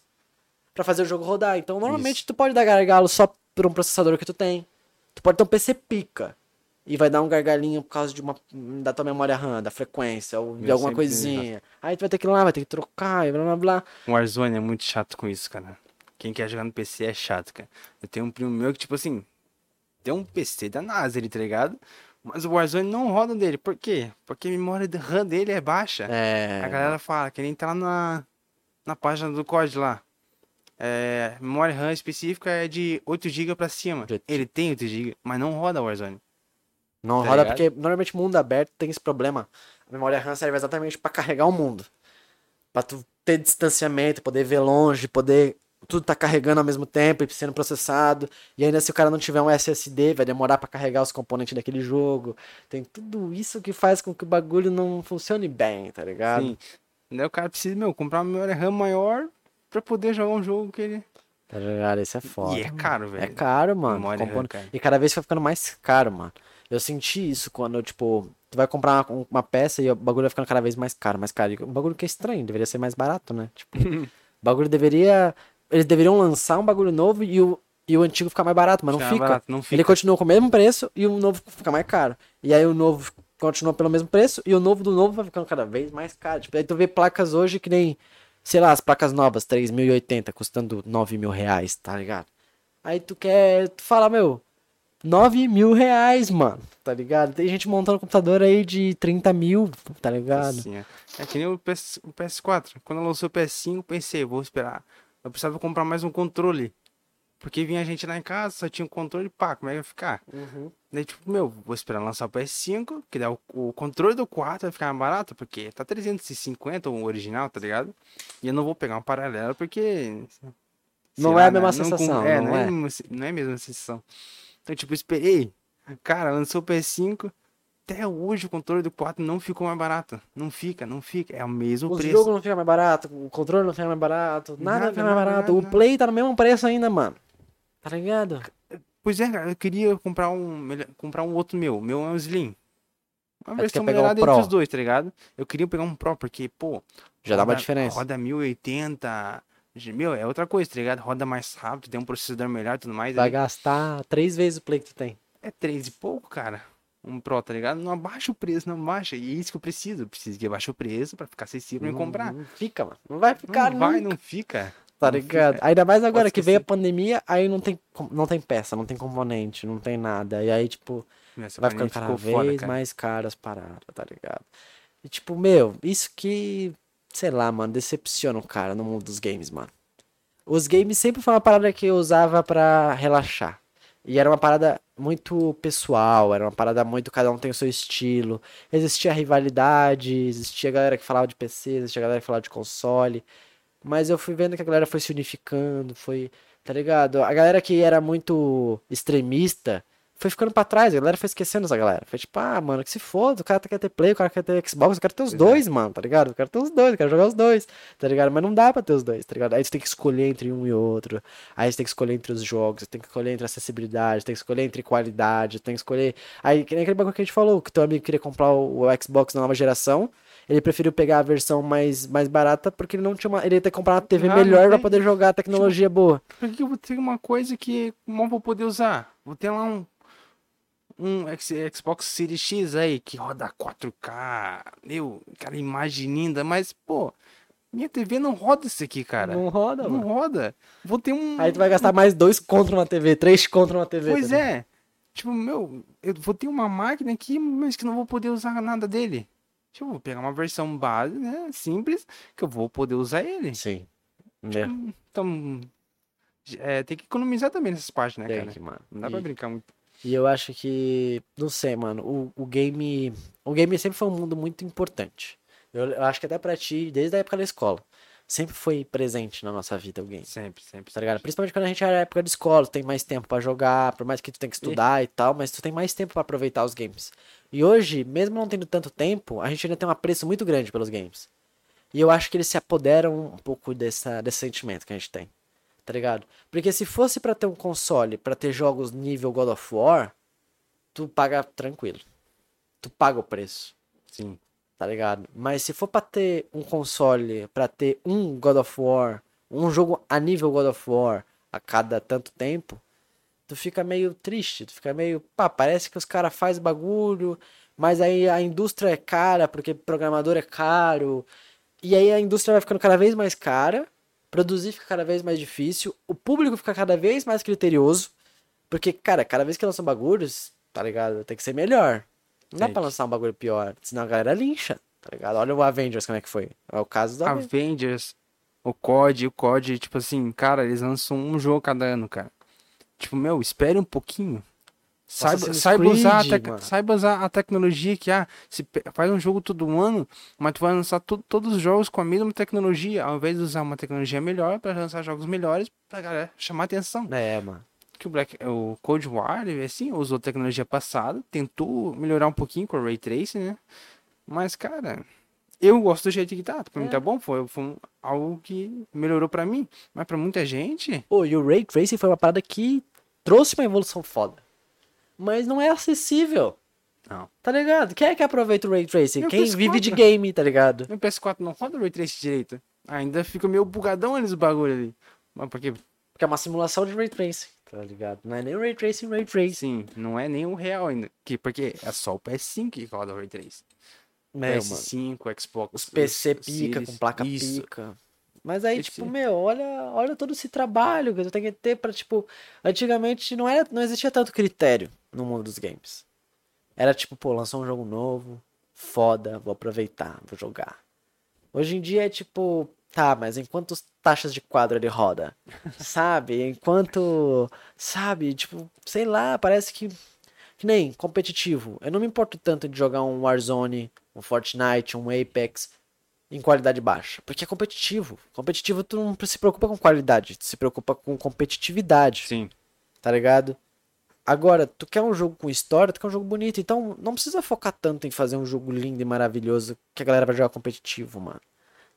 pra fazer o jogo rodar. Então normalmente tu pode dar gargalo só por um processador que tu tem. Tu pode ter um PC pica. E vai dar um gargalinho por causa de uma, da tua memória RAM, da frequência, ou de Eu alguma coisinha. Aí tu vai ter que ir lá, vai ter que trocar, e blá blá blá. O Warzone é muito chato com isso, cara. Quem quer jogar no PC é chato, cara. Eu tenho um primo meu que, tipo assim, tem um PC da NASA, ele, tá ligado? Mas o Warzone não roda dele. Por quê? Porque a memória de RAM dele é baixa. É. A galera fala que nem tá lá na, na página do COD lá. É, memória RAM específica é de 8 GB pra cima. Ele tem 8 GB, mas não roda Warzone. Não Tá roda ligado? porque normalmente mundo aberto tem esse problema. A memória RAM serve exatamente pra carregar o mundo. Pra tu ter distanciamento, poder ver longe, poder tudo tá carregando ao mesmo tempo e sendo processado. E ainda se o cara não tiver um SSD, vai demorar pra carregar os componentes daquele jogo. Tem tudo isso que faz com que o bagulho não funcione bem, tá ligado? Sim. Daí o cara precisa, meu, comprar uma memória RAM maior pra poder jogar um jogo que ele. Tá ligado? Isso é foda. E é caro, velho. É caro, mano. Memória RAM, Compone- cara. E cada vez vai ficando mais caro, mano. Eu senti isso quando, tipo, tu vai comprar uma, uma peça e o bagulho vai ficando cada vez mais caro, mais caro. Um bagulho que é estranho, deveria ser mais barato, né? Tipo, *laughs* o bagulho deveria. Eles deveriam lançar um bagulho novo e o, e o antigo ficar mais barato, mas não fica. barato, não fica. Ele continua com o mesmo preço e o novo fica mais caro. E aí o novo continua pelo mesmo preço e o novo do novo vai ficando cada vez mais caro. Tipo, aí tu vê placas hoje que nem, sei lá, as placas novas, 3.080, custando 9 mil reais, tá ligado? Aí tu quer, tu fala, meu, 9 mil reais, mano, tá ligado? Tem gente montando computador aí de 30 mil, tá ligado? Assim, é. é que nem o, PS, o PS4. Quando lançou o PS5, pensei, vou esperar. Eu precisava comprar mais um controle. Porque vinha gente lá em casa, só tinha um controle, pá, como é que vai ficar? Uhum. Daí, tipo, meu, vou esperar lançar o PS5, que daí o, o controle do 4 vai ficar mais barato, porque tá 350 o original, tá ligado? E eu não vou pegar um paralelo, porque... Não sei é lá, a mesma né, sensação, é, não não, é. é. não é a mesma sensação. Então, tipo, esperei. Cara, lançou o PS5, até hoje o controle do 4 não ficou mais barato. Não fica, não fica. É o mesmo Os preço. jogos não ficam mais barato, o controle não fica mais barato, nada, Nada, fica mais nada, barato. nada, o. Play tá no mesmo preço ainda, mano. Tá ligado? Pois é, cara, eu queria comprar um, comprar um outro meu. O meu é um Slim. Uma tu versão pegar um melhorada entre Pro. os dois, tá ligado? Eu queria pegar um Pro, porque, pô. Já dá uma roda- diferença. Roda 1080. Meu, é outra coisa, tá ligado? Roda mais rápido, tem um processador melhor e tudo mais. Vai aí gastar três vezes o Play que tu tem. É três e pouco, cara. Um Pro, tá ligado? Não abaixa o preço, não abaixa. E é isso que eu preciso. Eu preciso que abaixe o preço pra ficar acessível pra me Não- comprar. Não fica, mano. Não vai ficar não vai, nunca, não fica. tá não ligado? fica. Ainda mais agora Pode que veio a pandemia, aí não tem, não tem peça, não tem componente, não tem nada. E aí, tipo, vai ficando cada ficou foda, vez cara. mais caras as paradas, tá ligado? E tipo, meu, isso que, sei lá, mano, decepciona o cara no mundo dos games, mano. Os games sempre foi uma parada que eu usava pra relaxar. E era uma parada muito pessoal, era uma parada muito, cada um tem o seu estilo. Existia rivalidade, existia galera que falava de PC, existia galera que falava de console. Mas eu fui vendo que a galera foi se unificando, foi, tá ligado? A galera que era muito extremista foi ficando pra trás, a galera foi esquecendo essa galera. Foi tipo, ah, mano, que se foda, o cara quer ter Play, o cara quer ter Xbox, eu quero ter os Pois é. dois, mano, tá ligado? Eu quero ter os dois, eu quero jogar os dois, tá ligado? Mas não dá pra ter os dois, tá ligado? Aí você tem que escolher entre um e outro, aí você tem que escolher entre os jogos, você tem que escolher entre acessibilidade, tem que escolher entre qualidade, tem que escolher. Aí, que nem aquele bagulho que a gente falou, que teu amigo queria comprar o, o Xbox da nova geração. Ele preferiu pegar a versão mais, mais barata porque ele não tinha uma. Ele ia ter que comprar uma TV Ah, não melhor pra tem. poder jogar a tecnologia boa. Por que eu vou ter uma coisa que mal vou poder usar? Vou ter lá um. Um Xbox Series X aí que roda 4K. Meu, cara, imagem linda, mas, pô, minha TV não roda isso aqui, cara. Não roda, Não mano. roda. Vou ter um. Aí tu vai gastar mais dois contra uma TV, três contra uma TV. Pois tá é. Tipo, meu, eu vou ter uma máquina aqui, mas que não vou poder usar nada dele. Tipo, eu vou pegar uma versão base, né? Simples, que eu vou poder usar ele. Sim. É, Então, é, tem que economizar também nessas partes, né, tem cara? que, mano. Não dá E- pra brincar muito. E eu acho que, não sei, mano, o, o game, o game sempre foi um mundo muito importante. Eu, eu acho que até pra ti, desde a época da escola, sempre foi presente na nossa vida o game. Sempre, sempre. Tá ligado? Principalmente quando a gente era época de escola, tu tem mais tempo pra jogar, por mais que tu tenha que estudar e tal, mas tu tem mais tempo pra aproveitar os games. E hoje, mesmo não tendo tanto tempo, a gente ainda tem um apreço muito grande pelos games. E eu acho que eles se apoderam um pouco dessa, desse sentimento que a gente tem. Tá ligado? Porque se fosse pra ter um console, pra ter jogos nível God of War, tu paga tranquilo. Tu paga o preço Sim. tá ligado? Mas se for pra ter um console, pra ter um God of War, um jogo a nível God of War a cada tanto tempo, tu fica meio triste, tu fica meio, pá, parece que os caras fazem bagulho, mas aí a indústria é cara, porque programador é caro, e aí a indústria vai ficando cada vez mais cara, produzir fica cada vez mais difícil, o público fica cada vez mais criterioso, porque, cara, cada vez que lançam bagulhos, tá ligado? Tem que ser melhor. Não dá pra lançar um bagulho pior, senão a galera lincha, tá ligado? Olha o Avengers como é que foi. É o caso do Avengers. Avengers, o COD, o COD, tipo assim, cara, eles lançam um jogo cada ano, cara. Tipo, meu, espere um pouquinho. Saiba, saiba, usar Creed, mano. saiba usar a tecnologia que há. Se faz um jogo todo ano, mas tu vai lançar to- todos os jogos com a mesma tecnologia, ao invés de usar uma tecnologia melhor para lançar jogos melhores pra galera chamar atenção. É, mano. Que o Black, o Cold War, assim, usou tecnologia passada, tentou melhorar um pouquinho com o Ray Tracing, né? Mas, cara, eu gosto do jeito que tá. Pra mim É. tá bom, foi, foi algo que melhorou pra mim. Mas pra muita gente, Pô, e o Ray Tracing foi uma parada que trouxe uma evolução foda. Mas não é acessível. Não. Tá ligado? Quem é que aproveita o Ray Tracing? Meu Quem PS4. vive de game, tá ligado? meu PS4 não roda o Ray Tracing direito. Ainda fica meio bugadão ali os bagulho ali. Mas porque, Porque é uma simulação de Ray Tracing, tá ligado? Não é nem Ray Tracing, Ray Tracing. sim, não é nem o real ainda. Que, porque é só o PS5 que roda o Ray Tracing. É, mano. PS5, Xbox. Os PC os pica, Series, com placa isso. pica. Mas aí, Esse- tipo, meu, olha, olha todo esse trabalho que tu tem que ter pra, tipo, antigamente não era, não existia tanto critério no mundo dos games. Era tipo, pô, lançou um jogo novo, foda, vou aproveitar, vou jogar. Hoje em dia é tipo, Tá, mas em quantas taxas de quadro ele roda? *laughs* sabe? Enquanto. Sabe? Tipo, sei lá, parece que. Que nem competitivo. Eu não me importo tanto de jogar um Warzone, um Fortnite, um Apex em qualidade baixa. Porque é competitivo. Competitivo tu não se preocupa com qualidade, tu se preocupa com competitividade. Sim. Tá ligado? Agora, tu quer um jogo com história, tu quer um jogo bonito. Então, não precisa focar tanto em fazer um jogo lindo e maravilhoso que a galera vai jogar competitivo, mano.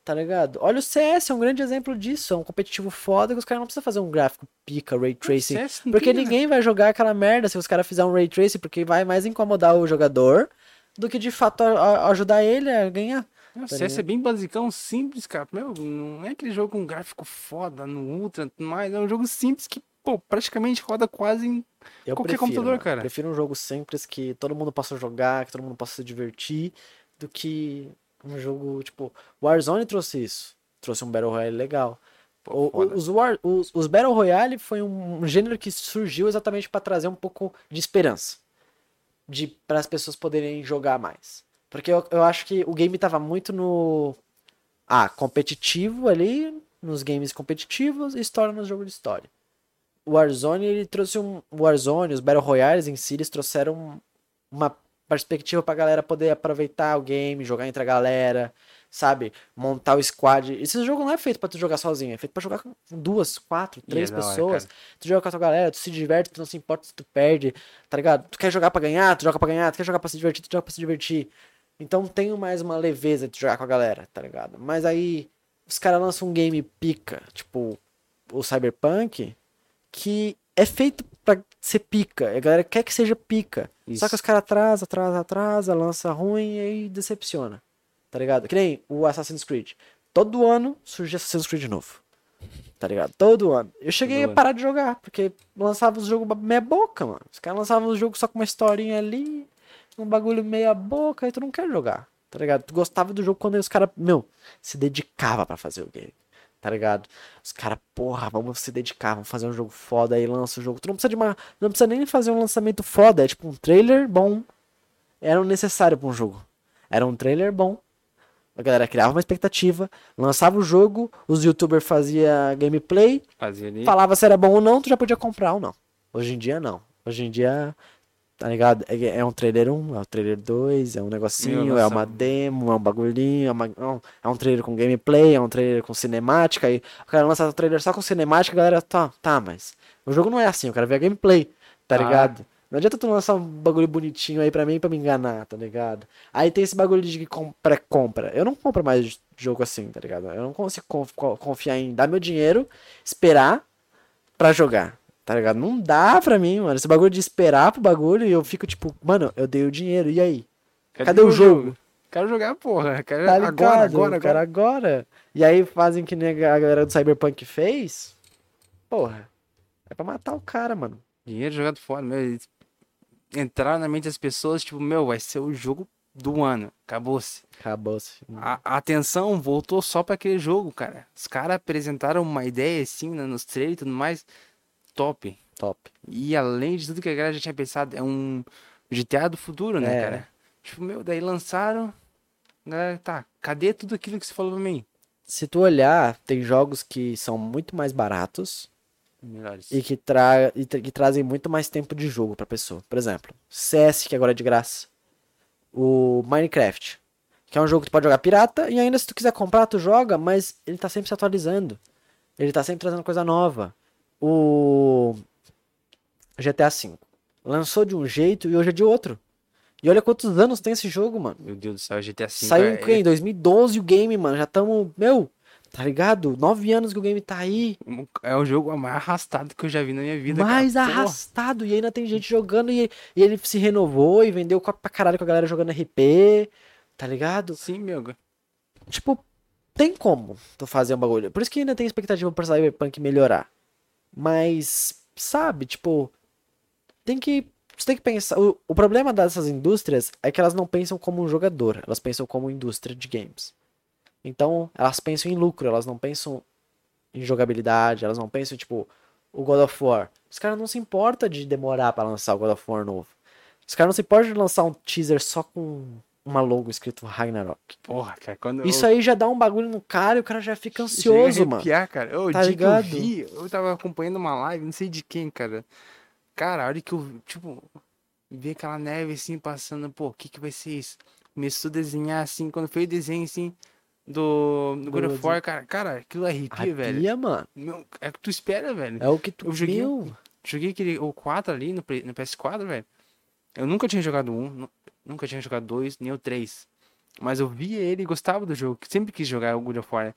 Tá ligado? Olha o CS, é um grande exemplo disso. É um competitivo foda que os caras não precisam fazer um gráfico pica, ray tracing. Porque ninguém vai jogar aquela merda se os caras fizerem um ray tracing, porque vai mais incomodar o jogador do que de fato ajudar ele a ganhar. O Tá CS é bem basicão, simples, cara. Meu, não é aquele jogo com gráfico foda no Ultra, tudo mais. É um jogo simples que, pô, praticamente roda quase em. Eu Qualquer prefiro, computador, mano. cara. Prefiro um jogo simples que todo mundo possa jogar, que todo mundo possa se divertir, do que um jogo tipo. Warzone trouxe isso. Trouxe um Battle Royale legal. Pô, O- os, War, os, os Battle Royale foi um gênero que surgiu exatamente para trazer um pouco de esperança. De, para as pessoas poderem jogar mais. Porque eu, eu acho que o game tava muito no. Ah, competitivo ali, nos games competitivos, e história nos jogos de história. O Warzone, ele trouxe um. O Warzone, os Battle Royales em si, eles trouxeram uma perspectiva pra galera poder aproveitar o game, jogar entre a galera, sabe? Montar o squad. Esse jogo não é feito pra tu jogar sozinho, é feito pra jogar com duas, quatro, três é da hora, pessoas. Tu joga com a tua galera, tu se diverte, tu não se importa se tu perde, tá ligado? Tu quer jogar pra ganhar, tu joga pra ganhar, tu quer jogar pra se divertir, tu joga pra se divertir. Então tem mais uma leveza de jogar com a galera, tá ligado? Mas aí os caras lançam um game pica, tipo o Cyberpunk, que é feito pra ser pica. E a galera quer que seja pica. Só Isso. que os caras atrasa, atrasa, atrasa, lança ruim e aí decepciona. Tá ligado? Que nem o Assassin's Creed. Todo ano surge Assassin's Creed novo. Tá ligado? Todo ano. Eu cheguei Todo a ano. parar de jogar, porque lançava os jogos meia boca, mano. Os caras lançavam os jogos só com uma historinha ali, um bagulho meia boca, aí tu não quer jogar. Tá ligado? Tu gostava do jogo quando os caras, meu, se dedicava pra fazer o game. Tá ligado? Os caras, porra, vamos se dedicar, vamos fazer um jogo foda aí, lança o jogo. Tu não precisa de uma. Não precisa nem fazer um lançamento foda, é tipo um trailer bom. Era um necessário pra um jogo. Era um trailer bom. A galera criava uma expectativa, lançava o jogo, os youtubers faziam gameplay, Fazia ali. falava se era bom ou não, tu já podia comprar ou não. Hoje em dia não. Hoje em dia, tá ligado? É, é um trailer 1, é um trailer 2, é um negocinho, é uma demo, é um bagulhinho, é, uma- é um, é um trailer com gameplay, é um trailer com cinemática, aí o cara lança o trailer só com cinemática, a galera, tá, tá, mas o jogo não é assim, eu quero ver a gameplay, tá Ah. ligado? Não adianta tu lançar um bagulho bonitinho aí pra mim pra me enganar, tá ligado? Aí tem esse bagulho de com- pré-compra. Eu não compro mais jogo assim, tá ligado? Eu não consigo conf- co- confiar em dar meu dinheiro, esperar pra jogar, tá ligado? Não dá pra mim, mano. Esse bagulho de esperar pro bagulho e eu fico tipo, mano, eu dei o dinheiro, e aí? Cadê o meu jogo? Quero jogar, porra. Quero Tá agora, ligado? agora, quero agora. agora. E aí fazem que nem a galera do Cyberpunk fez. Porra. É pra matar o cara, mano. Dinheiro jogado fora, meu. eles Entraram na mente das pessoas, tipo, meu, vai ser o jogo do ano. Acabou-se. Acabou-se. A, a atenção voltou só pra aquele jogo, cara. Os caras apresentaram uma ideia assim né, nos trailers e tudo mais. Top. Top. E além de tudo que a galera já tinha pensado, é um GTA do futuro, né, É. cara? Tipo, meu, daí lançaram. Galera, tá, cadê tudo aquilo que você falou pra mim? Se tu olhar, tem jogos que são muito mais baratos Melhores. e que, tra e que trazem muito mais tempo de jogo pra pessoa. Por exemplo, CS, que agora é de graça. O Minecraft, que é um jogo que tu pode jogar pirata e ainda se tu quiser comprar, tu joga, mas ele tá sempre se atualizando. Ele tá sempre trazendo coisa nova. O GTA V lançou de um jeito e hoje é de outro. E olha quantos anos tem esse jogo, mano. Meu Deus do céu, GTA V. Saiu é, em quê? Em 2012 o game, mano. Já estamos, meu, tá ligado? Nove anos que o game tá aí. é o jogo mais arrastado que eu já vi na minha vida, mais cara. Arrastado. E ainda tem gente jogando e, e ele se renovou e vendeu pra caralho com a galera jogando RP. Tá ligado? Sim, meu. Tipo, tem como tu fazer um bagulho. Por isso que ainda tem expectativa pra Cyberpunk melhorar. Mas, sabe, tipo, tem que. Você tem que pensar. O, o problema dessas indústrias é que elas não pensam como um jogador, elas pensam como indústria de games. Então, elas pensam em lucro, elas não pensam em jogabilidade, elas não pensam, tipo, o God of War. Os caras não se importam de demorar pra lançar o God of War novo. Os caras não se importam de lançar um teaser só com uma logo escrito Ragnarok. Porra, cara, quando Isso eu... aí já dá um bagulho no cara e o cara já fica ansioso, mano. arrepiar, cara. Eu, o Tá ligado? eu vi, eu tava acompanhando uma live, não sei de quem, cara. Cara, a hora que eu, tipo, vi aquela neve assim passando, pô, o que que vai ser isso? Começou a desenhar assim, quando foi o desenho assim do, do God of War, cara, cara, aquilo arrepia, velho. Arrepia, mano. Meu, é o que tu espera, velho. É o que tu Eu joguei- viu. Joguei aquele, o 4 ali no, no PS4, velho. Eu nunca tinha jogado um, nunca tinha jogado dois, nem o 3. Mas eu via ele e gostava do jogo. Sempre quis jogar o God of War. né?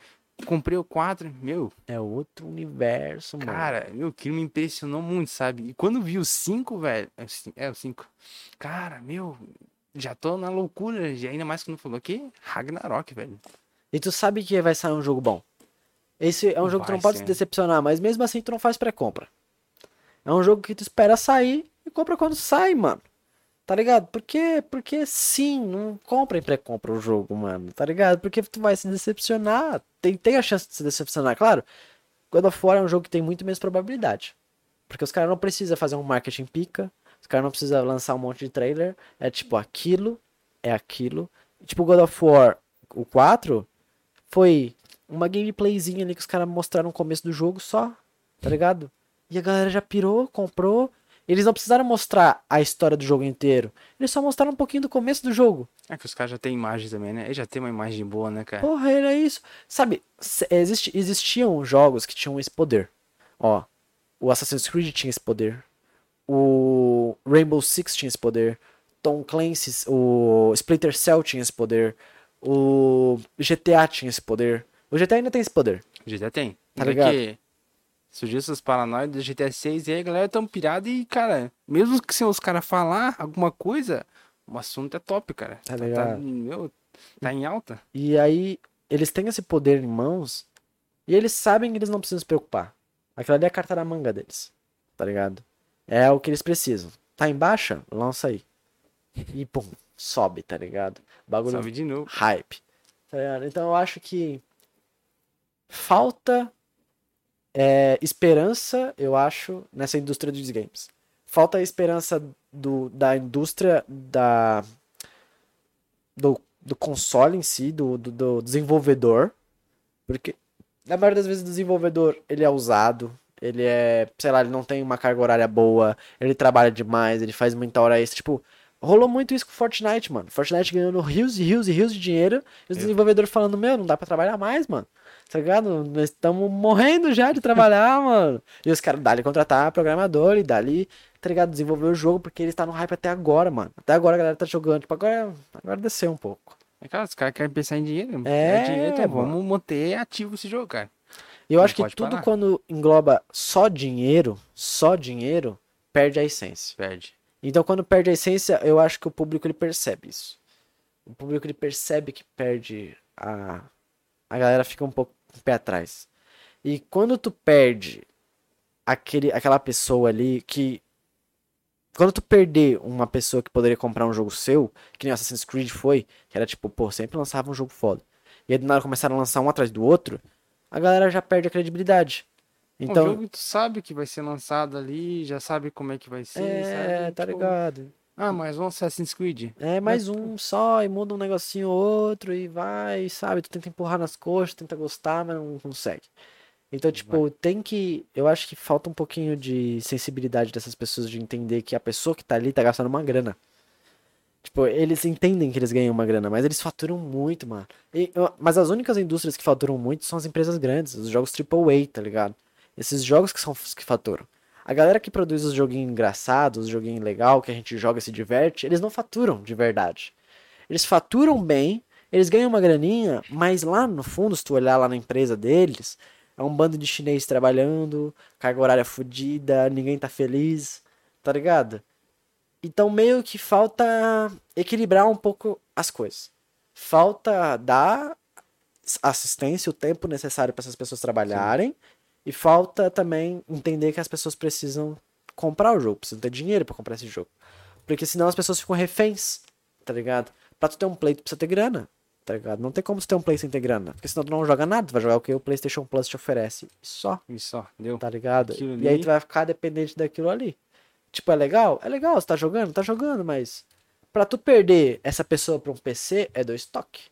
Comprei o 4, meu, É outro universo, mano. Cara, meu, aquilo me impressionou muito, sabe? E quando vi o 5, velho. É o cin- é o 5. Cara, meu, já tô na loucura. E ainda mais quando falou que Ragnarok, velho. E tu sabe que vai sair um jogo bom. Esse é um jogo que tu Vai não pode se decepcionar, mas mesmo assim tu não faz pré-compra. É um jogo que tu espera sair e compra quando sai, mano. Tá ligado? Porque, porque sim, não compra em pré-compra o jogo, mano. Tá ligado? Porque tu vai se decepcionar. Tem, tem a chance de se decepcionar, claro. God of War é um jogo que tem muito menos probabilidade. Porque os caras não precisam fazer um marketing pica. Os caras não precisam lançar um monte de trailer. É tipo, aquilo é aquilo. Tipo, God of War, o 4, foi uma gameplayzinha ali que os caras mostraram no começo do jogo só, tá ligado? E a galera já pirou, comprou. Eles não precisaram mostrar a história do jogo inteiro. Eles só mostraram um pouquinho do começo do jogo. É que os caras já têm imagem também, né? Eles já tem uma imagem boa, né, cara? Porra, era isso. Sabe, existe- existiam jogos que tinham esse poder. Ó, o Assassin's Creed tinha esse poder. O Rainbow Six tinha esse poder. Tom Clancy, o Splinter Cell tinha esse poder. O GTA tinha esse poder. O GTA ainda tem esse poder. GTA tem. Tá ligado? que surgiu essas paranoias do GTA 6 e aí a galera tão pirada e, cara, mesmo que se os caras falar alguma coisa, o assunto é top, cara. Tá ligado? meu, tá em alta. E aí, eles têm esse poder em mãos e eles sabem que eles não precisam se preocupar. Aquilo ali é a carta da manga deles. Tá ligado? É o que eles precisam. Tá em baixa? Lança aí. E pum, sobe, tá ligado? Bagulho Salve de novo. hype. Tá ligado? Então eu acho que falta é, esperança, eu acho, nessa indústria dos games. Falta a esperança do, da indústria da do, do console em si, do, do, do desenvolvedor. Porque na maioria das vezes o desenvolvedor ele é usado, ele é, sei lá, ele não tem uma carga horária boa, ele trabalha demais, ele faz muita hora extra. Tipo, rolou muito isso com Fortnite, mano. Fortnite ganhando rios e rios e rios de dinheiro, e os É. desenvolvedores falando, meu, não dá pra trabalhar mais, mano. Tá ligado? Nós estamos morrendo já de trabalhar, *laughs* mano. E os caras dali contratar programador e dali, tá ligado? Desenvolver o jogo, porque ele está no hype até agora, mano. Até agora a galera tá jogando. Tipo, agora, agora desceu um pouco. É, cara, os caras querem pensar em dinheiro. É, dinheiro, então mano. vamos manter ativo esse jogo, cara. Eu Não acho que tudo parar. quando engloba só dinheiro, só dinheiro, perde a essência. Perde. Então, quando perde a essência, eu acho que o público ele percebe isso. O público ele percebe que perde a. A galera fica um pouco com pé atrás. E quando tu perde aquele, aquela pessoa ali que. Quando tu perder uma pessoa que poderia comprar um jogo seu, que nem Assassin's Creed foi, que era tipo, pô, sempre lançava um jogo foda. E aí do nada começaram a lançar um atrás do outro, a galera já perde a credibilidade. Então, o jogo tu sabe que vai ser lançado ali, já sabe como é que vai ser, é, sabe? tá Tipo, ligado? Ah, mas um Assassin's Creed. É mais um só, e muda um negocinho ou outro, e vai, sabe? Tu tenta empurrar nas coxas, tenta gostar, mas não consegue. Então, tipo, tem que. Eu acho que falta um pouquinho de sensibilidade dessas pessoas de entender que a pessoa que tá ali tá gastando uma grana. Tipo, eles entendem que eles ganham uma grana, mas eles faturam muito, mano. E, mas as únicas indústrias que faturam muito são as empresas grandes, os jogos AAA, tá ligado? Esses jogos que são os que faturam. A galera que produz os joguinhos engraçados, os joguinhos legal, que a gente joga e se diverte, eles não faturam de verdade. Eles faturam bem, eles ganham uma graninha, mas lá no fundo, se tu olhar lá na empresa deles, é um bando de chinês trabalhando, carga horária fodida, ninguém tá feliz, tá ligado? Então meio que falta equilibrar um pouco as coisas. Falta dar assistência, o tempo necessário para essas pessoas trabalharem, e falta também entender que as pessoas precisam comprar o jogo, precisam ter dinheiro para comprar esse jogo. Porque senão as pessoas ficam reféns, tá ligado? Pra tu ter um play, tu precisa ter grana, tá ligado? Não tem como tu ter um play sem ter grana. Porque senão tu não joga nada, tu vai jogar o que o PlayStation Plus te oferece. E só, Isso, só, deu. tá ligado? Aquilo E aí tu vai ficar dependente daquilo ali. Tipo, é legal? É legal, você tá jogando? Tá jogando, mas. pra tu perder essa pessoa pra um PC, é dois toques.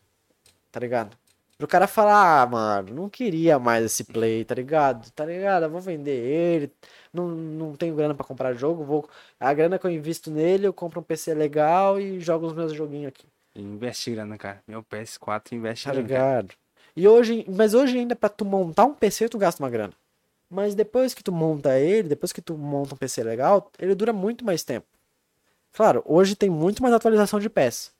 Tá ligado? Pro cara falar, ah, mano, não queria mais esse play, tá ligado? Tá ligado? Eu vou vender ele. Não, não tenho grana pra comprar jogo. Vou... A grana que eu invisto nele, eu compro um PC legal e jogo os meus joguinhos aqui. Investe grana, cara. Meu PS4 investe Tá grana. cara. ligado? E hoje, mas hoje ainda pra tu montar um PC, tu gasta uma grana. Mas depois que tu monta ele, depois que tu monta um PC legal, ele dura muito mais tempo. Claro, hoje tem muito mais atualização de peça.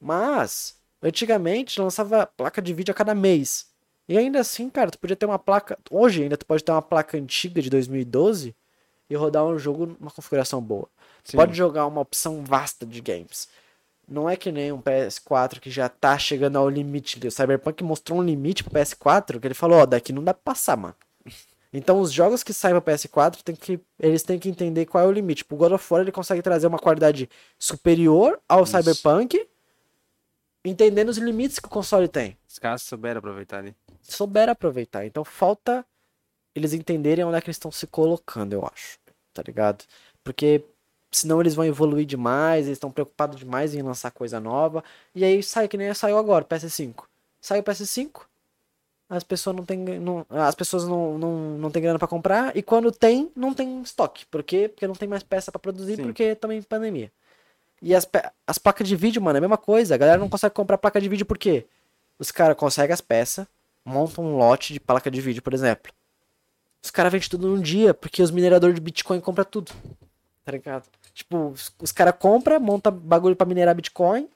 Mas, antigamente lançava placa de vídeo a cada mês. E ainda assim, cara, tu podia ter uma placa. Hoje ainda tu pode ter uma placa antiga de 2012 e rodar um jogo numa configuração boa. Sim. pode jogar uma opção vasta de games. Não é que nem um PS4 que já tá chegando ao limite. O Cyberpunk mostrou um limite pro PS4 que ele falou, ó, daqui não dá pra passar, mano. *laughs* Então os jogos que saem pro PS4 tem que, eles têm que entender qual é o limite. Tipo, o God of War ele consegue trazer uma qualidade superior ao Isso. Cyberpunk, entendendo os limites que o console tem. Os caras souberam aproveitar ali. Souberam aproveitar. Então falta eles entenderem onde é que eles estão se colocando, eu acho. Tá ligado? Porque senão eles vão evoluir demais, eles estão preocupados demais em lançar coisa nova. E aí sai que nem saiu agora, PS5. Sai o PS5, as pessoas não têm não, as pessoas não, não, não têm grana pra comprar e quando tem, não tem estoque. Por quê? Porque não tem mais peça pra produzir, Sim. porque também pandemia. E as, as placas de vídeo, mano, é a mesma coisa. A galera não consegue comprar placa de vídeo por quê? Os caras conseguem as peças, montam um lote de placa de vídeo, por exemplo. Os caras vendem tudo num dia, porque os mineradores de Bitcoin compram tudo. Tá ligado? Tipo, os, os caras compram, monta bagulho pra minerar Bitcoin,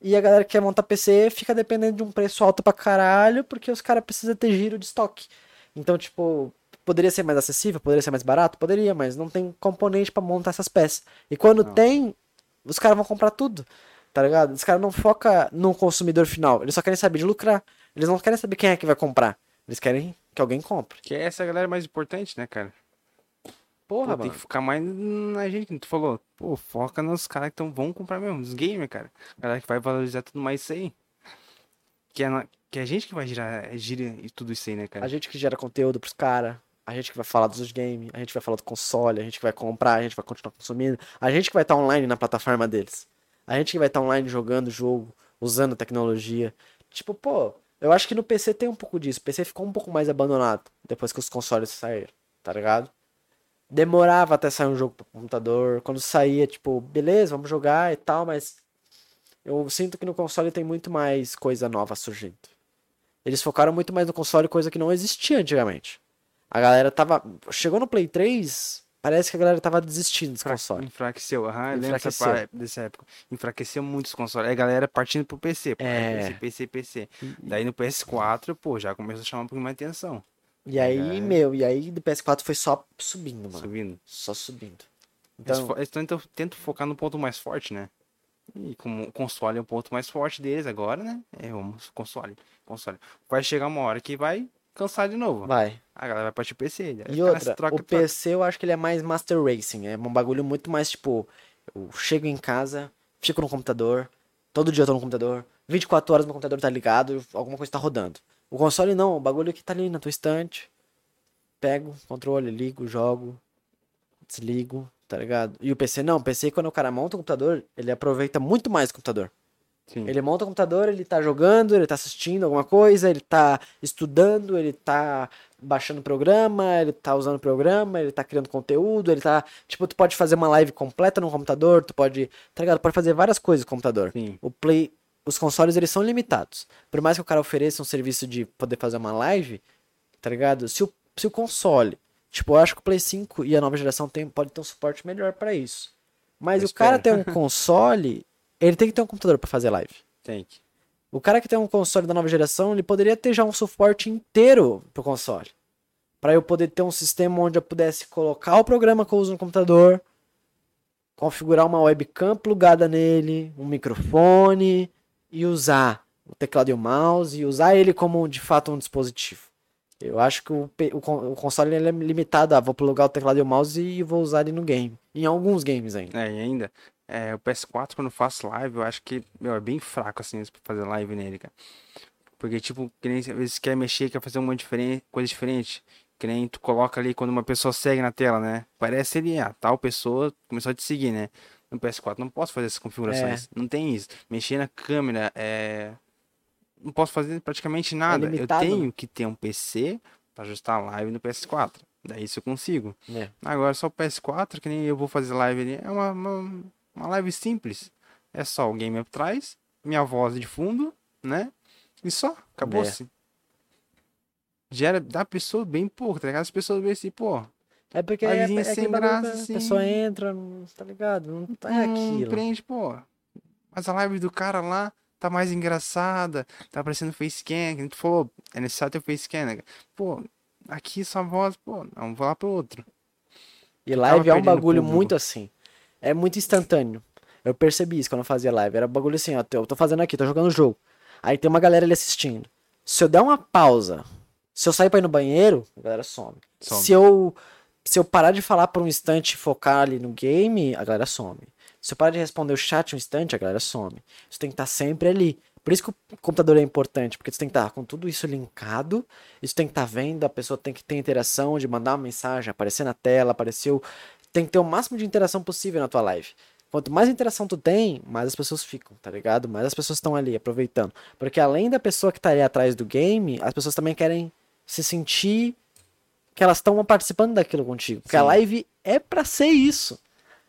e a galera que quer montar PC fica dependendo de um preço alto pra caralho, porque os caras precisam ter giro de estoque. Então, tipo, poderia ser mais acessível, poderia ser mais barato? Poderia, mas não tem componente pra montar essas peças. E quando Não. tem, os caras vão comprar tudo. Tá ligado? Os caras não focam no consumidor final, eles só querem saber de lucrar. Eles não querem saber quem é que vai comprar. Eles querem que alguém compre. Que essa é a galera mais importante, né, cara? Porra, Pô, tem mano. que focar mais na gente, tu falou. Pô, foca nos caras que tão, vão comprar mesmo, os gamers, cara. Galera que vai valorizar tudo mais isso aí. Que é, na- que é a gente que vai girar, gira e tudo isso aí, né, cara? A gente que gera conteúdo pros caras, a gente que vai falar dos games, a gente vai falar do console, a gente que vai comprar, a gente vai continuar consumindo, a gente que vai estar online na plataforma deles. A gente que vai estar online jogando jogo, usando tecnologia. Tipo, pô, eu acho que no PC tem um pouco disso. O PC ficou um pouco mais abandonado depois que os consoles saíram, tá ligado? Demorava até sair um jogo pro computador. Quando saía, tipo, beleza, vamos jogar e tal, mas eu sinto que no console tem muito mais coisa nova surgindo. Eles focaram muito mais no console, coisa que não existia antigamente. A galera tava. Chegou no Play 3, parece que a galera tava desistindo dos consoles. Enfraqueceu, aham, eu lembro dessa, Enfraqueceu. pa- dessa época. Enfraqueceu muito os consoles. Aí a galera partindo pro PC, pô, É. PC, PC, PC. Daí no PS4, pô, já começou a chamar um pouquinho mais atenção. E aí, É. meu, e aí do PS4 foi só subindo, mano. Subindo. Só subindo. Eles, Então, fo- eles tentam, tentam focar no ponto mais forte, né? E como o console é o ponto mais forte deles agora, né? É, vamos, console, console. Vai chegar uma hora que vai cansar de novo. vai. A galera vai partir PC. aí E os outra, o PC eu acho que ele é mais Master Racing. É um bagulho muito mais tipo. Eu chego em casa, fico no computador, todo dia eu tô no computador, 24 horas meu computador tá ligado, alguma coisa tá rodando. O console não, o bagulho que tá ali na tua estante. Pego, controle, ligo, jogo, desligo, tá ligado? E o PC não, o PC quando o cara monta o computador, ele aproveita muito mais o computador. Sim. Ele monta o computador, ele tá jogando, ele tá assistindo alguma coisa, ele tá estudando, ele tá baixando programa, ele tá usando programa, ele tá criando conteúdo, ele tá. Tipo, tu pode fazer uma live completa no computador, tu pode. Tá ligado? Pode fazer várias coisas com o computador. Sim. O Play. Os consoles eles são limitados. Por mais que o cara ofereça um serviço de poder fazer uma live, tá ligado? Se o, se o console. Tipo, eu acho que o Play 5 e a nova geração tem, pode ter um suporte melhor pra isso. Mas Eu o cara espero. tem um console, ele tem que ter um computador pra fazer live. Tem que. O cara que tem um console da nova geração, ele poderia ter já um suporte inteiro pro console. Pra eu poder ter um sistema onde eu pudesse colocar o programa que eu uso no computador, configurar uma webcam plugada nele, um microfone e usar o teclado e o mouse e usar ele como de fato um dispositivo. Eu acho que o, o o console é limitado a vou plugar o teclado e o mouse e vou usar ele no game. Em alguns games ainda. É, ainda, é, o PS4, quando eu faço live, eu acho que, meu, é bem fraco, assim, pra fazer live nele, cara. Porque, tipo, que nem, às vezes quer mexer, quer fazer uma diferente, coisa diferente. Que nem tu coloca ali quando uma pessoa segue na tela, né? Parece ele, ah, tal pessoa começou a te seguir, né? No PS4 não posso fazer essas configurações. Não tem isso. Mexer na câmera, é... não posso fazer praticamente nada. eu limitado, tenho né? que ter um PC pra ajustar a live no PS4. Daí isso eu consigo. É. Agora só o PS4, que nem eu vou fazer live ali, é uma, uma, uma live simples. É só o game atrás, minha voz de fundo, né? E só, acabou-se. Gera da pessoa bem pouco, tá ligado? As pessoas veem assim, pô, É porque é, é, sem graça, assim. a pessoa entra, não- tá ligado? Não tá é não aquilo. prende, pô. Mas a live do cara lá tá mais engraçada, tá aparecendo facecam, que a gente falou, é necessário ter facecam, né? Pô, aqui sua voz, pô, não, vou lá pro outro. E live é um bagulho público. muito assim. É muito instantâneo. Eu percebi isso quando eu fazia live. Era bagulho assim, ó. Eu tô fazendo aqui, tô jogando o jogo. Aí tem uma galera ali assistindo. Se eu der uma pausa, se eu sair pra ir no banheiro, a galera some. Some. Se eu se eu parar de falar por um instante e focar ali no game, a galera some. Se eu parar de responder o chat um instante, a galera some. Isso tem que estar sempre ali. Por isso que o computador é importante, porque você tem que estar com tudo isso linkado, isso tem que estar vendo, a pessoa tem que ter interação de mandar uma mensagem, aparecer na tela, apareceu. Tem que ter o máximo de interação possível na tua live. Quanto mais interação tu tem, mais as pessoas ficam, tá ligado? Mais as pessoas estão ali aproveitando. Porque além da pessoa que tá ali atrás do game, as pessoas também querem se sentir que elas estão participando daquilo contigo. Porque a Sim. live é pra ser isso.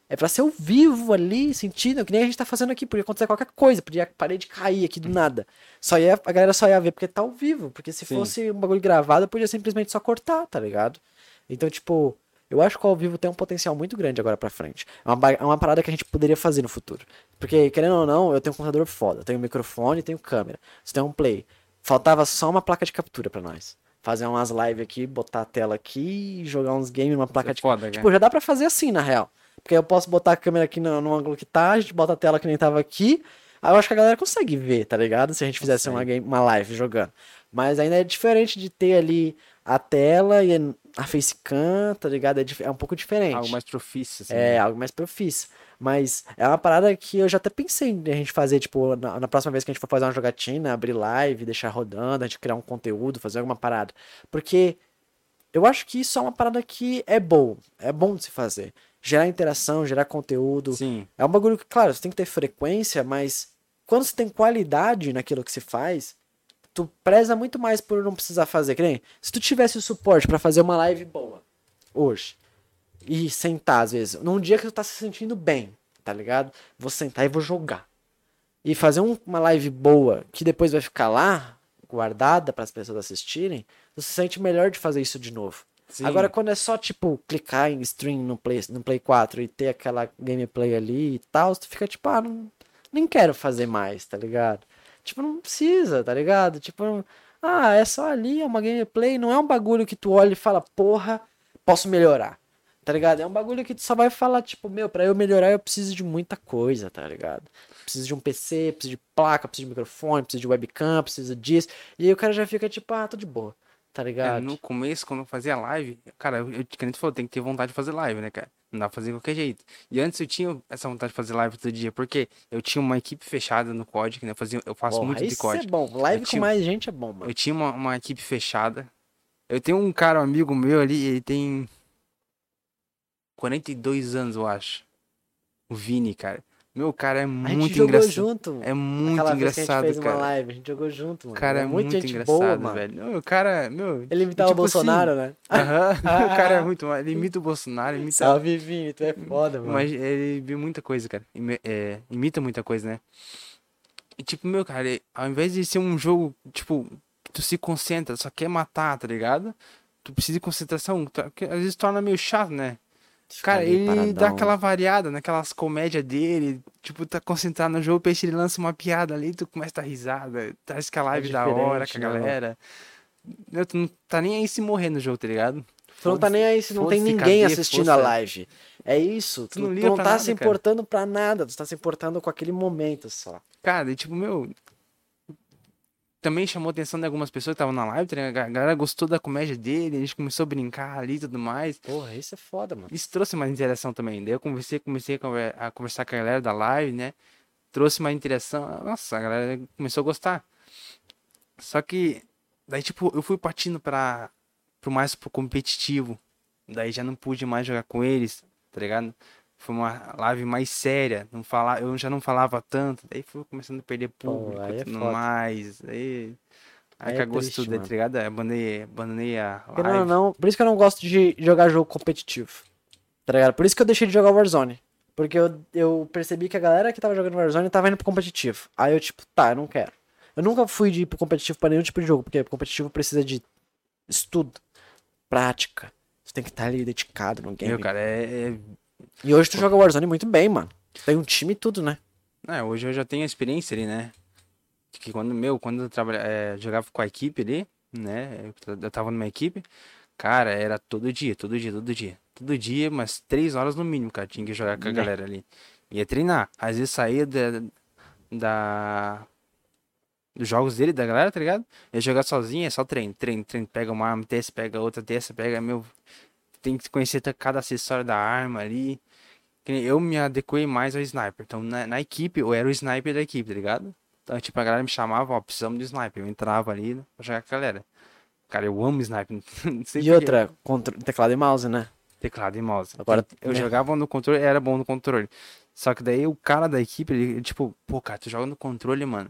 É pra ser ao vivo ali, sentindo, que nem a gente tá fazendo aqui. Podia acontecer qualquer coisa, podia a parede cair aqui do nada. Só ia, a galera só ia ver porque tá ao vivo. Porque se Sim. fosse um bagulho gravado, podia simplesmente só cortar, tá ligado? Então, tipo, eu acho que o ao vivo tem um potencial muito grande agora pra frente. É uma, é uma parada que a gente poderia fazer no futuro. Porque, querendo ou não, eu tenho um computador foda. Eu tenho microfone, tenho câmera. Você tem um play. Faltava só uma placa de captura pra nós. Fazer umas lives aqui, botar a tela aqui jogar uns games numa placa é de foda, Tipo, já dá pra fazer assim, na real. Porque eu posso botar a câmera aqui no, no ângulo que tá, a gente bota a tela que nem tava aqui. Aí eu acho que a galera consegue ver, tá ligado? Se a gente fizesse uma, game, uma live jogando. Mas ainda é diferente de ter ali a tela e a facecam, tá ligado? É, é um pouco diferente. Algo mais profício, assim. É, né? algo mais profício. Mas é uma parada que eu já até pensei em a gente fazer, tipo, na, na próxima vez que a gente for fazer uma jogatina, abrir live, deixar rodando, a gente criar um conteúdo, fazer alguma parada. Porque eu acho que isso é uma parada que é bom. É bom de se fazer. Gerar interação, gerar conteúdo. Sim. É um bagulho que, claro, você tem que ter frequência, mas quando você tem qualidade naquilo que se faz, tu preza muito mais por não precisar fazer. Que nem, se tu tivesse o suporte pra fazer uma live boa hoje e sentar, às vezes, num dia que tu tá se sentindo bem, tá ligado? Vou sentar e vou jogar. E fazer um- uma live boa que depois vai ficar lá, guardada para as pessoas assistirem, tu se sente melhor de fazer isso de novo. Sim. Agora, quando é só, tipo, clicar em stream no Play, no Play 4 e ter aquela gameplay ali e tal, tu fica tipo, ah, não, nem quero fazer mais, tá ligado? Tipo, não precisa, tá ligado? Tipo, ah, é só ali, é uma gameplay, não é um bagulho que tu olha e fala, porra, posso melhorar. Tá ligado? É um bagulho que tu só vai falar, tipo, meu, pra eu melhorar eu preciso de muita coisa, tá ligado? Preciso de um PC, preciso de placa, preciso de microfone, preciso de webcam, preciso disso. E aí o cara já fica tipo, ah, tô de boa, tá É, ligado? no começo, quando eu fazia live, cara, eu, eu, que nem tu falou, tem que ter vontade de fazer live, né, cara? Não dá pra fazer de qualquer jeito. E antes eu tinha essa vontade de fazer live todo dia, porque eu tinha uma equipe fechada no COD, né? Eu, fazia, eu faço Porra, muito de isso COD. é bom. Live com mais gente é bom, mano. Eu tinha uma, uma equipe fechada. Eu tenho um cara, um amigo meu ali, ele tem 42 anos, eu acho. O Vini, cara. Meu, cara é A gente muito jogou engraçado. junto. É muito Aquela vez que a gente engraçado, fez uma cara. live, a gente jogou junto, O mano. cara é muito, gente engraçado, boa, mano. velho. Não, O cara, meu. Ele imitava tipo o assim, Bolsonaro, né? Aham. o cara é *laughs* muito. Ele imita o Bolsonaro, imita. Salve, Vini, tu é foda, mano. Mas ele viu muita coisa, cara. Imi- é, imita muita coisa, né? E tipo, meu, cara, ele- ao invés de ser um jogo, tipo, que tu se concentra, só quer matar, tá ligado? Tu precisa de concentração, tá- que às vezes torna meio chato, né? Cara, ele dá paradão. aquela variada naquelas comédias dele, tipo, tá concentrado no jogo, o peixe ele lança uma piada ali, tu começa a dar risada, traz que a live da hora com a né, galera. Meu, tu não tá nem aí se morrer no jogo, tá ligado? Tu não tá nem aí se não tem ninguém cadê, assistindo a live. É isso. Tu, não tu não tá nada, se cara. importando pra nada. Tu tá se importando com aquele momento só. Cara, e tipo, meu. Também chamou a atenção de algumas pessoas que estavam na live, tá a galera gostou da comédia dele, a gente começou a brincar ali e tudo mais. Porra, isso é foda, mano. Isso trouxe mais interação também. Daí eu comecei a conver- a conversar com a galera da live, né? Trouxe mais interação. Nossa, a galera começou a gostar. Só que, daí, tipo, eu fui partindo para pro mais pro competitivo. Daí já não pude mais jogar com eles, tá ligado? Foi uma live mais séria. Não falar, eu já não falava tanto. Daí fui começando a perder público aí é e tudo foda. mais. Aí, aí Aí é cagou triste, tudo, tá ligado? Abandonei, abandonei a live. não, por isso que eu não gosto de jogar jogo competitivo. Tá ligado? Por isso que eu deixei de jogar Warzone. Porque eu, eu percebi que a galera que tava jogando Warzone tava indo pro competitivo. Aí eu, tipo, tá, eu não quero. Eu nunca fui de ir pro competitivo pra nenhum tipo de jogo, porque competitivo precisa de estudo, prática. Você tem que estar ali dedicado no game. Meu, cara, é, é- E hoje tu joga Warzone muito bem, mano. Tem um time e tudo, né? é, hoje eu já tenho a experiência ali, né? Que quando, meu, quando eu trabalha, é, jogava com a equipe ali, né? Eu, eu tava numa equipe, cara, era todo dia, todo dia, todo dia. Todo dia, umas três horas no mínimo, cara, tinha que jogar com a Né. galera ali. Ia treinar. Às vezes saía da, da, dos jogos dele, da galera, tá ligado? Ia jogar sozinho, é só treino, treino, treino. Pega uma arma, desce, pega outra, desce, pega, meu. Tem que conhecer cada acessório da arma ali. Eu me adequei mais ao sniper. Então, na, na equipe, eu era o sniper da equipe, tá ligado? Então, tipo, a galera me chamava, ó, precisamos de sniper. Eu entrava ali pra jogar com a galera. Cara, eu amo sniper. *laughs* E outra, teclado e mouse, né? Teclado e mouse. Agora, eu né? jogava no controle, era bom no controle. Só que daí o cara da equipe, ele, ele, tipo, pô, cara, tu joga no controle, mano.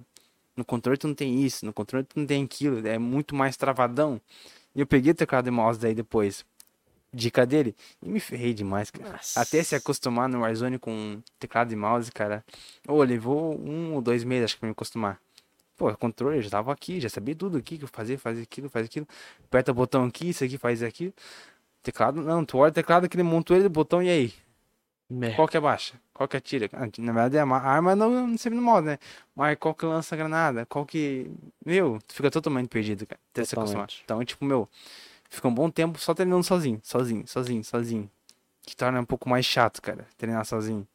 No controle tu não tem isso, no controle tu não tem aquilo, é muito mais travadão. E eu peguei o teclado e mouse daí depois. Dica dele, e me ferrei demais, cara. Nossa. Até se acostumar no Warzone com teclado e mouse, cara. Ô, levou um ou dois meses, acho que pra me acostumar. Pô, controle, já tava aqui, já sabia tudo aqui que eu fazia, aquilo, faz aquilo. Aperta o botão aqui, isso aqui, faz aquilo. Teclado, não, tu olha o teclado, aquele montou ele, botão, e aí? É. Qual que abaixa? Qual que atira? Ah, Na verdade, a ma- a arma não, não sempre no modo, né? Mas qual que lança a granada? Qual que. Meu, tu fica totalmente perdido, cara. Até se acostumar. Então, tipo, meu, fica um bom tempo só treinando sozinho, sozinho, sozinho, sozinho. Que torna um pouco mais chato, cara, treinar sozinho.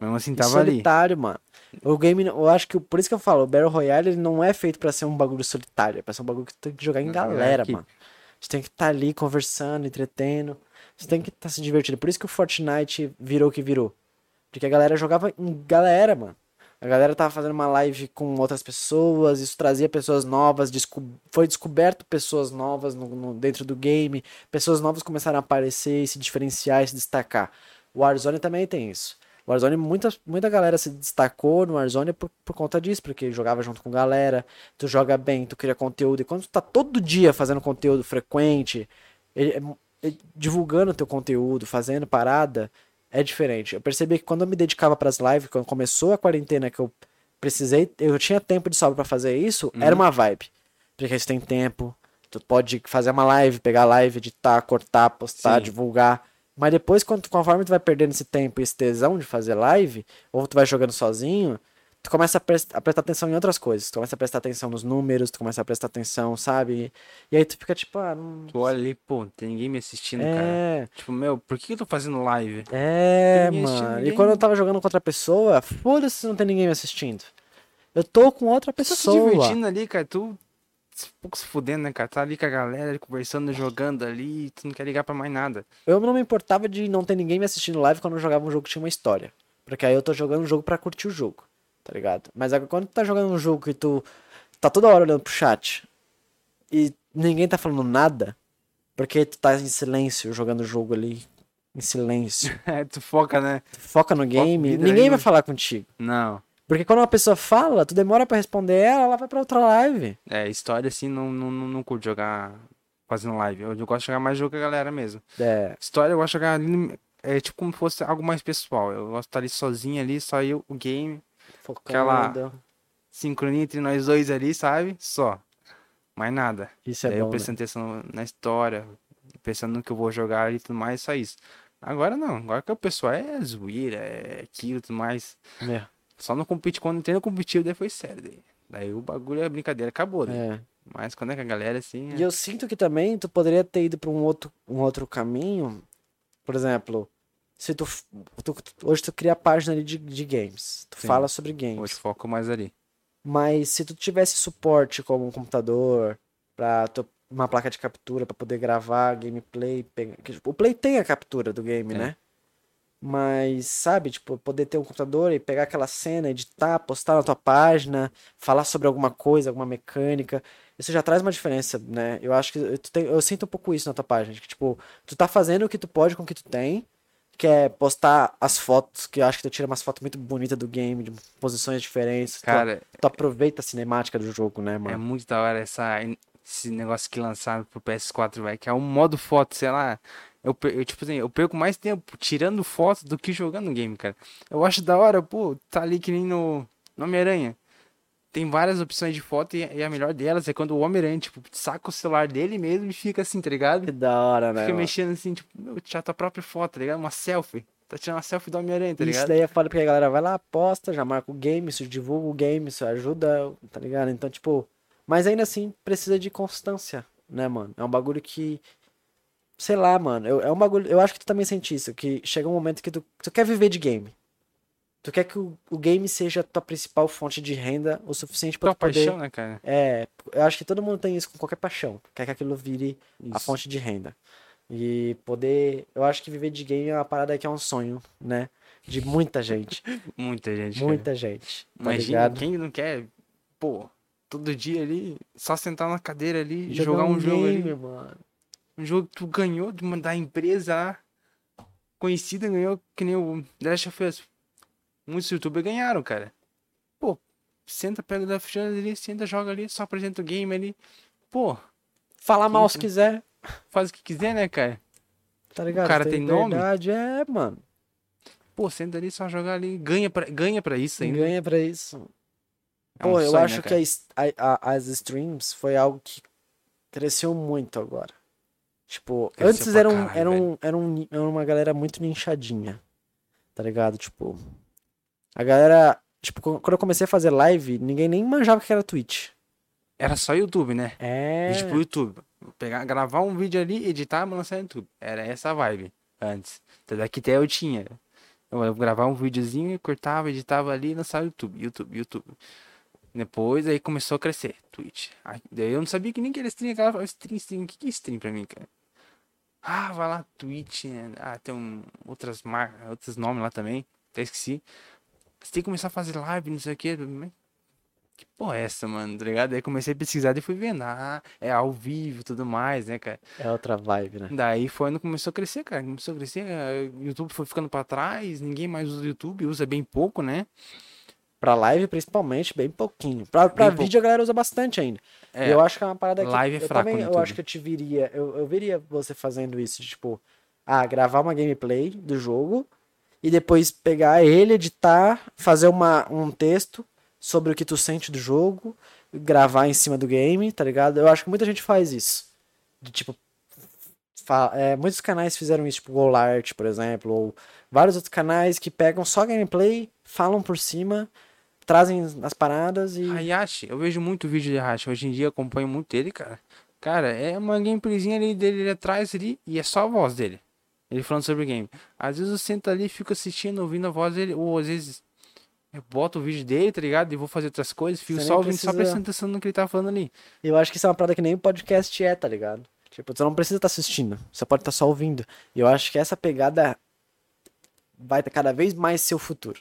Mesmo assim, tava ali. solitário, mano. O game, eu acho que, por isso que eu falo, o Battle Royale ele não é feito pra ser um bagulho solitário, é pra ser um bagulho que tem que jogar em Não, é galera, equipe. mano. Você tem que estar ali conversando, entretendo. Você tem que estar se divertindo. Por isso que o Fortnite virou o que virou. Porque a galera jogava em galera, mano. A galera tava fazendo uma live com outras pessoas, isso trazia pessoas novas, desco- foi descoberto pessoas novas no- no- dentro do game, pessoas novas começaram a aparecer e se diferenciar e se destacar. O Warzone também tem isso. O Warzone, muita, muita galera se destacou no Warzone por, por conta disso, porque jogava junto com galera, tu joga bem, tu cria conteúdo, e quando tu tá todo dia fazendo conteúdo frequente, ele- ele- divulgando teu conteúdo, fazendo parada, é diferente. Eu percebi que quando eu me dedicava pras lives, quando começou a quarentena, que eu precisei, eu tinha tempo de sobra pra fazer isso, era uma vibe. Porque você tem tempo, tu pode fazer uma live, pegar a live, editar, cortar, postar, Sim. divulgar. Mas depois, quando, conforme tu vai perdendo esse tempo e esse tesão de fazer live, ou tu vai jogando sozinho, tu começa a, pres- a prestar atenção em outras coisas. Tu começa a prestar atenção nos números, tu começa a prestar atenção, sabe? E aí tu fica tipo, ah, não... Tu olha ali, pô, tem ninguém me assistindo, cara. É, Tipo, meu, por que eu tô fazendo live? é, Ninguém mano. E quando eu tava jogando com outra pessoa, foda-se se não tem ninguém me assistindo. Eu tô com outra Tá se pessoa. divertindo ali, cara, tu um pouco se fudendo, né, cara? Tá ali com a galera, conversando, jogando ali, tu não quer ligar pra mais nada. Eu não me importava de não ter ninguém me assistindo live quando eu jogava um jogo que tinha uma história. Porque aí eu tô jogando um jogo pra curtir o jogo, tá ligado? Mas agora quando tu tá jogando um jogo que tu tá toda hora olhando pro chat e ninguém tá falando nada, porque tu tá em silêncio jogando o jogo ali, em silêncio. *laughs* É, tu foca, né? Tu foca no game, vida ninguém aí, vai né? falar contigo. Não. Porque quando uma pessoa fala, tu demora pra responder ela, ela vai pra outra live. É, história assim, não, não, não, não curto jogar fazendo live. Eu, eu gosto de jogar mais jogo com a galera mesmo. É, História eu gosto de jogar ali, é tipo como se fosse algo mais pessoal. Eu gosto de estar ali sozinho ali, só eu, o game, focando. sincronia entre nós dois ali, sabe? Só. Mais nada. Isso é Daí eu bom, né? atenção na história, pensando no que eu vou jogar e tudo mais, só isso. Agora não, agora que o pessoal é zoeira, é aquilo e tudo mais. É, Só no compete, quando tem no competitivo, daí foi sério. Daí, daí o bagulho é brincadeira, acabou. Daí. é. Mas quando é com a galera assim. E eu sinto que também tu poderia ter ido pra um outro, um outro caminho. Por exemplo, se tu, tu- hoje tu cria a página ali de, de games, tu Sim. fala sobre é, games. hoje foco mais ali. Mas se tu tivesse suporte como um computador, pra tu- uma placa de captura pra poder gravar gameplay, pegar- o Play tem a captura do game, Tem. né? Mas, sabe, tipo, poder ter um computador e pegar aquela cena, editar, postar na tua página, falar sobre alguma coisa, alguma mecânica, isso já traz uma diferença, né? Eu acho que tu tem- eu sinto um pouco isso na tua página, que tipo, tu tá fazendo o que tu pode com o que tu tem, quer postar as fotos, que eu acho que tu tira umas fotos muito bonitas do game, de posições diferentes. tu- Cara, tu, aproveita a cinemática do jogo, né, é mano? muito da hora essa, esse negócio que lançaram pro PS4, velho, que é um modo foto, sei lá. Eu, eu, tipo assim, eu perco mais tempo tirando foto do que jogando game, cara. Eu acho da hora, pô, tá ali que nem no, no Homem-Aranha. Tem várias opções de foto e, a melhor delas é quando o Homem-Aranha, tipo, saca o celular dele mesmo e fica assim, tá ligado? Que da hora, né? Fica mano? mexendo assim, tipo, meu, tirar tua própria foto, tá ligado? Uma selfie. Tá tirando uma selfie do Homem-Aranha, tá Isso ligado? daí é foda porque a galera vai lá, posta, já marca o game, isso divulga o game, isso ajuda, tá ligado? Então, tipo, mas ainda assim precisa de constância, né, mano? É um bagulho que, sei lá, mano, eu, é um bagulho, eu acho que tu também sente isso, que chega um momento que tu, tu quer viver de game. Tu quer que o, o game seja a tua principal fonte de renda o suficiente tu poder... paixão, né, cara? É, eu acho que todo mundo tem isso com qualquer paixão. Quer que aquilo vire a Isso. fonte de renda. E poder. Eu acho que viver de game é uma parada que é um sonho, né? De muita gente. *laughs* Muita gente. cara. muita gente. Tá Imagina ligado? quem não quer, pô, todo dia ali, só sentar na cadeira ali e Jogar jogar um, jogo game, ali. mano. Um jogo que tu ganhou de uma da empresa lá, conhecida, ganhou que nem o The Last of Us. Muitos youtubers ganharam, cara. Pô, senta, pega o Death Stranding ali, senta, joga ali, só apresenta o game ali. Pô, Falar mal se quiser, faz o que quiser, né, cara? tá ligado? cara tem nome? verdade, é, mano. Pô, senta ali, só jogar ali, ganha pra, ganha pra isso ainda. Ganha pra isso. É um Pô, eu sonho, acho né, que a a- as streams foi algo que cresceu muito agora. Tipo, Cresceu antes era, um, caralho, era, um, era, um, era uma galera muito nichadinha. Tá ligado? Tipo, a galera. Tipo, qu- quando eu comecei a fazer live, ninguém nem manjava que era Twitch. Era só YouTube, né? É. Vídeo pro YouTube. Pegar, gravar um vídeo ali, editar e lançar no YouTube. Era essa a vibe antes. Daqui até eu tinha. Eu ia gravar um videozinho, cortava, editava ali e lançava no YouTube, YouTube, YouTube. Depois aí começou a crescer, Twitch. Aí, daí eu não sabia que nem que era stream, aquela falava, stream, stream, o que que é stream pra mim, cara? Ah, vai lá, Twitch, né? ah, tem um, outras marcas, outros nomes lá também, até esqueci. Você tem que começar a fazer live, não sei o que. Que porra é essa, mano? Tá ligado? Aí comecei a pesquisar e fui vendo. Ah, é ao vivo e tudo mais, né, cara? É outra vibe, né? Daí foi quando começou a crescer, cara. Começou a crescer. O YouTube foi ficando pra trás. Ninguém mais usa o YouTube, usa bem pouco, né? Pra live, principalmente, bem pouquinho. Pra, pra Bem vídeo, a galera usa bastante ainda. É, eu acho que é uma parada que. live é eu fraco também, eu acho que eu te viria. Eu, eu veria você fazendo isso, de, tipo, ah, gravar uma gameplay do jogo e depois pegar ele, editar, fazer uma, um texto sobre o que tu sente do jogo, gravar em cima do game, tá ligado? Eu acho que muita gente faz isso. De tipo. é, muitos canais fizeram isso, tipo Golart, por exemplo, ou vários outros canais que pegam só gameplay, falam por cima, trazem as paradas e. Hayashi, eu vejo muito vídeo de Hayashi. Hoje em dia acompanho muito ele, cara. Cara, é uma gameplayzinha ali dele ali atrás ali e é só a voz dele. Ele falando sobre o game. Às vezes eu sento ali e fico assistindo, ouvindo a voz dele, ou às vezes eu boto o vídeo dele, tá ligado? E vou fazer outras coisas, fico Você só ouvindo, só precisa- prestando atenção no que ele tá falando ali. Eu acho que isso é uma parada que nem podcast é, tá ligado? Tipo, você não precisa estar assistindo, você pode estar só ouvindo. E eu acho que essa pegada vai cada vez mais ser o futuro.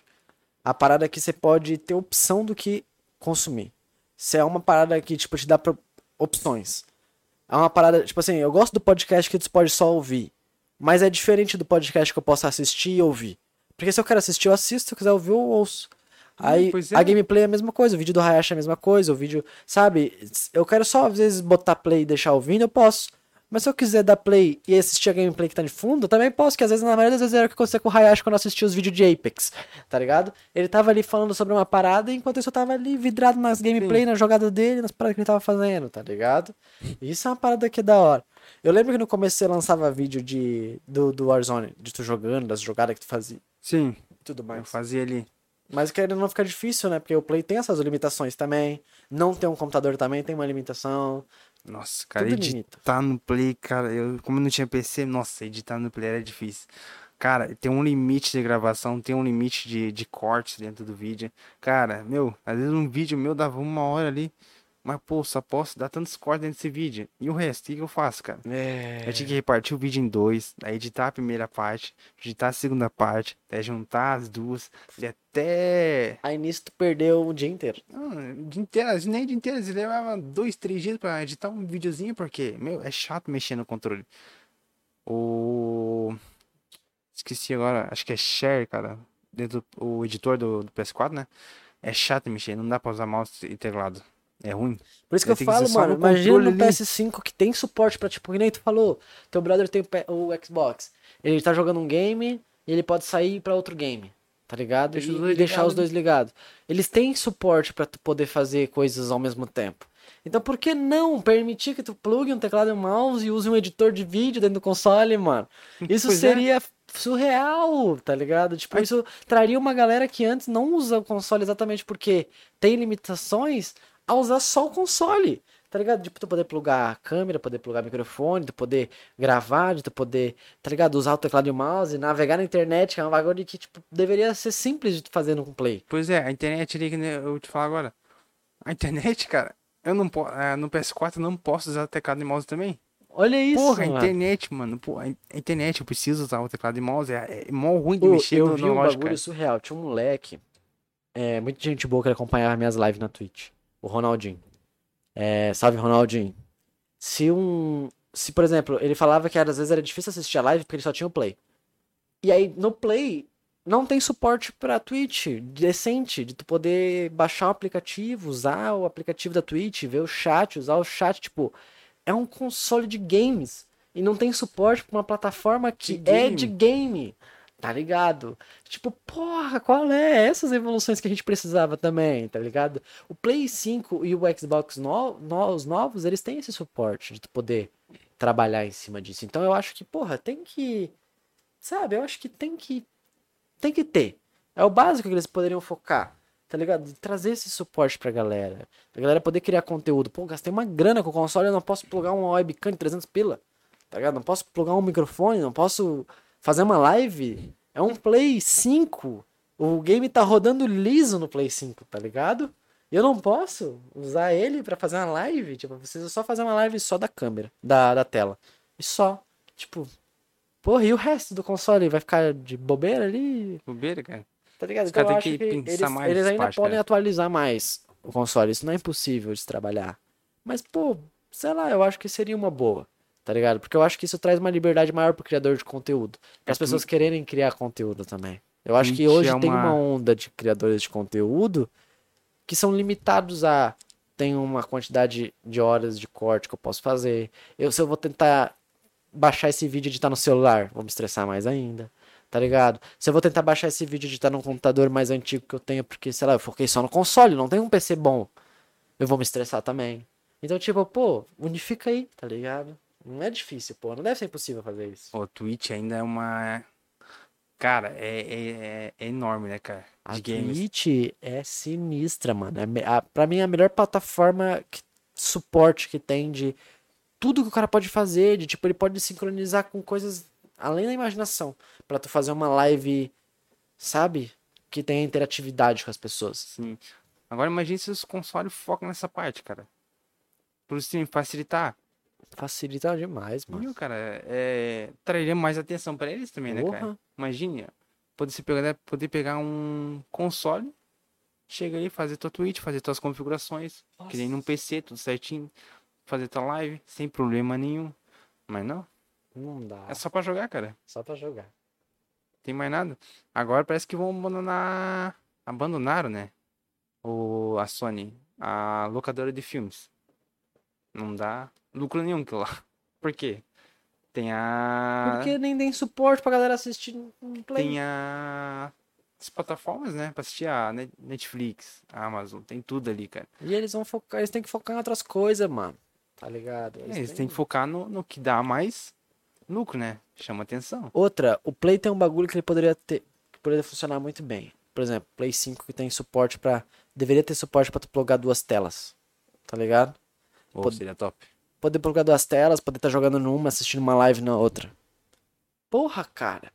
A parada que você pode ter opção do que consumir. Se é uma parada que, tipo, te dá opções. É uma parada, tipo assim, eu gosto do podcast que tu pode só ouvir. Mas é diferente do podcast que eu posso assistir e ouvir. Porque se eu quero assistir, eu assisto, se eu quiser ouvir, eu ouço. Aí é. a gameplay é a mesma coisa, o vídeo do Hayashi é a mesma coisa, o vídeo, sabe? Eu quero só às vezes botar play e deixar ouvindo, eu posso. Mas se eu quiser dar play e assistir a gameplay que tá de fundo, eu também posso, que às vezes, na maioria das vezes, era o que acontecia com o Hayashi quando eu assistia os vídeos de Apex, tá ligado? Ele tava ali falando sobre uma parada, enquanto isso eu tava ali vidrado nas gameplay, na jogada dele, nas paradas que ele tava fazendo, tá ligado? E isso é uma parada que é da hora. Eu lembro que no começo você lançava vídeo de, do, do Warzone, de tu jogando, das jogadas que tu fazia Sim, tudo eu mais. fazia ali. Mas querendo não ficar difícil, né? Porque o Play tem essas limitações também. Não ter um computador também tem uma limitação. Nossa, cara, Tudo editar limita. no Play, cara, eu, como eu não tinha PC, nossa, editar no Play era difícil. Cara, tem um limite de gravação, tem um limite de, de cortes dentro do vídeo. Cara, meu, às vezes um vídeo meu dava uma hora ali, mas pô, só posso dar tantos cortes desse vídeo. E o resto, o que que eu faço, cara? É. Eu tinha que repartir o vídeo em dois, editar a primeira parte, editar a segunda parte, até juntar as duas, e até. Aí nisso tu perdeu o dia inteiro. Não, o dia inteiro, nem o dia inteiro, levava dois, três dias pra editar um videozinho, porque, meu, é chato mexer no controle. O. Esqueci agora, acho que é Share, cara. Dentro do o editor do, do PS4, né? É chato mexer, não dá pra usar mouse e teclado. É ruim. Por isso que eu que falo, só mano, no imagina no controle ali. PS5 que tem suporte pra, tipo, que nem tu falou, teu brother tem o Xbox, ele tá jogando um game e ele pode sair pra outro game, tá ligado? Deixa e deixar ligados os dois ligados. Eles têm suporte pra tu poder fazer coisas ao mesmo tempo. Então por que não permitir que tu plugue um teclado e um mouse e use um editor de vídeo dentro do console, mano? *laughs* Isso Pois é. seria surreal, tá ligado? Tipo, Ai. isso traria uma galera que antes não usa o console exatamente porque tem limitações a usar só o console. Tá ligado? Tipo, tu poder plugar a câmera, poder plugar microfone, tu poder gravar, de tu poder, tá ligado? Usar o teclado e o mouse, navegar na internet, que é um bagulho que, tipo, deveria ser simples de tu fazer no play. Pois é, a internet ali que eu te falo agora. A internet, cara, eu não posso. no PS4 eu não posso usar teclado e mouse também. Olha isso, Porra, a mano. internet, mano. Pô, a in- a internet, eu preciso usar o teclado e mouse. É, é mó ruim de Ô, mexer eu no, vi no um bagulho cara. surreal. Tinha um moleque, é, muita gente boa que acompanhava minhas lives na Twitch. O Ronaldinho. É, salve, Ronaldinho. Se um. Se, por exemplo, ele falava que às vezes era difícil assistir a live porque ele só tinha o Play. E aí, no Play, não tem suporte pra Twitch decente, de tu poder baixar o aplicativo, usar o aplicativo da Twitch, ver o chat, usar o chat, tipo, é um console de games. E não tem suporte pra uma plataforma que De é de game. Tá ligado? Tipo, porra, qual é? Essas evoluções que a gente precisava também, tá ligado? O Play 5 e o Xbox no, no- os novos, eles têm esse suporte de tu poder trabalhar em cima disso. Então eu acho que, porra, tem que. Sabe, eu acho que tem que. Tem que ter. É o básico que eles poderiam focar. Tá ligado? Trazer esse suporte pra galera. Pra galera poder criar conteúdo. Pô, gastei uma grana com o console, eu não posso plugar uma webcam de 300 pila. Tá ligado? Não posso plugar um microfone, não posso fazer uma live. É um Play 5. O game tá rodando liso no Play 5, tá ligado? Eu não posso usar ele pra fazer uma live. Tipo, eu preciso só fazer uma live só da câmera, da, da tela. E só. Tipo, porra, e o resto do console vai ficar de bobeira ali? Bobeira, cara. Tá ligado? Os Então caras têm que que pensar eles, mais eles ainda parte, podem cara. atualizar mais o console. Isso não é impossível de trabalhar. Mas, pô, sei lá, eu acho que seria uma boa. Tá ligado? Porque eu acho que isso traz uma liberdade maior pro criador de conteúdo. Para as É, pessoas quererem criar conteúdo também. Eu acho que hoje é tem uma- uma onda de criadores de conteúdo que são limitados a tem uma quantidade de horas de corte que eu posso fazer. Eu se eu vou tentar baixar esse vídeo e editar no celular, vou me estressar mais ainda. Tá ligado? Se eu vou tentar baixar esse vídeo e editar num computador mais antigo que eu tenho, porque, sei lá, eu foquei só no console, não tenho um PC bom. Eu vou me estressar também. Então, tipo, pô, unifica aí, tá ligado? Não é difícil, pô. Não deve ser impossível fazer isso. O Twitch ainda é uma. Cara, é, é, é- enorme, né, cara? A De games. Twitch é sinistra, mano. É, a, pra mim, é a melhor plataforma que, suporte que tem de tudo que o cara pode fazer. De tipo, ele pode sincronizar com coisas além da imaginação. Pra tu fazer uma live, sabe? Que tenha interatividade com as pessoas. Sim. Agora imagine se os consoles focam nessa parte, cara. Pro stream facilitar. Facilita demais, mano. Viu, cara? É, traria mais atenção pra eles também, né, cara? Porra. Ó, poder, se pegar, poder pegar um console, chega aí, fazer tua Twitch, fazer tuas configurações, que nem num PC, tudo certinho, fazer tua live, sem problema nenhum. Mas não, Não dá. é só pra jogar, cara. Só pra jogar. Tem mais nada. Agora parece que vão abandonar. Abandonaram, né? O, a Sony, a locadora de filmes. Não dá lucro nenhum aquilo lá. *laughs* Por quê? Tem a. Porque nem tem suporte pra galera assistir no Play. Tem a. As plataformas, né? Pra assistir a Net- Netflix, a Amazon, tem tudo ali, cara. E eles vão focar, eles têm que focar em outras coisas, mano. Tá ligado? É, Eles têm que focar no, no que dá mais lucro, né? Chama atenção. Outra, o Play tem um bagulho que ele poderia ter, que poderia funcionar muito bem. Por exemplo, Play 5 que tem suporte pra. deveria ter suporte pra tu plugar duas telas. Tá ligado? Ou Pod- seria top. Poder plugar duas telas, poder estar jogando numa, assistindo uma live na outra. Porra, cara.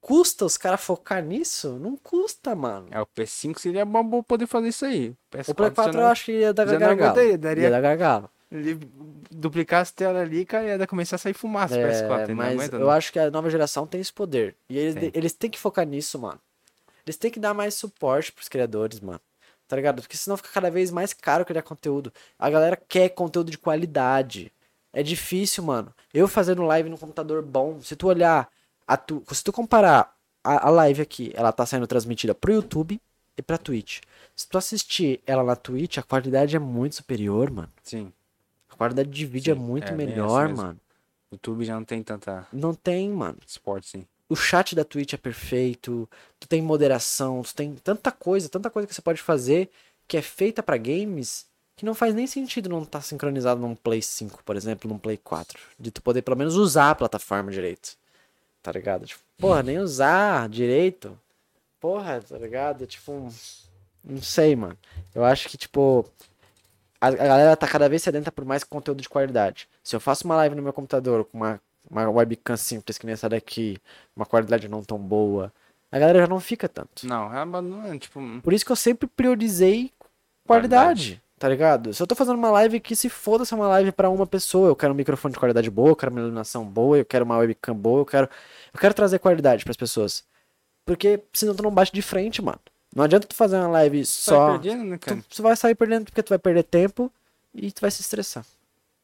Custa os caras focar nisso? Não custa, mano. É, o PS5 seria bom poder fazer isso aí. PS4 O Play 4 já eu não- acho que ia dar gargalo. aguentaria, daria- Ia dar gargalo. Ele duplicar as telas ali, cara, ia começar a sair fumaça PS4. É, ele não mas aguenta, eu não. acho que a nova geração tem esse poder. E eles, Tem. eles têm que focar nisso, mano. Eles têm que dar mais suporte pros criadores, mano. Tá ligado? Porque senão fica cada vez mais caro criar conteúdo. A galera quer conteúdo de qualidade. É difícil, mano. Eu fazendo live no computador bom, se tu olhar a tu- se tu comparar a, a live aqui, ela tá sendo transmitida pro YouTube e pra Twitch. Se tu assistir ela na Twitch, a qualidade é muito superior, mano. Sim. A qualidade de vídeo Sim, é muito é melhor, assim mano. O YouTube já não tem tanta Não tem, mano. suporte, sim. O chat da Twitch é perfeito, tu tem moderação, tu tem tanta coisa, tanta coisa que você pode fazer que é feita pra games que não faz nem sentido não estar sincronizado num Play 5, por exemplo, num Play 4. De tu poder pelo menos usar a plataforma direito. Tá ligado? Tipo, porra, nem usar direito. Porra, tá ligado? Tipo, um- não sei, mano. Eu acho que, tipo, a, a galera tá cada vez sedenta por mais conteúdo de qualidade. Se eu faço uma live no meu computador com uma, uma webcam simples que nem essa daqui, uma qualidade não tão boa, a galera já não fica tanto. Não, é abandona, tipo, Por isso que eu sempre priorizei qualidade, tá ligado? Se eu tô fazendo uma live que se foda se é uma live pra uma pessoa, eu quero um microfone de qualidade boa, eu quero uma iluminação boa, eu quero uma webcam boa, eu quero eu quero trazer qualidade pras pessoas. Porque senão tu não bate de frente, mano. Não adianta tu fazer uma live só só perdendo, né, cara? tu, tu vai sair perdendo porque tu vai perder tempo e tu vai se estressar.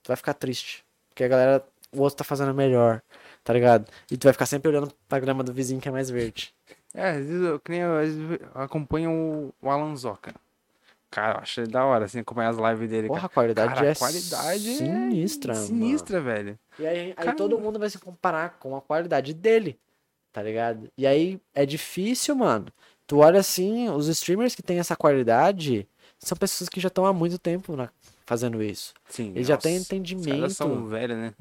Tu vai ficar triste. Porque a galera, o outro tá fazendo melhor, tá ligado? E tu vai ficar sempre olhando pra grama do vizinho que é mais verde. É, às vezes eu, que nem eu, eu acompanho o, o Alan Zoca. Cara, eu acho ele da hora, assim, acompanhar as lives dele. Porra, a qualidade Cara, é a qualidade é sinistra, mano. sinistra, velho. E aí, aí todo mundo vai se comparar com a qualidade dele, tá ligado? E aí é difícil, mano. Tu olha assim, os streamers que têm essa qualidade são pessoas que já estão há muito tempo na- fazendo isso. Sim, Eles já têm nossa, Os caras entendimento. são velhos, né?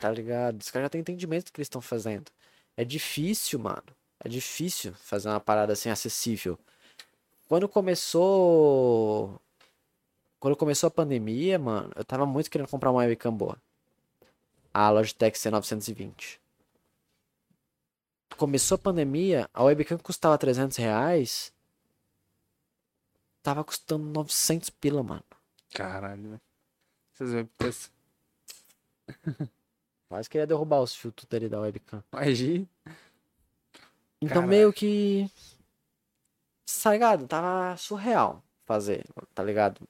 Tá ligado? Os caras já têm entendimento do que eles estão fazendo. É difícil, mano. É difícil fazer uma parada assim acessível. Quando começou. Quando começou a pandemia, mano, eu tava muito querendo comprar uma webcam boa. A Logitech C920. Começou a pandemia, a webcam custava 300 reais. Tava custando 900 pila, mano. Caralho, velho. Essas webcams. *laughs* Quase queria derrubar os filtros dele da webcam. Imagina. Então meio que. Tá ligado? Tava surreal fazer, tá ligado?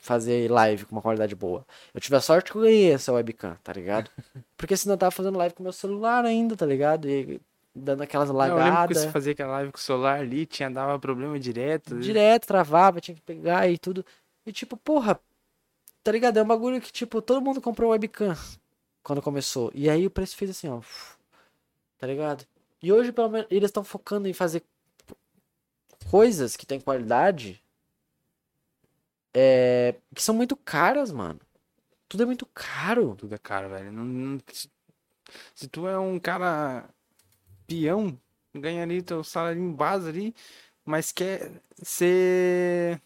Fazer live com uma qualidade boa. Eu tive a sorte que eu ganhei essa webcam, tá ligado? *laughs* Porque senão eu tava fazendo live com meu celular ainda, tá ligado? E dando aquelas Eu lembro que lagadas. você fazia aquela live com o celular ali, tinha, dava problema direto. Direto, travava, tinha que pegar e tudo. E tipo, porra, tá ligado? É um bagulho que, tipo, todo mundo comprou webcam quando começou. E aí o preço fez assim, ó. Tá ligado? E hoje, pelo menos, eles estão focando em fazer coisas que têm qualidade é, que são muito caras, mano. Tudo é muito caro. Tudo é caro, velho. Não, não- se, se tu é um cara peão, ganha ali teu salário em base ali, mas quer ser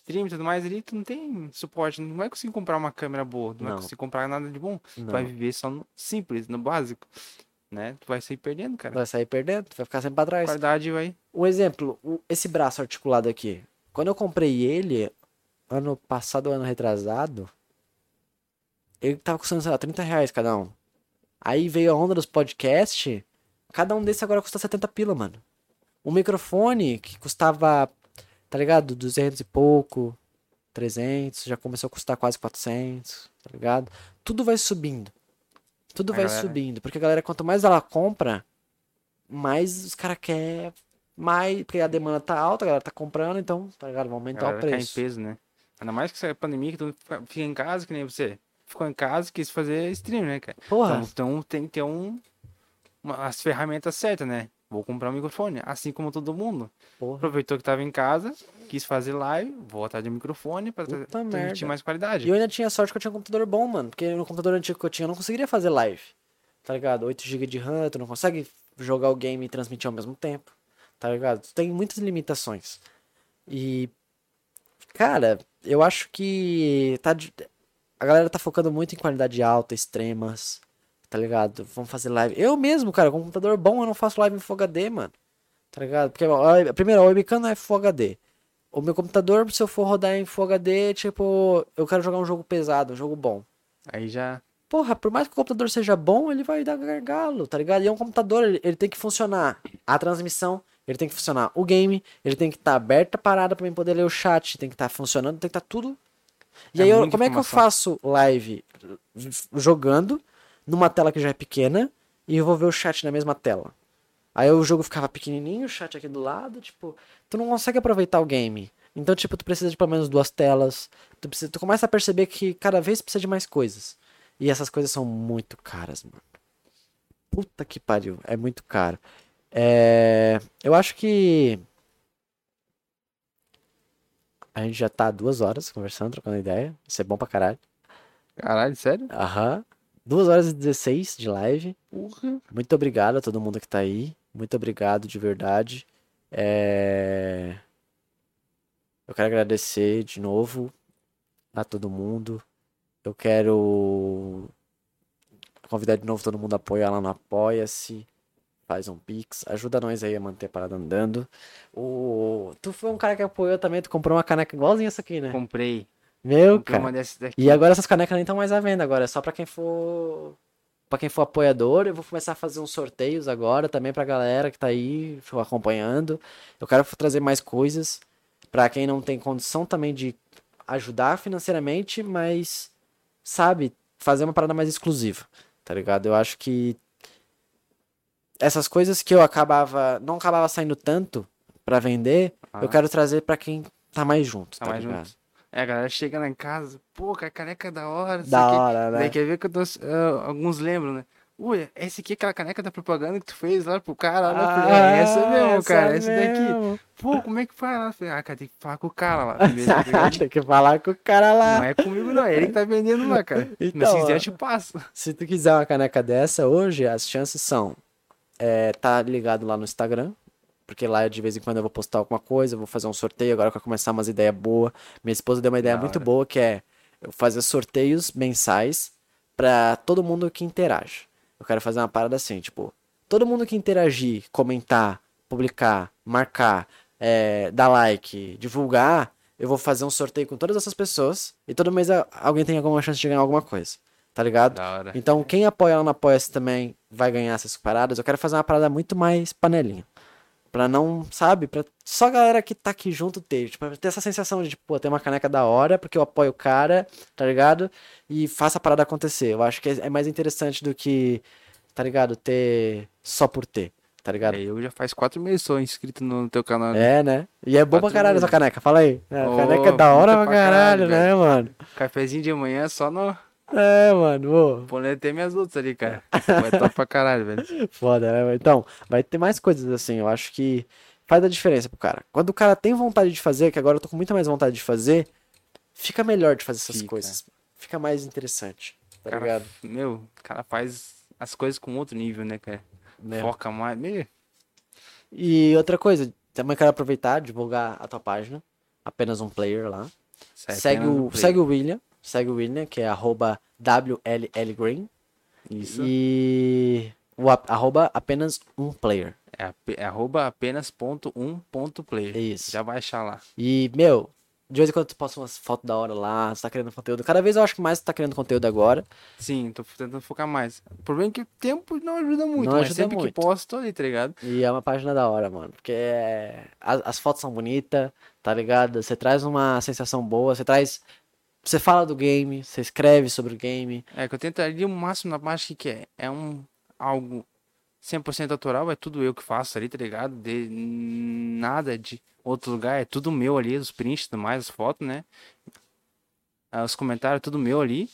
stream e tudo mais ali, tu não tem suporte. Não vai conseguir comprar uma câmera boa, não, vai Não. conseguir comprar nada de bom. Tu Não. vai viver só no simples, no básico. Né? Tu vai sair perdendo, cara. Vai sair perdendo, tu vai ficar sempre pra trás. qualidade vai. Um exemplo, o- esse braço articulado aqui. Quando eu comprei ele, ano passado ano retrasado, ele tava custando, sei lá, 30 reais cada um. Aí veio a onda dos podcasts, cada um desse agora custa 70 pila, mano. Um microfone que custava, tá ligado, 200 e pouco, 300, já começou a custar quase 400, tá ligado? Tudo vai subindo. Tudo A vai galera- subindo, porque a galera, quanto mais ela compra, mais os caras querem mais, porque a demanda tá alta, a galera tá comprando, então, tá ligado? Vai aumentar o galera cai em preço. peso, né? Ainda mais que essa pandemia que tu fica fica em casa, que nem você. Ficou em casa, quis fazer stream, né, cara? Porra, Então, então tem que ter um, uma- as ferramentas certas, né? Vou comprar um microfone, assim como todo mundo. porra. Aproveitou que tava em casa, quis fazer live, vou atrás de um microfone Puta transmitir mais qualidade. E eu ainda tinha sorte que eu tinha um computador bom, mano. Porque no computador antigo que eu tinha, eu não conseguiria fazer live. Tá ligado? 8GB de RAM, tu não consegue jogar o game e transmitir ao mesmo tempo. Tá ligado? Tu tem muitas limitações. E. Cara, eu acho que. Tá A galera tá focando muito em qualidade alta, extremas. Tá ligado? Vamos fazer live. Eu mesmo, cara, com um computador bom, eu não faço live em Full HD, mano. Tá ligado? Porque, a primeiro, a webcam não é Full HD. O meu computador, se eu for rodar em Full HD, tipo, eu quero jogar um jogo pesado, um jogo bom. Aí já. Porra, por mais que o computador seja bom, ele vai dar gargalo, tá ligado? E é um computador, ele, ele tem que funcionar a transmissão, ele tem que funcionar o game, ele tem que estar aberta a parada pra mim poder ler o chat, tem que estar funcionando, tem que estar tudo. E É aí, eu- como é que eu informação. faço live jogando numa tela que já é pequena e eu vou ver o chat na mesma tela. Aí o jogo ficava pequenininho, o chat aqui do lado, tipo, tu não consegue aproveitar o game. Então, tipo, tu precisa de pelo menos duas telas. Tu, precisa, tu começa a perceber que cada vez precisa de mais coisas. E essas coisas são muito caras, mano. Puta que pariu, é muito caro. É, eu acho que a gente já tá duas horas conversando, trocando ideia. Isso é bom pra caralho. Caralho, sério? Aham. Duas horas e 16 de live. Porra. Muito obrigado a todo mundo que tá aí. Muito obrigado de verdade. É, Eu quero agradecer de novo a todo mundo. Eu quero convidar de novo todo mundo a apoiar lá no Apoia-se. Faz um pix. Ajuda nós aí a manter a parada andando. O... Tu foi um cara que apoiou também. Tu comprou uma caneca igualzinha essa aqui, né? Comprei. Meu, cara. E agora essas canecas nem estão mais à venda agora. É só pra quem for. Pra quem for apoiador. Eu vou começar a fazer uns sorteios agora também pra galera que tá aí acompanhando. Eu quero trazer mais coisas. Pra quem não tem condição também de ajudar financeiramente, mas sabe, fazer uma parada mais exclusiva, tá ligado? Eu acho que essas coisas que eu acabava, não acabava saindo tanto pra vender, Ah. eu quero trazer pra quem tá mais junto, Tá tá mais ligado? junto. É, a galera chega lá em casa, pô, cara, caneca é da hora. Da hora, né? Daí quer ver que eu tô, ah, alguns lembram, né? Ui, esse aqui é aquela caneca da propaganda que tu fez lá pro cara. Lá, eu falei, é essa mesmo, cara, essa daqui. Pô, como é que faz lá? Falei, ah, cara, tem que falar com o cara lá *laughs* primeiro. tá? Tem que falar com o cara lá. Não é comigo, não. É ele que tá vendendo lá, cara. *laughs* Mas Então, se quiser, eu te passo. Se tu quiser uma caneca dessa hoje, as chances são é, tá ligado lá no Instagram. Porque lá de vez em quando eu vou postar alguma coisa, vou fazer um sorteio, agora vai começar umas ideias boas. Minha esposa deu uma ideia Da muito hora. boa que é eu fazer sorteios mensais pra todo mundo que interage. Eu quero fazer uma parada assim, tipo, todo mundo que interagir, comentar, publicar, marcar, é, dar like, divulgar, eu vou fazer um sorteio com todas essas pessoas e todo mês alguém tem alguma chance de ganhar alguma coisa. Tá ligado? Então, quem apoia lá no Apoia-se também vai ganhar essas paradas. Eu quero fazer uma parada muito mais panelinha. Pra não, sabe? Pra só a galera que tá aqui junto ter. Tipo, ter essa sensação de, pô, tem uma caneca da hora, porque eu apoio o cara, tá ligado? E faça a parada acontecer. Eu acho que é é mais interessante do que, tá ligado? Ter só por ter, tá ligado? É, eu já faz quatro meses sou inscrito no teu canal. né? É, né? E é bom pra caralho essa caneca. Fala aí. É, Ô, caneca é da hora pra caralho, caralho, né, mano? Cafezinho de manhã só no. É, mano. Ô. Pô, até minhas outras ali, cara. Vai top pra caralho, velho. *laughs* Foda, né? Então, vai ter mais coisas assim. Eu acho que faz a diferença pro cara. Quando o cara tem vontade de fazer, que agora eu tô com muita mais vontade de fazer, fica melhor de fazer essas Fica. coisas. Fica mais interessante, tá Cara, ligado? Meu, o cara faz as coisas com outro nível, né, cara? Né? Foca mais. Meu, E outra coisa, também quero aproveitar, divulgar a tua página. Apenas um player lá. sai segue, o, play. segue o William. Segue o William, que é arroba WLLGreen. Isso. E o arroba apenas um player. É, é arroba apenas ponto um ponto player. Isso. Já vai achar lá. E, meu, de vez em quando tu posta umas fotos da hora lá, você tá criando conteúdo. Cada vez eu acho que mais tu tá criando conteúdo agora. Sim, tô tentando focar mais. O problema é que o tempo não ajuda muito, Não mas ajuda sempre muito. que posto, tô ali, tá ligado? E é uma página da hora, mano. Porque é- as, as fotos são bonitas, tá ligado? Você traz uma sensação boa, você traz. Você fala do game, você escreve sobre o game. É que eu tento ali o máximo na parte que é. É um algo 100% autoral, é tudo eu que faço ali, tá ligado? De nada de outro lugar, é tudo meu ali, os prints e tudo mais, as fotos, né? Ah, Os comentários, tudo meu ali.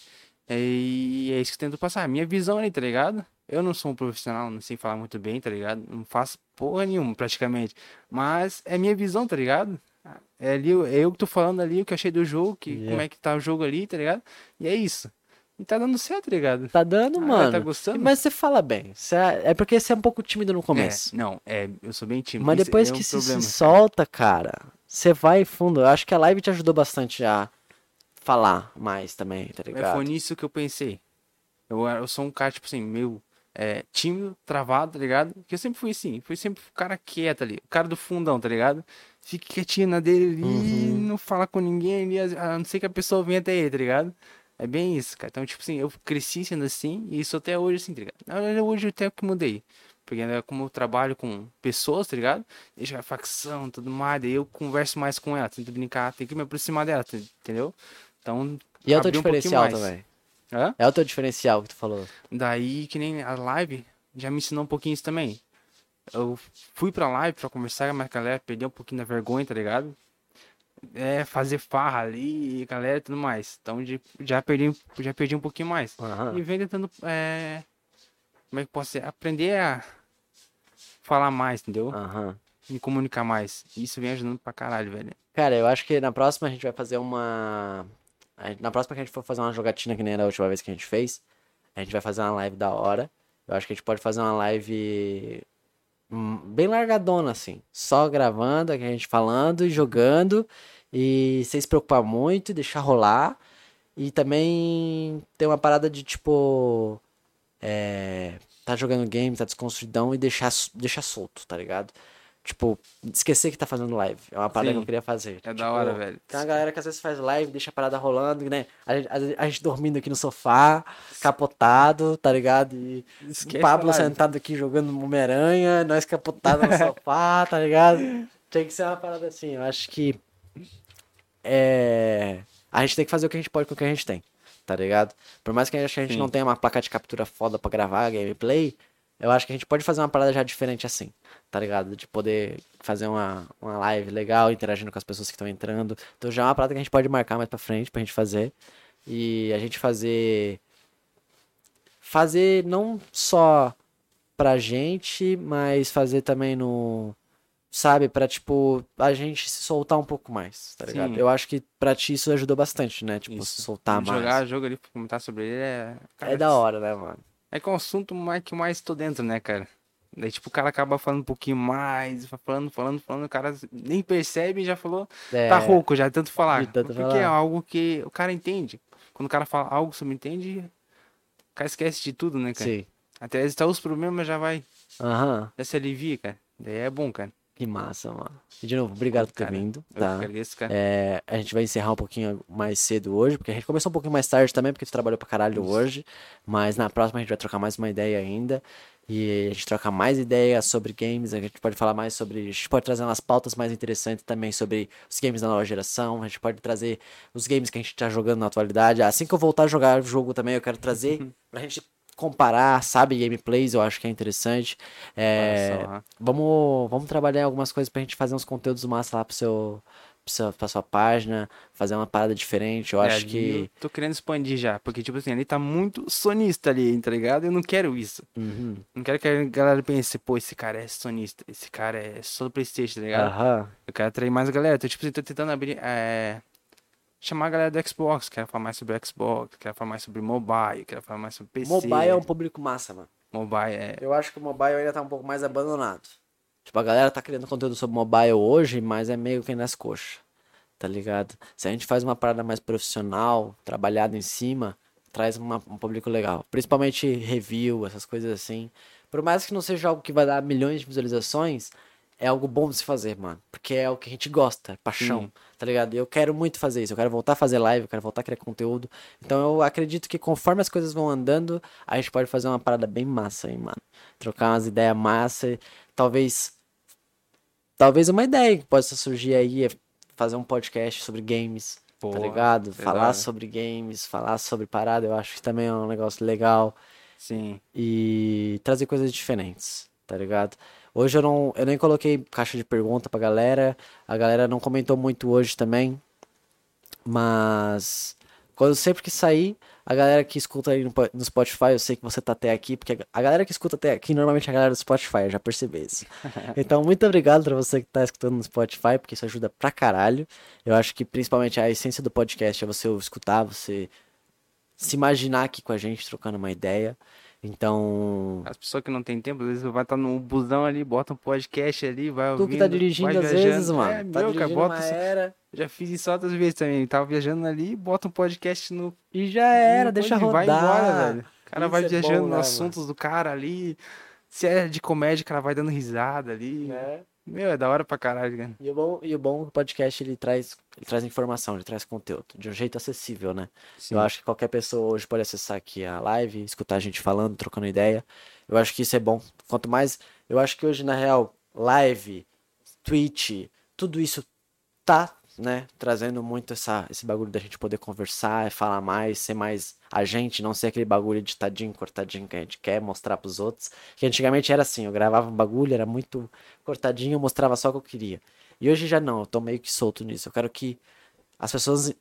E é isso que eu tento passar. A minha visão ali, tá ligado? Eu não sou um profissional, não sei falar muito bem, tá ligado? Não faço porra nenhuma, praticamente. Mas é minha visão, tá ligado? É ali, é eu que tô falando ali o que eu achei do jogo, que, Yeah. como é que tá o jogo ali, tá ligado? E é isso. E tá dando certo, tá ligado? Tá dando, Ah, mano. tá gostando? Mas você fala bem. Você é, é porque você é um pouco tímido no começo. É, não, é, eu sou bem tímido. Mas depois é um que se, problema, se cara. solta, cara, você vai fundo. Eu acho que a live te ajudou bastante a falar mais também, tá Mas ligado? foi nisso que eu pensei. Eu, eu sou um cara, tipo assim, meio é, tímido, travado, tá ligado? Que eu sempre fui assim, fui sempre o cara quieto ali, o cara do fundão, tá ligado? Fica quietinho na dele ali, Uhum. não fala com ninguém ali, a não ser que a pessoa venha até ele, tá ligado? É bem isso, cara. Então, tipo assim, eu cresci sendo assim e isso até hoje, assim, tá ligado? Na verdade, hoje eu até que mudei. Porque né, como eu trabalho com pessoas, tá ligado? Deixa a facção, tudo mais, daí eu converso mais com ela, tento brincar, tenho que me aproximar dela, entendeu? Então, E é o teu um diferencial mais. também. Hã? É o teu diferencial que tu falou. Daí, que nem a live, já me ensinou um pouquinho isso também. Eu fui pra live pra conversar com a galera, perder um pouquinho da vergonha, tá ligado? É, fazer farra ali, galera e tudo mais. Então de- já perdi, já perdi um pouquinho mais. Aham. E vem tentando, é, como é que posso dizer? Aprender a falar mais, entendeu? Aham. Me comunicar mais. Isso vem ajudando pra caralho, velho. Cara, eu acho que na próxima a gente vai fazer uma. a Na próxima que a gente for fazer uma jogatina que nem da última vez que a gente fez, a gente vai fazer uma live da hora. Eu acho que a gente pode fazer uma live bem largadona, assim. Só gravando, a gente falando e jogando. E sem se preocupar muito deixar rolar. E também ter uma parada de tipo. É. Tá jogando game, tá desconstruidão e deixar, deixar solto, tá ligado? Tipo, esquecer que tá fazendo live. É uma parada que Sim. eu queria fazer. É da Tipo, hora, velho. Tem uma galera que às vezes faz live, deixa a parada rolando, né? A, gente- a- a gente dormindo aqui no sofá, capotado, tá ligado? E Esquece o Pablo sentado aqui jogando Homem-Aranha, nós capotado no *laughs* sofá, tá ligado? Tem que ser uma parada assim. Eu acho que. É. A gente tem que fazer o que a gente pode com o que a gente tem, tá ligado? Por mais que a gente, a gente Sim. não tenha uma placa de captura foda pra gravar gameplay, eu acho que a gente pode fazer uma parada já diferente assim, tá ligado? De poder fazer uma, uma live legal, interagindo com as pessoas que estão entrando. Então já é uma parada que a gente pode marcar mais pra frente pra gente fazer. E a gente fazer. Fazer não só pra gente, mas fazer também no. Sabe, pra tipo, a gente se soltar um pouco mais, tá ligado? Sim. Eu acho que pra ti isso ajudou bastante, né? Tipo, Isso. se soltar mais. Jogar jogo ali, comentar sobre ele é. É da hora, né, mano? É que é um assunto mais que mais tô dentro, né, cara? Daí, tipo, o cara acaba falando um pouquinho mais, falando, falando, falando, o cara nem percebe e já falou, É, tá rouco já, tanto falar. de tanto Porque falar. é algo que o cara entende. Quando o cara fala algo, você me entende, o cara esquece de tudo, né, cara? Sim. Até estar os problemas já vai, Aham. já se alivia, cara. Daí é bom, cara. Que massa, mano. E de novo, obrigado por ter Cara, vindo, tá? agradeço. É, a gente vai encerrar um pouquinho mais cedo hoje, porque a gente começou um pouquinho mais tarde também, porque tu trabalhou pra caralho Isso. hoje. Mas na próxima a gente vai trocar mais uma ideia ainda. E a gente troca mais ideias sobre games, a gente pode falar mais sobre. A gente pode trazer umas pautas mais interessantes também sobre os games da nova geração. A gente pode trazer os games que a gente tá jogando na atualidade. Assim que eu voltar a jogar o jogo também, eu quero trazer *laughs* pra gente comparar, sabe, gameplays, eu acho que é interessante. É. Vamos, vamos trabalhar em algumas coisas pra gente fazer uns conteúdos massa lá pro seu, pra sua página, fazer uma parada diferente. Eu É, acho que. eu tô querendo expandir já, porque, tipo assim, ali tá muito sonista ali, tá ligado? Eu não quero isso. Uhum. Não quero que a galera pense, pô, esse cara é sonista, esse cara é só do Playstation, tá ligado? Aham. Eu quero atrair mais a galera. Então, tipo assim, tô tentando abrir. É... Chamar a galera do Xbox. Quero falar mais sobre Xbox. Quero falar mais sobre mobile. Quero falar mais sobre PC. Mobile é um público massa, mano. Mobile é. Eu acho que o mobile ainda tá um pouco mais abandonado. Tipo, a galera tá criando conteúdo sobre mobile hoje, mas é meio que nas coxas. Tá ligado? Se a gente faz uma parada mais profissional, trabalhada em cima, traz uma- um público legal. Principalmente review, essas coisas assim. Por mais que não seja algo que vai dar milhões de visualizações, é algo bom de se fazer, mano. Porque é o que a gente gosta, é paixão, Sim. Tá ligado? E eu quero muito fazer isso. Eu quero voltar a fazer live, eu quero voltar a criar conteúdo. Então eu acredito que conforme as coisas vão andando, a gente pode fazer uma parada bem massa aí, mano. Trocar umas ideias massa. Talvez. Talvez uma ideia que possa surgir aí é fazer um podcast sobre games. tá ligado? da Falar sobre games, falar sobre parada, eu acho que também é um negócio legal Sim. e trazer coisas diferentes, tá ligado? Hoje eu não, eu nem coloquei caixa de pergunta pra galera, a galera não comentou muito hoje também, mas quando sempre que sair, a galera que escuta aí no, po- no Spotify, eu sei que você tá até aqui, porque a galera que escuta até aqui normalmente é a galera do Spotify, eu já percebi isso. *laughs* Então, muito obrigado pra você que tá escutando no Spotify, porque isso ajuda pra caralho. Eu acho que principalmente a essência do podcast é você escutar, você se imaginar aqui com a gente, trocando uma ideia. Então, As pessoas que não tem tempo, às vezes vai estar no busão ali, bota um podcast ali, vai tu ouvindo. que tá dirigindo às viajando. vezes, mano, É, tá meu, cara, bota. só- era Já fiz isso outras vezes também. Tava viajando ali, bota um podcast no. e já era, no deixa rodar. Vai embora, velho. O cara Isso vai é viajando bom, né, nos assuntos do cara ali. Se é de comédia, o cara vai dando risada ali. né? Meu, é da hora pra caralho, cara. E o bom, e o bom podcast ele traz, ele traz informação, ele traz conteúdo, de um jeito acessível, né? Sim. Eu acho que qualquer pessoa hoje pode acessar aqui a live, escutar a gente falando, trocando ideia. Eu acho que isso é bom. Quanto mais. Eu acho que hoje, na real, live, Twitch, tudo isso tá né, trazendo muito essa, esse bagulho da gente poder conversar, falar mais, ser mais a gente, não ser aquele bagulho ditadinho, cortadinho que a gente quer mostrar pros outros. Que antigamente era assim, eu gravava um bagulho, era muito cortadinho, eu mostrava só o que eu queria. E hoje já não, eu tô meio que solto nisso. Eu quero que as pessoas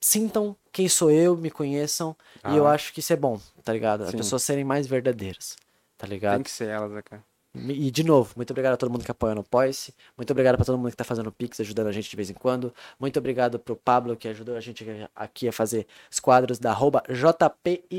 sintam quem sou eu, me conheçam, e eu Ah. acho que isso é bom, tá ligado? As Sim. pessoas serem mais verdadeiras, tá ligado? Tem que ser elas, né, cara? E de novo, muito obrigado a todo mundo que apoia no Poice. Muito obrigado pra todo mundo que tá fazendo Pix, ajudando a gente de vez em quando. Muito obrigado pro Pablo, que ajudou a gente aqui a fazer os quadros da arroba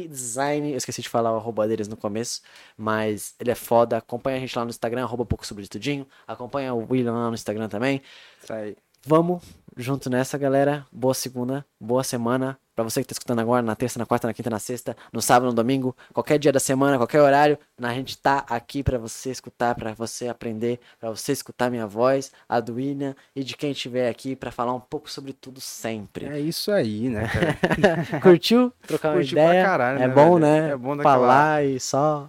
Design. Eu esqueci de falar o arroba deles no começo, mas ele é foda. Acompanha a gente lá no Instagram, arroba pouco sobre tudinho. Acompanha o William lá no Instagram também. Isso aí. Vamos junto nessa, galera. Boa segunda, boa semana. Pra você que tá escutando agora, na terça, na quarta, na quinta, na sexta, no sábado, no domingo, qualquer dia da semana, qualquer horário, a gente tá aqui pra você escutar, pra você aprender, pra você escutar minha voz, a do William e de quem estiver aqui pra falar um pouco sobre tudo sempre. É isso aí, né, cara? *laughs* Curtiu? Trocar uma Curtiu pra ideia? caralho, é né, bom, né? É bom daquela- falar e só.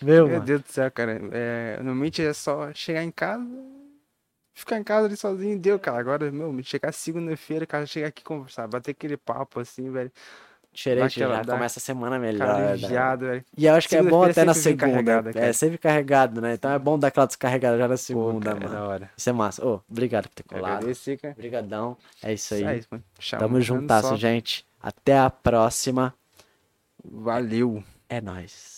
Meu, Meu. Deus do céu, cara. É, normalmente é só chegar em casa, ficar em casa ali sozinho, deu, cara. Agora, meu, chegar segunda-feira, cara, chegar aqui conversar, bater aquele papo assim, velho. Diferente, já dá- começa a semana melhor. Né? velho. E eu acho que é bom até na vem segunda. É sempre carregado, né? Então é bom dar aquela descarregada já na Pô, segunda, cara, é mano. da hora. Isso é massa. Ô, obrigado por ter colado. Agradecer, cara. Obrigadão. É isso aí. Isso aí, mano. Tamo Chamando juntasso, só. gente. Até a próxima. Valeu. É nóis.